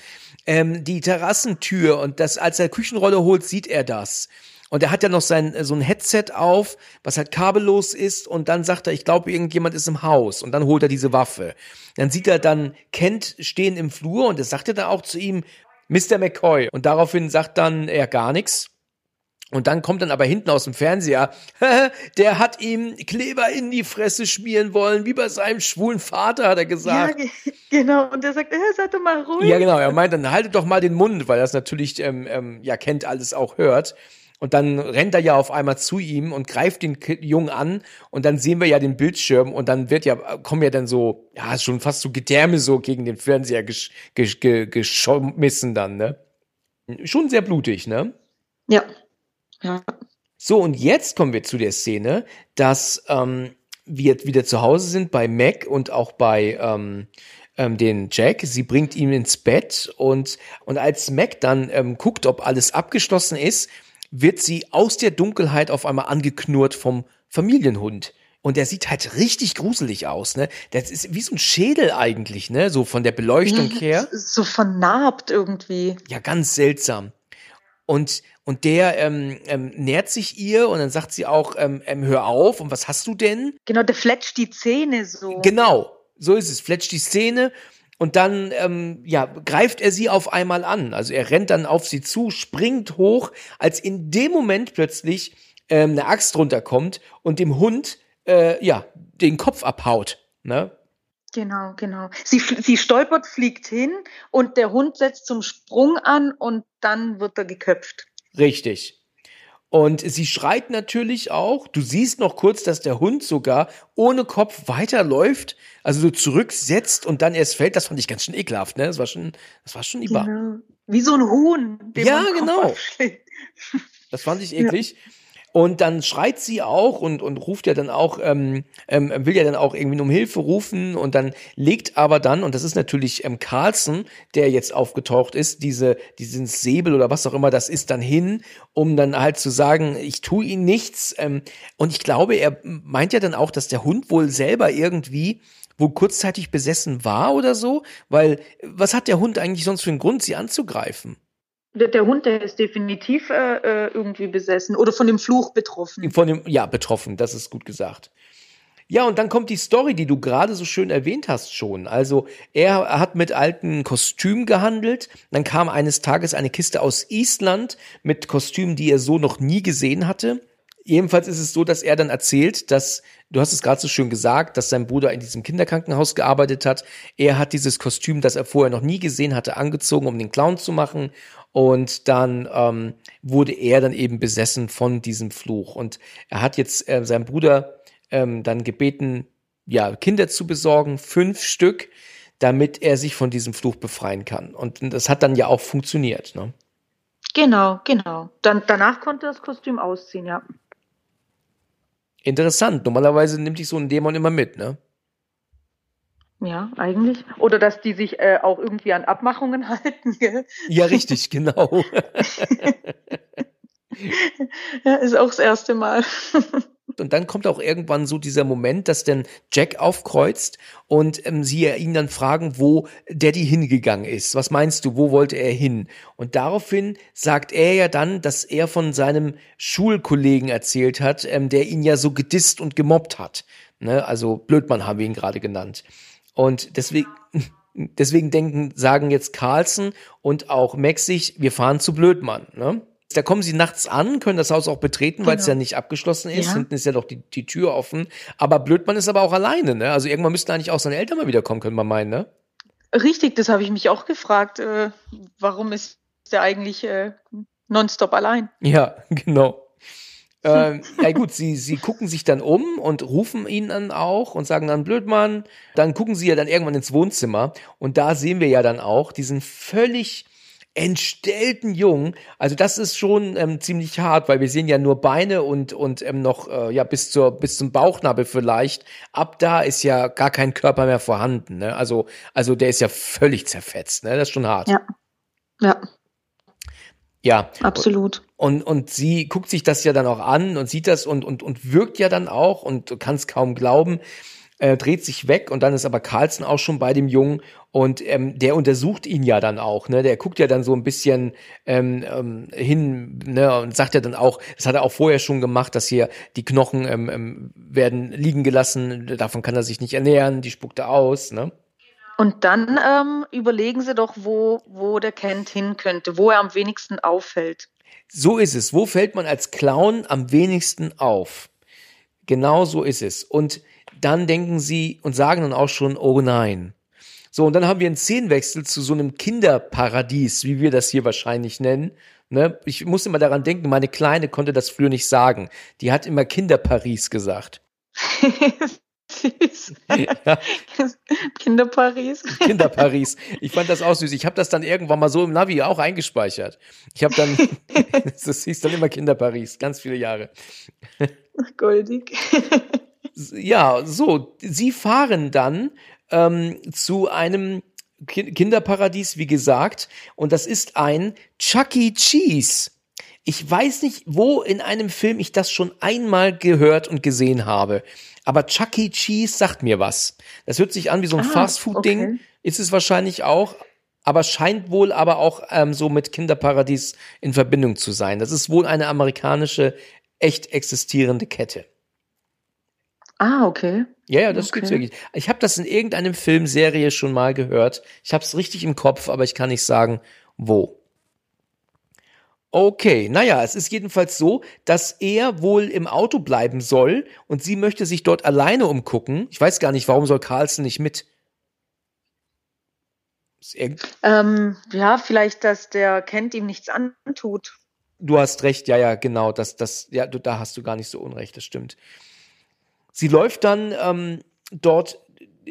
[SPEAKER 1] Ähm, die Terrassentür und das, als er Küchenrolle holt, sieht er das. Und er hat ja noch sein, so ein Headset auf, was halt kabellos ist. Und dann sagt er, ich glaube, irgendjemand ist im Haus. Und dann holt er diese Waffe. Dann sieht er dann Kent stehen im Flur und das sagt er dann auch zu ihm, Mr. McCoy. Und daraufhin sagt dann er gar nichts. Und dann kommt dann aber hinten aus dem Fernseher, <laughs> der hat ihm Kleber in die Fresse schmieren wollen, wie bei seinem schwulen Vater, hat er
[SPEAKER 2] Ja,
[SPEAKER 1] gesagt.
[SPEAKER 2] ge- genau. Und er sagt, äh, seid doch mal ruhig.
[SPEAKER 1] Ja, genau. Er meint dann, haltet doch mal den Mund, weil das natürlich, ähm, ähm, ja, kennt alles auch hört. Und dann rennt er ja auf einmal zu ihm und greift den Jungen an. Und dann sehen wir ja den Bildschirm und dann wird ja, kommen ja dann so, ja, schon fast so Gedärme so gegen den Fernseher gesch gesch ge geschmissen dann, ne? Schon sehr blutig, ne?
[SPEAKER 2] Ja. ja.
[SPEAKER 1] So, und jetzt kommen wir zu der Szene, dass ähm, wir wieder zu Hause sind bei Mac und auch bei ähm, ähm, den Jack. Sie bringt ihn ins Bett und, und als Mac dann ähm, guckt, ob alles abgeschlossen ist, wird sie aus der Dunkelheit auf einmal angeknurrt vom Familienhund. Und der sieht halt richtig gruselig aus, ne? Das ist wie so ein Schädel eigentlich, ne? So von der Beleuchtung her.
[SPEAKER 2] So vernarbt irgendwie.
[SPEAKER 1] Ja, ganz seltsam. Und, und der ähm, ähm, nähert sich ihr und dann sagt sie auch, ähm, ähm, hör auf, und was hast du denn?
[SPEAKER 2] Genau, der fletscht die Zähne so.
[SPEAKER 1] Genau, so ist es. Fletscht die Szene und dann ähm, ja, greift er sie auf einmal an. Also er rennt dann auf sie zu, springt hoch, als in dem Moment plötzlich ähm, eine Axt runterkommt und dem Hund äh, ja den Kopf abhaut. Ne?
[SPEAKER 2] Genau, genau. Sie, sie stolpert, fliegt hin und der Hund setzt zum Sprung an und dann wird er geköpft.
[SPEAKER 1] Richtig. Und sie schreit natürlich auch. Du siehst noch kurz, dass der Hund sogar ohne Kopf weiterläuft, also so zurücksetzt und dann erst fällt. Das fand ich ganz schön ekelhaft, ne? Das war schon, das war schon die
[SPEAKER 2] genau. Wie so ein Huhn.
[SPEAKER 1] ja, genau. Das fand ich <laughs> eklig. Ja. Und dann schreit sie auch und, und ruft ja dann auch, ähm, ähm, will ja dann auch irgendwie um Hilfe rufen und dann legt aber dann, und das ist natürlich ähm, Carlson, der jetzt aufgetaucht ist, diese, diesen Säbel oder was auch immer, das ist dann hin, um dann halt zu sagen, ich tue ihm nichts. Ähm, und ich glaube, er meint ja dann auch, dass der Hund wohl selber irgendwie wohl kurzzeitig besessen war oder so, weil was hat der Hund eigentlich sonst für einen Grund, sie anzugreifen?
[SPEAKER 2] Der, der, Hund, der ist definitiv äh, äh, irgendwie besessen oder von dem Fluch betroffen.
[SPEAKER 1] Von dem, ja, betroffen, das ist gut gesagt. Ja, und dann kommt die Story, die du gerade so schön erwähnt hast schon. Also er hat mit alten Kostümen gehandelt. Dann kam eines Tages eine Kiste aus Island mit Kostümen, die er so noch nie gesehen hatte. Jedenfalls ist es so, dass er dann erzählt, dass, du hast es gerade so schön gesagt, dass sein Bruder in diesem Kinderkrankenhaus gearbeitet hat. Er hat dieses Kostüm, das er vorher noch nie gesehen hatte, angezogen, um den Clown zu machen. Und dann ähm, wurde er dann eben besessen von diesem Fluch. Und er hat jetzt äh, seinen Bruder ähm, dann gebeten, ja, Kinder zu besorgen, fünf Stück, damit er sich von diesem Fluch befreien kann. Und das hat dann ja auch funktioniert, ne?
[SPEAKER 2] Genau, genau. Dann, danach konnte das Kostüm ausziehen, ja.
[SPEAKER 1] Interessant. Normalerweise nimmt dich so ein Dämon immer mit, ne?
[SPEAKER 2] Ja, eigentlich. Oder dass die sich äh, auch irgendwie an Abmachungen <laughs> halten. Gell?
[SPEAKER 1] Ja, richtig, genau. <laughs>
[SPEAKER 2] ja, ist auch das erste Mal. <laughs>
[SPEAKER 1] Und dann kommt auch irgendwann so dieser Moment, dass dann Jack aufkreuzt und ähm, sie ihn dann fragen, wo Daddy hingegangen ist. Was meinst du, wo wollte er hin? Und daraufhin sagt er ja dann, dass er von seinem Schulkollegen erzählt hat, ähm, der ihn ja so gedisst und gemobbt hat. Ne? Also Blödmann haben wir ihn gerade genannt. Und deswegen, deswegen denken, sagen jetzt Carlson und auch Max sich, wir fahren zu Blödmann. Ne? Da kommen sie nachts an, können das Haus auch betreten, genau. weil es ja nicht abgeschlossen ist. Ja. Hinten ist ja doch die, die Tür offen. Aber Blödmann ist aber auch alleine, ne? Also irgendwann müssten eigentlich auch seine Eltern mal wiederkommen, können wir meinen, ne?
[SPEAKER 2] Richtig, das habe ich mich auch gefragt. Äh, warum ist der eigentlich äh, nonstop allein?
[SPEAKER 1] Ja, <laughs> genau ähm, ja gut, sie, sie gucken sich dann um und rufen ihn dann auch und sagen dann Blödmann. Dann gucken sie ja dann irgendwann ins Wohnzimmer und da sehen wir ja dann auch diesen völlig entstellten Jungen. Also das ist schon ähm, ziemlich hart, weil wir sehen ja nur Beine und und ähm, noch äh, ja bis zur bis zum Bauchnabel vielleicht. Ab da ist ja gar kein Körper mehr vorhanden. Ne? Also also der ist ja völlig zerfetzt. Ne? Das ist schon hart.
[SPEAKER 2] Ja. Ja.
[SPEAKER 1] Ja.
[SPEAKER 2] Absolut.
[SPEAKER 1] Und, und sie guckt sich das ja dann auch an und sieht das und, und, und wirkt ja dann auch und kann es kaum glauben, äh, dreht sich weg und dann ist aber Carlson auch schon bei dem Jungen und ähm, der untersucht ihn ja dann auch, ne? Der guckt ja dann so ein bisschen ähm, ähm, hin, ne? Und sagt ja dann auch, das hat er auch vorher schon gemacht, dass hier die Knochen ähm, ähm, werden liegen gelassen, davon kann er sich nicht ernähren, die spuckt er aus, ne?
[SPEAKER 2] Und dann ähm, überlegen sie doch, wo, wo der Kent hin könnte, wo er am wenigsten auffällt.
[SPEAKER 1] So ist es. Wo fällt man als Clown am wenigsten auf? Genau so ist es. Und dann denken sie und sagen dann auch schon, oh nein. So, und dann haben wir einen Szenenwechsel zu so einem Kinderparadies, wie wir das hier wahrscheinlich nennen. Ne? Ich muss immer daran denken, meine Kleine konnte das früher nicht sagen. Die hat immer Kinderparis gesagt. <laughs>
[SPEAKER 2] süß. Ja. <laughs> Kinder Paris.
[SPEAKER 1] Kinder Paris. Ich fand das auch süß. Ich habe das dann irgendwann mal so im Navi auch eingespeichert. Ich habe dann, <laughs> das hieß dann immer Kinder Paris, ganz viele Jahre.
[SPEAKER 2] Goldig. <laughs>
[SPEAKER 1] Ja, so, sie fahren dann ähm, zu einem Kinderparadies, wie gesagt, und das ist ein Chuck E. Cheese. Ich weiß nicht, wo in einem Film ich das schon einmal gehört und gesehen habe. Aber Chuck E. Cheese sagt mir was. Das hört sich an wie so ein ah, Fastfood-Ding. Okay. Ist es wahrscheinlich auch. Aber scheint wohl aber auch ähm, so mit Kinderparadies in Verbindung zu sein. Das ist wohl eine amerikanische, echt existierende Kette.
[SPEAKER 2] Ah, okay.
[SPEAKER 1] Ja, ja, das okay. gibt's wirklich. Ich habe das in irgendeinem Film, Serie schon mal gehört. Ich habe es richtig im Kopf, aber ich kann nicht sagen, wo. Okay, naja, es ist jedenfalls so, dass er wohl im Auto bleiben soll und sie möchte sich dort alleine umgucken. Ich weiß gar nicht, warum soll Carlson nicht mit?
[SPEAKER 2] Ähm, ja, vielleicht, dass der Kent ihm nichts antut.
[SPEAKER 1] du hast recht, ja, ja, genau, das, das, ja, du, da hast du gar nicht so unrecht, das stimmt. Sie läuft dann ähm, dort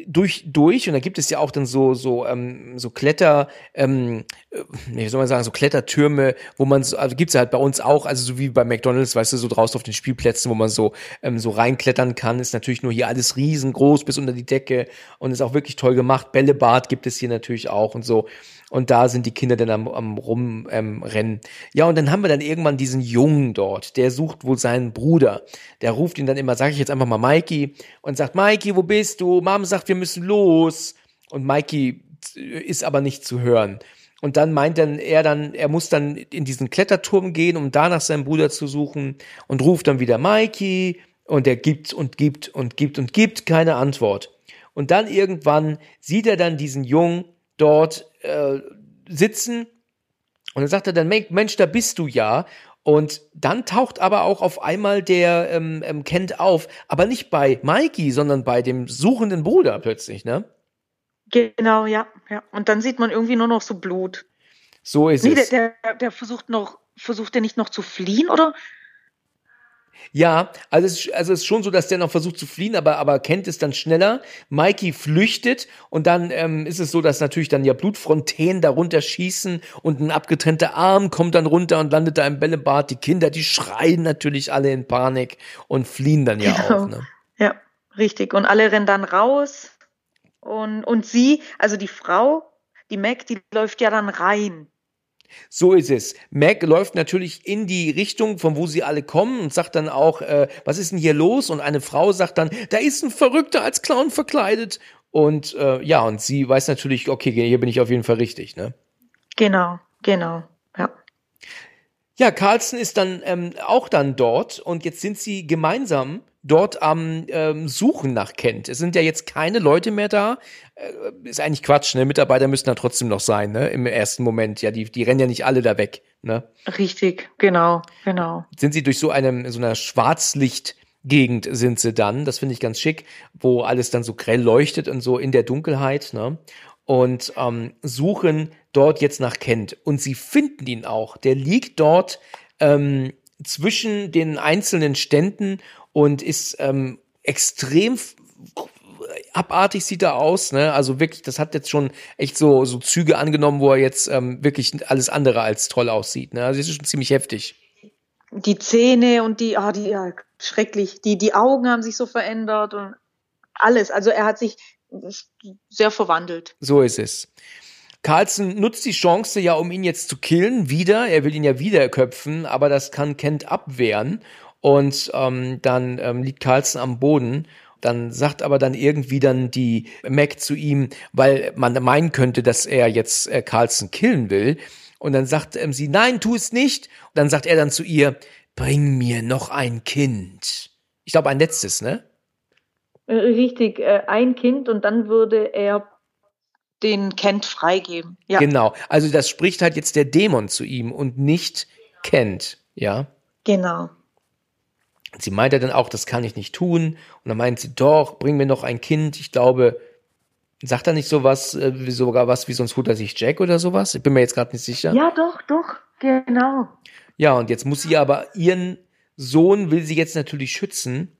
[SPEAKER 1] durch, durch und da gibt es ja auch dann so, so, ähm, so Kletter, ähm, äh, wie soll man sagen, so Klettertürme, wo man so, also gibt's ja halt bei uns auch, also so wie bei McDonalds, weißt du, so draußen auf den Spielplätzen, wo man so, ähm, so reinklettern kann, ist natürlich nur hier alles riesengroß bis unter die Decke und ist auch wirklich toll gemacht. Bällebad gibt es hier natürlich auch und so. Und da sind die Kinder dann am, am rumrennen. Ähm, ja, und dann haben wir dann irgendwann diesen Jungen dort, der sucht wohl seinen Bruder. Der ruft ihn dann immer, sage ich jetzt einfach mal Mikey, und sagt, Mikey, wo bist du? Mom sagt, wir müssen los. Und Mikey ist aber nicht zu hören. Und dann meint dann er dann, er muss dann in diesen Kletterturm gehen, um da nach seinem Bruder zu suchen und ruft dann wieder Mikey und er gibt und gibt und gibt und gibt keine Antwort. Und dann irgendwann sieht er dann diesen Jungen dort äh, sitzen und dann sagt er dann, Mensch, da bist du ja. Und dann taucht aber auch auf einmal der ähm, ähm, Kent auf, aber nicht bei Mikey, sondern bei dem suchenden Bruder plötzlich, ne?
[SPEAKER 2] Genau, ja, ja. Und dann sieht man irgendwie nur noch so Blut.
[SPEAKER 1] So ist nee, es.
[SPEAKER 2] Der, der, der versucht noch, versucht er nicht noch zu fliehen, oder?
[SPEAKER 1] Ja, also es, also es ist schon so, dass der noch versucht zu fliehen, aber, aber kennt es dann schneller. Mikey flüchtet und dann ähm, ist es so, dass natürlich dann ja Blutfrontänen darunter schießen und ein abgetrennter Arm kommt dann runter und landet da im Bällebad. Die Kinder, die schreien natürlich alle in Panik und fliehen dann ja genau. auch. Ne?
[SPEAKER 2] Ja, richtig. Und alle rennen dann raus und, und sie, also die Frau, die Mac, die läuft ja dann rein
[SPEAKER 1] so ist es. Mac läuft natürlich in die Richtung, von wo sie alle kommen und sagt dann auch, äh, was ist denn hier los? Und eine Frau sagt dann, da ist ein Verrückter als Clown verkleidet. Und äh, ja, und sie weiß natürlich, okay, hier bin ich auf jeden Fall richtig, ne?
[SPEAKER 2] Genau, genau, ja.
[SPEAKER 1] Ja, Carlson ist dann ähm, auch dann dort und jetzt sind sie gemeinsam dort am ähm, Suchen nach Kent. Es sind ja jetzt keine Leute mehr da. Äh, ist eigentlich Quatsch, ne? Mitarbeiter müssen da trotzdem noch sein, ne? Im ersten Moment. Ja, die, die rennen ja nicht alle da weg, ne?
[SPEAKER 2] Richtig, genau, genau.
[SPEAKER 1] Sind sie durch so einem, so einer Schwarzlicht Gegend sind sie dann, das finde ich ganz schick, wo alles dann so grell leuchtet und so in der Dunkelheit, ne? Und ähm, suchen dort jetzt nach Kent. Und sie finden ihn auch. Der liegt dort ähm, zwischen den einzelnen Ständen und ist ähm, extrem abartig sieht er aus, ne? Also wirklich, das hat jetzt schon echt so so Züge angenommen, wo er jetzt ähm, wirklich alles andere als toll aussieht, ne? Also das ist schon ziemlich heftig.
[SPEAKER 2] Die Zähne und die, ah, die, ja, schrecklich. Die, die Augen haben sich so verändert und alles. Also er hat sich sehr verwandelt.
[SPEAKER 1] So ist es. Carlson nutzt die Chance ja, um ihn jetzt zu killen, wieder. Er will ihn ja wieder köpfen, aber das kann Kent abwehren. Und ähm, dann ähm, liegt Carlson am Boden. Dann sagt aber dann irgendwie dann die Mac zu ihm, weil man meinen könnte, dass er jetzt äh, Carlson killen will. Und dann sagt ähm, sie, nein, tu es nicht. Und dann sagt er dann zu ihr, bring mir noch ein Kind. Ich glaube, ein letztes, ne?
[SPEAKER 2] Äh, richtig, äh, ein Kind und dann würde er den Kent freigeben.
[SPEAKER 1] Ja. Genau. Also das spricht halt jetzt der Dämon zu ihm und nicht Kent, ja?
[SPEAKER 2] Genau.
[SPEAKER 1] Sie meinte dann auch, das kann ich nicht tun. Und dann meint sie, doch, bring mir noch ein Kind. Ich glaube, sagt er nicht sowas, äh, sogar was wie sonst holt er sich Jack oder sowas? Ich bin mir jetzt gerade nicht sicher.
[SPEAKER 2] Ja, doch, doch, genau.
[SPEAKER 1] Ja, und jetzt muss sie aber ihren Sohn will sie jetzt natürlich schützen.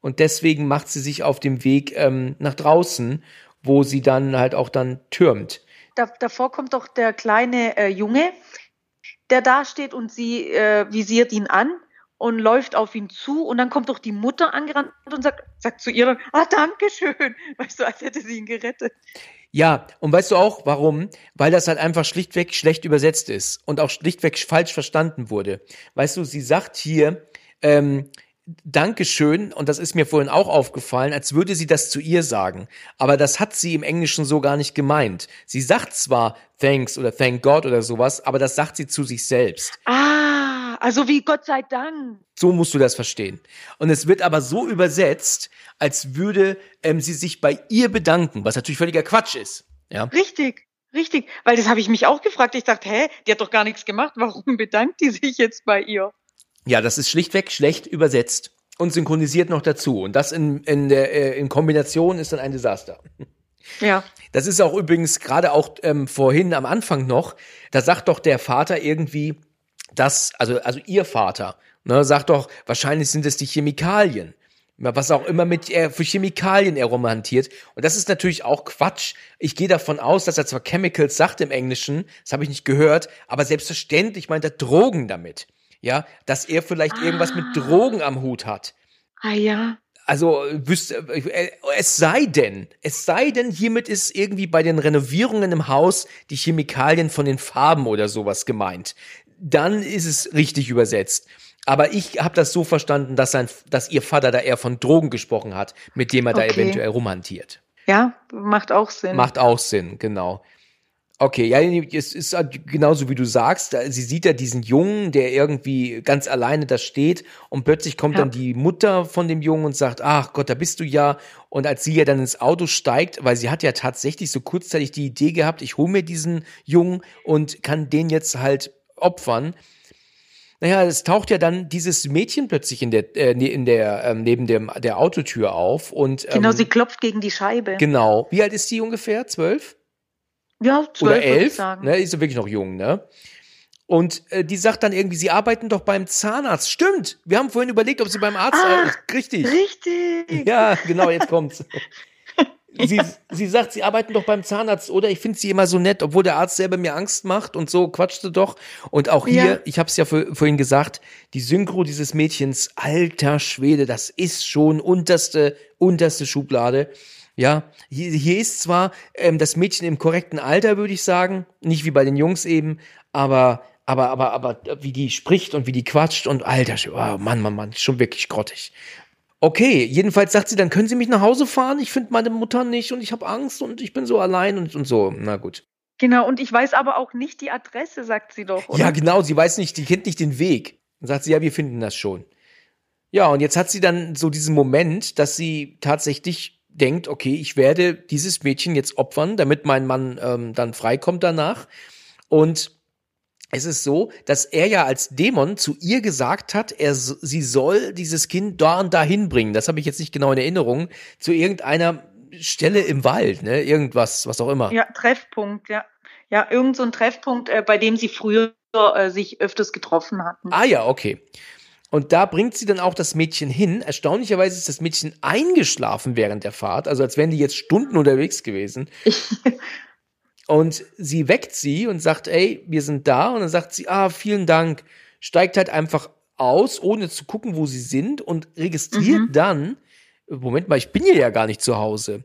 [SPEAKER 1] Und deswegen macht sie sich auf dem Weg ähm, nach draußen, wo sie dann halt auch dann türmt.
[SPEAKER 2] Da, davor kommt doch der kleine äh, Junge, der da steht und sie äh, visiert ihn an und läuft auf ihn zu und dann kommt doch die Mutter angerannt und sagt, sagt zu ihr dann, ah, danke schön, <laughs> weißt du, als hätte sie ihn gerettet.
[SPEAKER 1] Ja, und weißt du auch, warum? Weil das halt einfach schlichtweg schlecht übersetzt ist und auch schlichtweg falsch verstanden wurde. Weißt du, sie sagt hier, ähm, Dankeschön, und das ist mir vorhin auch aufgefallen, als würde sie das zu ihr sagen. Aber das hat sie im Englischen so gar nicht gemeint. Sie sagt zwar Thanks oder Thank God oder sowas, aber das sagt sie zu sich selbst.
[SPEAKER 2] Ah, also wie Gott sei Dank.
[SPEAKER 1] So musst du das verstehen. Und es wird aber so übersetzt, als würde ähm, sie sich bei ihr bedanken, was natürlich völliger Quatsch ist. Ja?
[SPEAKER 2] Richtig. Richtig, weil das habe ich mich auch gefragt. Ich dachte, hä, die hat doch gar nichts gemacht. Warum bedankt die sich jetzt bei ihr?
[SPEAKER 1] Ja, das ist schlichtweg schlecht übersetzt und synchronisiert noch dazu. Und das in, in, der, äh, in Kombination ist dann ein Desaster.
[SPEAKER 2] Ja.
[SPEAKER 1] Das ist auch übrigens gerade auch ähm, vorhin am Anfang noch, da sagt doch der Vater irgendwie, dass, also, also ihr Vater, ne, sagt doch, wahrscheinlich sind es die Chemikalien. Was auch immer mit er für Chemikalien er romantiert. Und das ist natürlich auch Quatsch. Ich gehe davon aus, dass er zwar Chemicals sagt im Englischen, das habe ich nicht gehört, aber selbstverständlich meint er Drogen damit. Ja, dass er vielleicht ah. irgendwas mit Drogen am Hut hat.
[SPEAKER 2] Ah ja.
[SPEAKER 1] Also wüsste, äh, es sei denn, es sei denn, hiermit ist irgendwie bei den Renovierungen im Haus die Chemikalien von den Farben oder sowas gemeint. Dann ist es richtig übersetzt. Aber ich habe das so verstanden, dass, sein, dass ihr Vater da eher von Drogen gesprochen hat, mit dem er okay. da eventuell romantiert.
[SPEAKER 2] Ja, macht auch Sinn.
[SPEAKER 1] Macht auch Sinn, genau. Okay, ja, es ist halt genauso wie du sagst. Sie sieht ja diesen Jungen, der irgendwie ganz alleine da steht und plötzlich kommt ja. dann die Mutter von dem Jungen und sagt, ach Gott, da bist du ja. Und als sie ja dann ins Auto steigt, weil sie hat ja tatsächlich so kurzzeitig die Idee gehabt, ich hole mir diesen Jungen und kann den jetzt halt opfern naja, es taucht ja dann dieses Mädchen plötzlich in der, äh, ne, in der, ähm, neben dem, der Autotür auf und.
[SPEAKER 2] Ähm, genau, sie klopft gegen die Scheibe.
[SPEAKER 1] Genau. Wie alt ist die ungefähr? Zwölf?
[SPEAKER 2] Ja, zwölf.
[SPEAKER 1] Oder elf? Ne, ist sie wirklich noch jung, ne? Und äh, die sagt dann irgendwie, sie arbeiten doch beim Zahnarzt. Stimmt. Wir haben vorhin überlegt, ob sie beim Arzt.
[SPEAKER 2] Ah, richtig. Richtig.
[SPEAKER 1] Ja, genau, jetzt kommt's. <laughs> sie, sie sagt, sie arbeiten doch beim Zahnarzt, oder? Ich finde sie immer so nett, obwohl der Arzt selber mir Angst macht und so quatschte doch. Und auch hier, ja. ich habe es ja für, vorhin gesagt, die Synchro dieses Mädchens, alter Schwede, das ist schon unterste, unterste Schublade. Ja, hier, hier ist zwar ähm, das Mädchen im korrekten Alter, würde ich sagen, nicht wie bei den Jungs eben, aber aber aber aber wie die spricht und wie die quatscht und alter, oh Mann, Mann, Mann, schon wirklich grottig. Okay, jedenfalls sagt sie, dann können Sie mich nach Hause fahren. Ich finde meine Mutter nicht und ich habe Angst und ich bin so allein und, und so. Na gut.
[SPEAKER 2] Genau, und ich weiß aber auch nicht die Adresse, sagt sie doch. Oder?
[SPEAKER 1] Ja, genau, sie weiß nicht, die kennt nicht den Weg. Dann sagt sie, ja, wir finden das schon. Ja, und jetzt hat sie dann so diesen Moment, dass sie tatsächlich denkt, okay, ich werde dieses Mädchen jetzt opfern, damit mein Mann ähm, dann freikommt danach. Und es ist so, dass er ja als Dämon zu ihr gesagt hat, er, sie soll dieses Kind da und dahin bringen. Das habe ich jetzt nicht genau in Erinnerung. Zu irgendeiner Stelle im Wald, ne? Irgendwas, was auch immer.
[SPEAKER 2] Ja, Treffpunkt, ja. Ja, irgend so ein Treffpunkt, äh, bei dem sie früher äh, sich öfters getroffen hatten.
[SPEAKER 1] Ah ja, okay. Und da bringt sie dann auch das Mädchen hin. Erstaunlicherweise ist das Mädchen eingeschlafen während der Fahrt, also als wären die jetzt Stunden unterwegs gewesen. <laughs> Und sie weckt sie und sagt, ey, wir sind da. Und dann sagt sie, ah, vielen Dank. Steigt halt einfach aus, ohne zu gucken, wo sie sind und registriert mhm. dann, Moment mal, ich bin hier ja gar nicht zu Hause.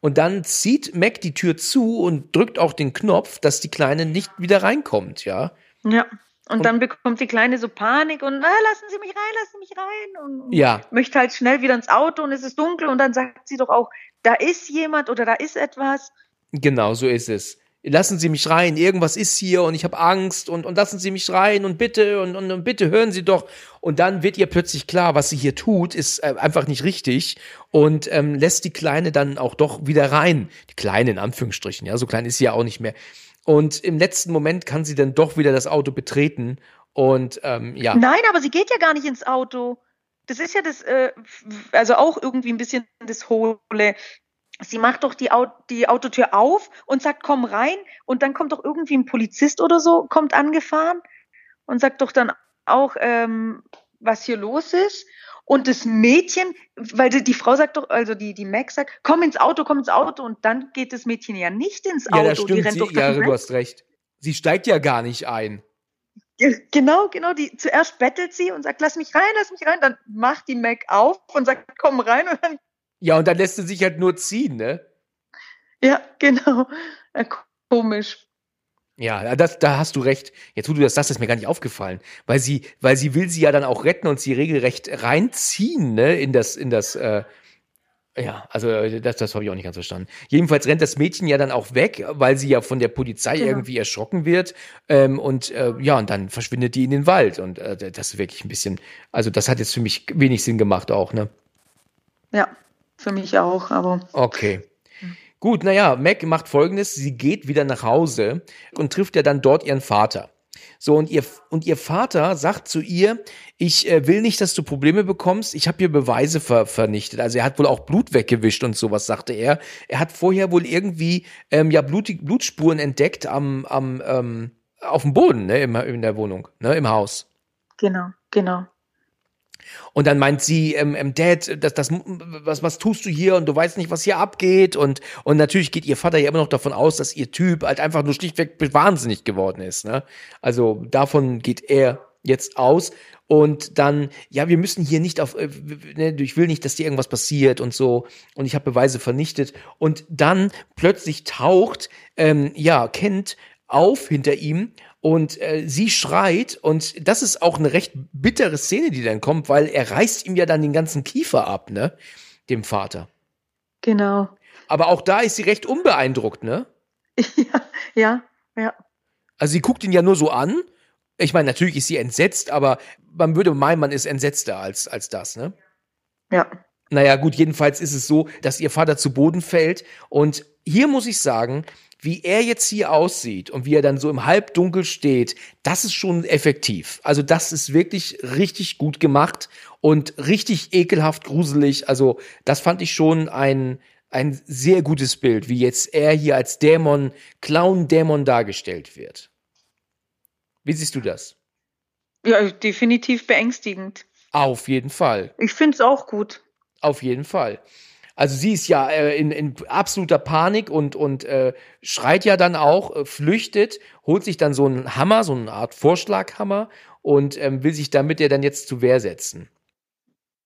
[SPEAKER 1] Und dann zieht Mac die Tür zu und drückt auch den Knopf, dass die Kleine nicht wieder reinkommt, ja.
[SPEAKER 2] Ja. Und, und dann bekommt die Kleine so Panik und ah, lassen Sie mich rein, lassen Sie mich rein und,
[SPEAKER 1] ja.
[SPEAKER 2] möchte halt schnell wieder ins Auto und es ist dunkel und dann sagt sie doch auch, da ist jemand oder da ist etwas.
[SPEAKER 1] Genau, so ist es lassen Sie mich rein, irgendwas ist hier und ich habe Angst und, und lassen Sie mich rein und bitte und, und, und bitte hören Sie doch. Und dann wird ihr plötzlich klar, was sie hier tut, ist äh, einfach nicht richtig und ähm, lässt die Kleine dann auch doch wieder rein. Die Kleine in Anführungsstrichen, ja, so klein ist sie ja auch nicht mehr. Und im letzten Moment kann sie dann doch wieder das Auto betreten und ähm, ja.
[SPEAKER 2] Nein, aber sie geht ja gar nicht ins Auto. Das ist ja das, äh, also auch irgendwie ein bisschen das Hohle sie macht doch die, die Autotür auf und sagt, komm rein. Und dann kommt doch irgendwie ein Polizist oder so, kommt angefahren und sagt doch dann auch, ähm, was hier los ist. Und das Mädchen, weil die, die, Frau sagt doch, also die, die Max sagt, komm ins Auto, komm ins Auto. Und dann geht das Mädchen ja nicht ins Auto.
[SPEAKER 1] Ja, das stimmt. Die rennt sie, doch ja, du hast recht. Sie steigt ja gar nicht ein.
[SPEAKER 2] Genau, genau. Die, zuerst bettelt sie und sagt, lass mich rein, lass mich rein. Dann macht die Mac auf und sagt, komm rein. Und dann
[SPEAKER 1] ja, und dann lässt sie sich halt nur ziehen, ne?
[SPEAKER 2] Ja, genau. Komisch.
[SPEAKER 1] Ja, das, da hast du recht. Jetzt, wo du das sagst, ist mir gar nicht aufgefallen. Weil sie, weil sie will sie ja dann auch retten und sie regelrecht reinziehen, ne, in das, in das, äh, ja, also das, das habe ich auch nicht ganz verstanden. Jedenfalls rennt das Mädchen ja dann auch weg, weil sie ja von der Polizei genau. irgendwie erschrocken wird. Ähm, und äh, ja, und dann verschwindet die in den Wald. Und äh, das ist wirklich ein bisschen, also das hat jetzt für mich wenig Sinn gemacht auch, ne?
[SPEAKER 2] Ja, für mich auch, aber.
[SPEAKER 1] Okay. Gut, naja, Mac macht folgendes: Sie geht wieder nach Hause und trifft ja dann dort ihren Vater. So, und ihr, und ihr Vater sagt zu ihr, ich äh, will nicht, dass du Probleme bekommst, ich habe hier Beweise ver vernichtet. Also er hat wohl auch Blut weggewischt und sowas, sagte er. Er hat vorher wohl irgendwie ähm, ja Blut Blutspuren entdeckt am, am, ähm, auf dem Boden, ne, im, in der Wohnung, ne, im Haus.
[SPEAKER 2] Genau, genau.
[SPEAKER 1] Und dann meint sie, ähm, ähm, Dad, das, das, was, was tust du hier und du weißt nicht, was hier abgeht und und natürlich geht ihr Vater ja immer noch davon aus, dass ihr Typ halt einfach nur schlichtweg wahnsinnig geworden ist. Ne? Also davon geht er jetzt aus und dann, ja, wir müssen hier nicht auf, äh, ne, ich will nicht, dass dir irgendwas passiert und so und ich habe Beweise vernichtet und dann plötzlich taucht, ähm, ja, Kent auf hinter ihm und äh, sie schreit und das ist auch eine recht bittere Szene, die dann kommt, weil er reißt ihm ja dann den ganzen Kiefer ab, ne? Dem Vater.
[SPEAKER 2] Genau.
[SPEAKER 1] Aber auch da ist sie recht unbeeindruckt, ne?
[SPEAKER 2] Ja, <laughs> ja, ja.
[SPEAKER 1] Also sie guckt ihn ja nur so an. Ich meine, natürlich ist sie entsetzt, aber man würde meinen, man ist entsetzter als, als das, ne?
[SPEAKER 2] Ja.
[SPEAKER 1] Naja, gut, jedenfalls ist es so, dass ihr Vater zu Boden fällt. Und hier muss ich sagen, wie er jetzt hier aussieht und wie er dann so im Halbdunkel steht, das ist schon effektiv. Also das ist wirklich richtig gut gemacht und richtig ekelhaft gruselig. Also das fand ich schon ein, ein sehr gutes Bild, wie jetzt er hier als Dämon, Clown-Dämon dargestellt wird. Wie siehst du das?
[SPEAKER 2] Ja, definitiv beängstigend.
[SPEAKER 1] Auf jeden Fall.
[SPEAKER 2] Ich finde es auch gut.
[SPEAKER 1] Auf jeden Fall. Also sie ist ja äh, in, in absoluter Panik und, und äh, schreit ja dann auch, äh, flüchtet, holt sich dann so einen Hammer, so eine Art Vorschlaghammer und ähm, will sich damit ja dann jetzt zu Wehr setzen.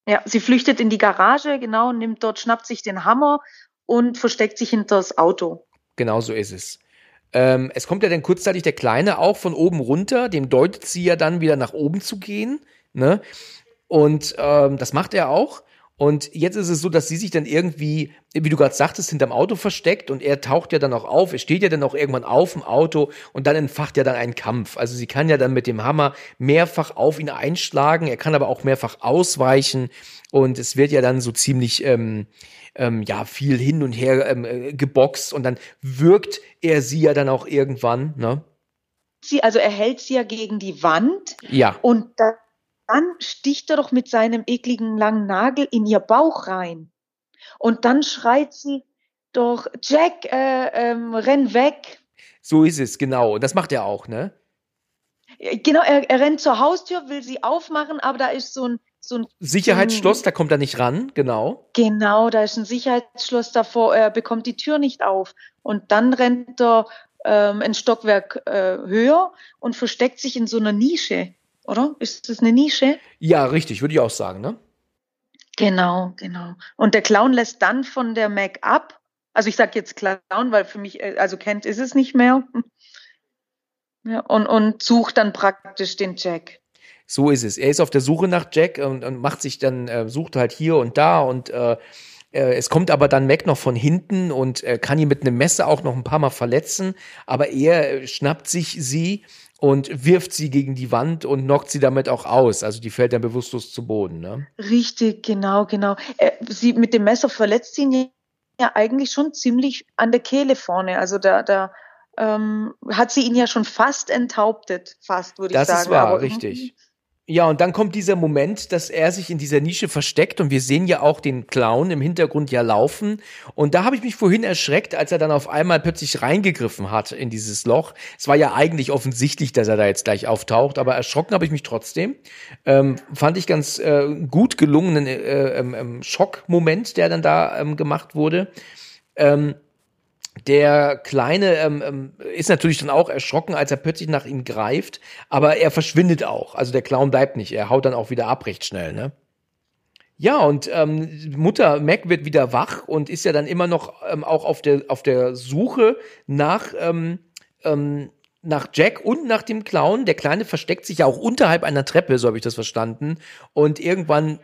[SPEAKER 2] Ja, sie flüchtet in die Garage, genau, nimmt dort, schnappt sich den Hammer und versteckt sich hinter das Auto.
[SPEAKER 1] Genau so ist es. Ähm, es kommt ja dann kurzzeitig der Kleine auch von oben runter, dem deutet sie ja dann wieder nach oben zu gehen. Ne? Und ähm, das macht er auch. Und jetzt ist es so, dass sie sich dann irgendwie, wie du gerade sagtest, hinterm Auto versteckt und er taucht ja dann auch auf. Er steht ja dann auch irgendwann auf dem Auto und dann entfacht ja dann ein Kampf. Also sie kann ja dann mit dem Hammer mehrfach auf ihn einschlagen. Er kann aber auch mehrfach ausweichen und es wird ja dann so ziemlich, ähm, ähm, ja, viel hin und her ähm, äh, geboxt und dann wirkt er sie ja dann auch irgendwann, ne?
[SPEAKER 2] Sie, also er hält sie ja gegen die Wand.
[SPEAKER 1] Ja.
[SPEAKER 2] Und da dann sticht er doch mit seinem ekligen langen Nagel in ihr Bauch rein. Und dann schreit sie doch, Jack, äh, ähm, renn weg.
[SPEAKER 1] So ist es, genau. Und das macht er auch, ne?
[SPEAKER 2] Genau, er, er rennt zur Haustür, will sie aufmachen, aber da ist so ein, so ein
[SPEAKER 1] Sicherheitsschloss, da kommt er nicht ran, genau.
[SPEAKER 2] Genau, da ist ein Sicherheitsschloss davor, er bekommt die Tür nicht auf. Und dann rennt er ähm, ein Stockwerk äh, höher und versteckt sich in so einer Nische oder? Ist das eine Nische?
[SPEAKER 1] Ja, richtig, würde ich auch sagen, ne?
[SPEAKER 2] Genau, genau. Und der Clown lässt dann von der Mac ab. Also ich sage jetzt Clown, weil für mich, äh, also kennt ist es nicht mehr. Ja, und, und sucht dann praktisch den Jack.
[SPEAKER 1] So ist es. Er ist auf der Suche nach Jack und, und macht sich dann, äh, sucht halt hier und da und äh, äh es kommt aber dann Mac noch von hinten und äh, kann ihn mit einem Messer auch noch ein paar Mal verletzen, aber er schnappt sich sie und wirft sie gegen die Wand und knockt sie damit auch aus. Also die fällt dann bewusstlos zu Boden. Ne?
[SPEAKER 2] Richtig, genau, genau. Äh, sie mit dem Messer verletzt sie ja eigentlich schon ziemlich an der Kehle vorne. Also da, da ähm, hat sie ihn ja schon fast enthauptet, fast würde ich sagen.
[SPEAKER 1] Das ist wahr, Aber, richtig. Ja, und dann kommt dieser Moment, dass er sich in dieser Nische versteckt und wir sehen ja auch den Clown im Hintergrund ja laufen. Und da habe ich mich vorhin erschreckt, als er dann auf einmal plötzlich reingegriffen hat in dieses Loch. Es war ja eigentlich offensichtlich, dass er da jetzt gleich auftaucht, aber erschrocken habe ich mich trotzdem. Ähm, fand ich ganz äh, gut gelungenen äh, ähm, ähm, Schockmoment, der dann da ähm, gemacht wurde. Ähm, der Kleine ähm, ähm, ist natürlich dann auch erschrocken, als er plötzlich nach ihm greift, aber er verschwindet auch. Also der Clown bleibt nicht, er haut dann auch wieder ab recht schnell, ne? Ja, und ähm, Mutter Mac wird wieder wach und ist ja dann immer noch ähm, auch auf der, auf der Suche nach, ähm, ähm, nach Jack und nach dem Clown. Der Kleine versteckt sich ja auch unterhalb einer Treppe, so habe ich das verstanden. Und irgendwann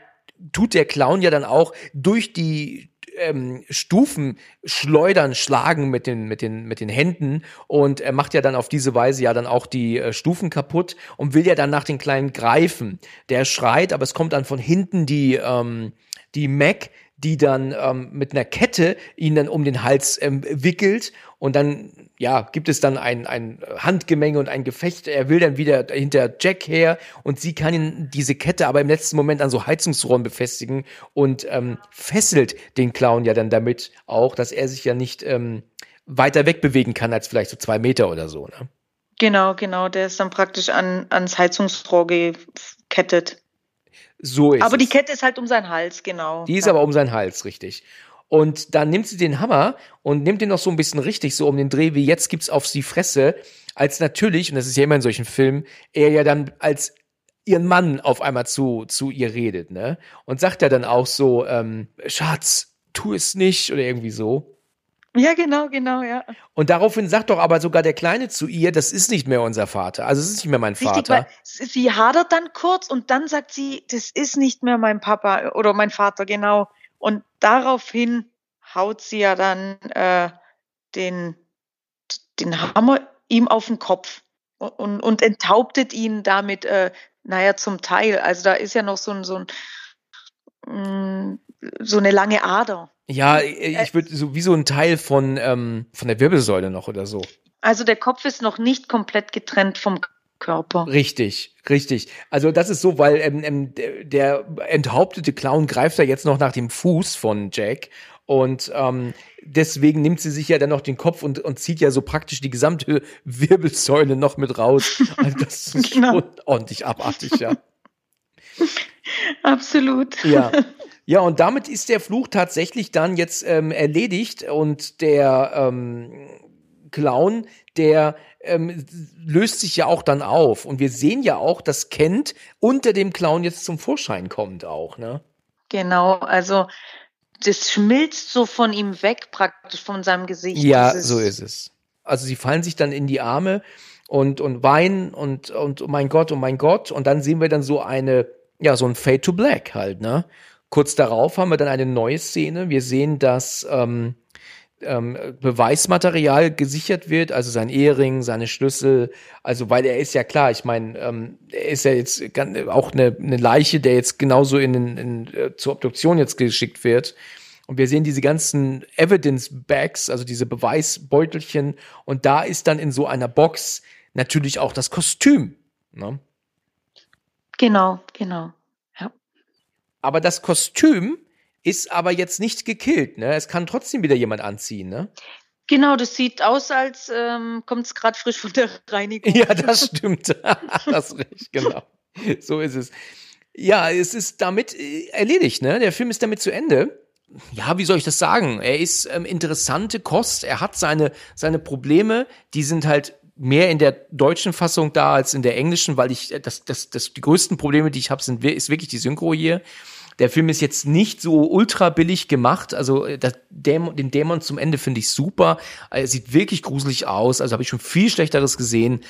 [SPEAKER 1] tut der Clown ja dann auch durch die ähm, Stufen schleudern, schlagen mit den, mit den, mit den Händen und er macht ja dann auf diese Weise ja dann auch die äh, Stufen kaputt und will ja dann nach den Kleinen greifen. Der schreit, aber es kommt dann von hinten die, ähm, die Mac, die dann ähm, mit einer Kette ihn dann um den Hals ähm, wickelt und dann ja gibt es dann ein, ein Handgemenge und ein Gefecht. Er will dann wieder hinter Jack her und sie kann ihn diese Kette aber im letzten Moment an so Heizungsrohren befestigen und ähm, fesselt den Clown ja dann damit auch, dass er sich ja nicht ähm, weiter wegbewegen kann als vielleicht so zwei Meter oder so. Ne?
[SPEAKER 2] Genau, genau. Der ist dann praktisch an, ans Heizungsrohr gekettet.
[SPEAKER 1] So ist
[SPEAKER 2] aber die
[SPEAKER 1] es.
[SPEAKER 2] Kette ist halt um seinen Hals, genau.
[SPEAKER 1] Die ist
[SPEAKER 2] ja.
[SPEAKER 1] aber um seinen Hals, richtig. Und dann nimmt sie den Hammer und nimmt den noch so ein bisschen richtig, so um den Dreh, wie jetzt gibt's auf sie Fresse, als natürlich, und das ist ja immer in solchen Filmen, er ja dann als ihren Mann auf einmal zu, zu ihr redet, ne? Und sagt ja dann auch so, ähm, Schatz, tu es nicht, oder irgendwie so.
[SPEAKER 2] Ja, genau, genau, ja.
[SPEAKER 1] Und daraufhin sagt doch aber sogar der Kleine zu ihr, das ist nicht mehr unser Vater. Also es ist nicht mehr mein
[SPEAKER 2] Richtig,
[SPEAKER 1] Vater.
[SPEAKER 2] sie hadert dann kurz und dann sagt sie, das ist nicht mehr mein Papa oder mein Vater, genau. Und daraufhin haut sie ja dann äh, den, den Hammer ihm auf den Kopf und, und, und enthauptet ihn damit, äh, naja, zum Teil. Also da ist ja noch so ein, so ein mh, so eine lange Ader.
[SPEAKER 1] Ja, ich würde so wie so ein Teil von, ähm, von der Wirbelsäule noch oder so.
[SPEAKER 2] Also der Kopf ist noch nicht komplett getrennt vom Körper.
[SPEAKER 1] Richtig, richtig. Also das ist so, weil ähm, ähm, der, enthauptete Clown greift da jetzt noch nach dem Fuß von Jack und ähm, deswegen nimmt sie sich ja dann noch den Kopf und, und zieht ja so praktisch die gesamte <laughs> Wirbelsäule noch mit raus. Also das ist <laughs>
[SPEAKER 2] Genau.
[SPEAKER 1] schon ordentlich abartig, ja. <laughs>
[SPEAKER 2] Absolut.
[SPEAKER 1] Ja. Ja, und damit ist der Fluch tatsächlich dann jetzt ähm, erledigt und der ähm, Clown, der ähm, löst sich ja auch dann auf. Und wir sehen ja auch, dass Kent unter dem Clown jetzt zum Vorschein kommt auch, ne?
[SPEAKER 2] Genau, also das schmilzt so von ihm weg, praktisch von seinem Gesicht.
[SPEAKER 1] Ja,
[SPEAKER 2] Das
[SPEAKER 1] so ist es. Also sie fallen sich dann in die Arme und, und weinen und, und oh mein Gott, oh mein Gott. Und dann sehen wir dann so eine, ja, so ein Fade to Black halt, ne? Kurz darauf haben wir dann eine neue Szene. Wir sehen, dass ähm, ähm, Beweismaterial gesichert wird, also sein Ehering, seine Schlüssel, also weil er ist ja klar, ich meine, ähm, er ist ja jetzt auch eine, eine Leiche, der jetzt genauso in, in, in, äh, zur Obduktion jetzt geschickt wird. Und wir sehen diese ganzen Evidence Bags, also diese Beweisbeutelchen, und da ist dann in so einer Box natürlich auch das Kostüm. Ne?
[SPEAKER 2] Genau, genau.
[SPEAKER 1] Aber das Kostüm ist aber jetzt nicht gekillt, ne? Es kann trotzdem wieder jemand anziehen, ne?
[SPEAKER 2] Genau, das sieht aus, als ähm, kommt es gerade frisch von der <laughs> Reinigung.
[SPEAKER 1] Ja, das stimmt. <laughs> das richtig, genau. So ist es. Ja, es ist damit äh, erledigt, ne? Der Film ist damit zu Ende. Ja, wie soll ich das sagen? Er ist ähm, interessante Kost. Er hat seine, seine Probleme, die sind halt mehr in der deutschen Fassung da als in der englischen, weil ich äh, das, das, das die größten Probleme, die ich habe, sind ist wirklich die Synchro hier. Der Film ist jetzt nicht so ultra billig gemacht. Also äh, Dämon, den Dämon zum Ende finde ich super. Er sieht wirklich gruselig aus. Also habe ich schon viel Schlechteres gesehen.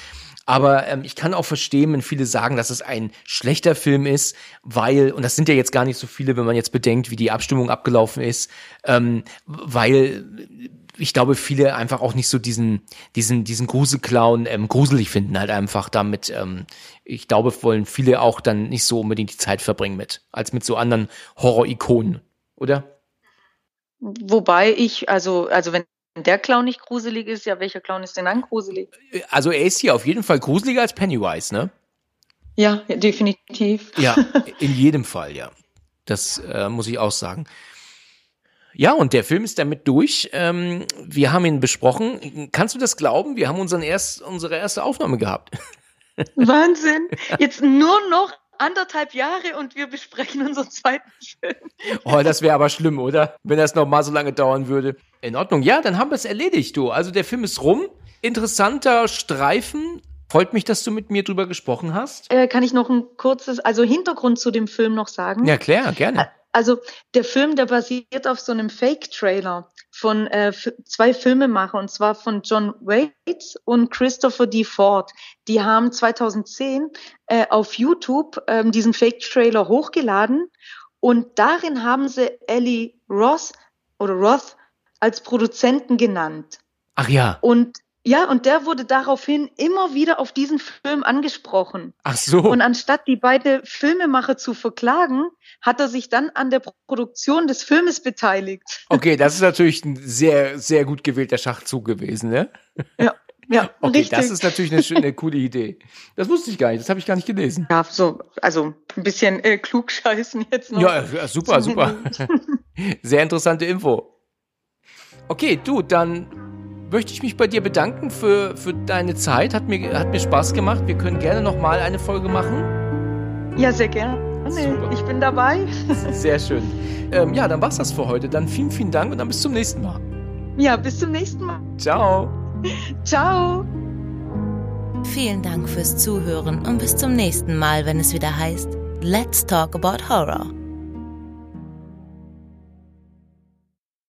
[SPEAKER 1] Aber ähm, ich kann auch verstehen, wenn viele sagen, dass es ein schlechter Film ist, weil, und das sind ja jetzt gar nicht so viele, wenn man jetzt bedenkt, wie die Abstimmung abgelaufen ist, ähm, weil ich glaube, viele einfach auch nicht so diesen, diesen, diesen Gruselclown ähm, gruselig finden, halt einfach damit. Ähm, ich glaube, wollen viele auch dann nicht so unbedingt die Zeit verbringen mit, als mit so anderen Horror-Ikonen, oder?
[SPEAKER 2] Wobei ich, also, also wenn der Clown nicht gruselig ist, ja, welcher Clown ist denn dann gruselig?
[SPEAKER 1] Also er ist hier auf jeden Fall gruseliger als Pennywise, ne?
[SPEAKER 2] Ja, definitiv.
[SPEAKER 1] Ja, <laughs> in jedem Fall, ja. Das äh, muss ich auch sagen. Ja, und der Film ist damit durch. Ähm, wir haben ihn besprochen. Kannst du das glauben? Wir haben unseren erst, unsere erste Aufnahme gehabt. <laughs>
[SPEAKER 2] Wahnsinn. Jetzt nur noch anderthalb Jahre und wir besprechen unseren zweiten Film.
[SPEAKER 1] Oh, das wäre aber schlimm, oder? Wenn das noch mal so lange dauern würde. In Ordnung. Ja, dann haben wir es erledigt, du. Also der Film ist rum. Interessanter Streifen. Freut mich, dass du mit mir drüber gesprochen hast.
[SPEAKER 2] Äh, kann ich noch ein kurzes, also Hintergrund zu dem Film noch sagen?
[SPEAKER 1] Ja, klar, gerne.
[SPEAKER 2] Also der Film, der basiert auf so einem Fake-Trailer von äh, zwei Filmemacher und zwar von John Waits und Christopher D. Ford. Die haben 2010 äh, auf YouTube ähm, diesen Fake-Trailer hochgeladen und darin haben sie Ellie Ross oder Roth als Produzenten genannt.
[SPEAKER 1] Ach ja.
[SPEAKER 2] Und ja, und der wurde daraufhin immer wieder auf diesen Film angesprochen.
[SPEAKER 1] Ach so.
[SPEAKER 2] Und anstatt die beiden Filmemacher zu verklagen, hat er sich dann an der Produktion des Filmes beteiligt.
[SPEAKER 1] Okay, das ist natürlich ein sehr, sehr gut gewählter Schachzug gewesen, ne?
[SPEAKER 2] Ja, ja, <laughs>
[SPEAKER 1] Okay,
[SPEAKER 2] richtig.
[SPEAKER 1] das ist natürlich eine, schöne, eine <laughs> coole Idee. Das wusste ich gar nicht, das habe ich gar nicht gelesen.
[SPEAKER 2] ja, so, also ein bisschen äh, klugscheißen jetzt noch.
[SPEAKER 1] Ja, ja, super, super. <laughs> Sehr interessante Info. Okay, du, dann möchte ich mich bei dir bedanken für, für deine Zeit. Hat mir, hat mir Spaß gemacht. Wir können gerne nochmal eine Folge machen.
[SPEAKER 2] Ja, sehr gerne. Super. Ich bin dabei. <laughs>
[SPEAKER 1] Sehr schön. Ähm, ja, dann war's das für heute. Dann vielen, vielen Dank und dann bis zum nächsten Mal.
[SPEAKER 2] Ja, bis zum nächsten Mal.
[SPEAKER 1] Ciao. <laughs>
[SPEAKER 2] Ciao.
[SPEAKER 3] Vielen Dank fürs Zuhören und bis zum nächsten Mal, wenn es wieder heißt Let's Talk About Horror.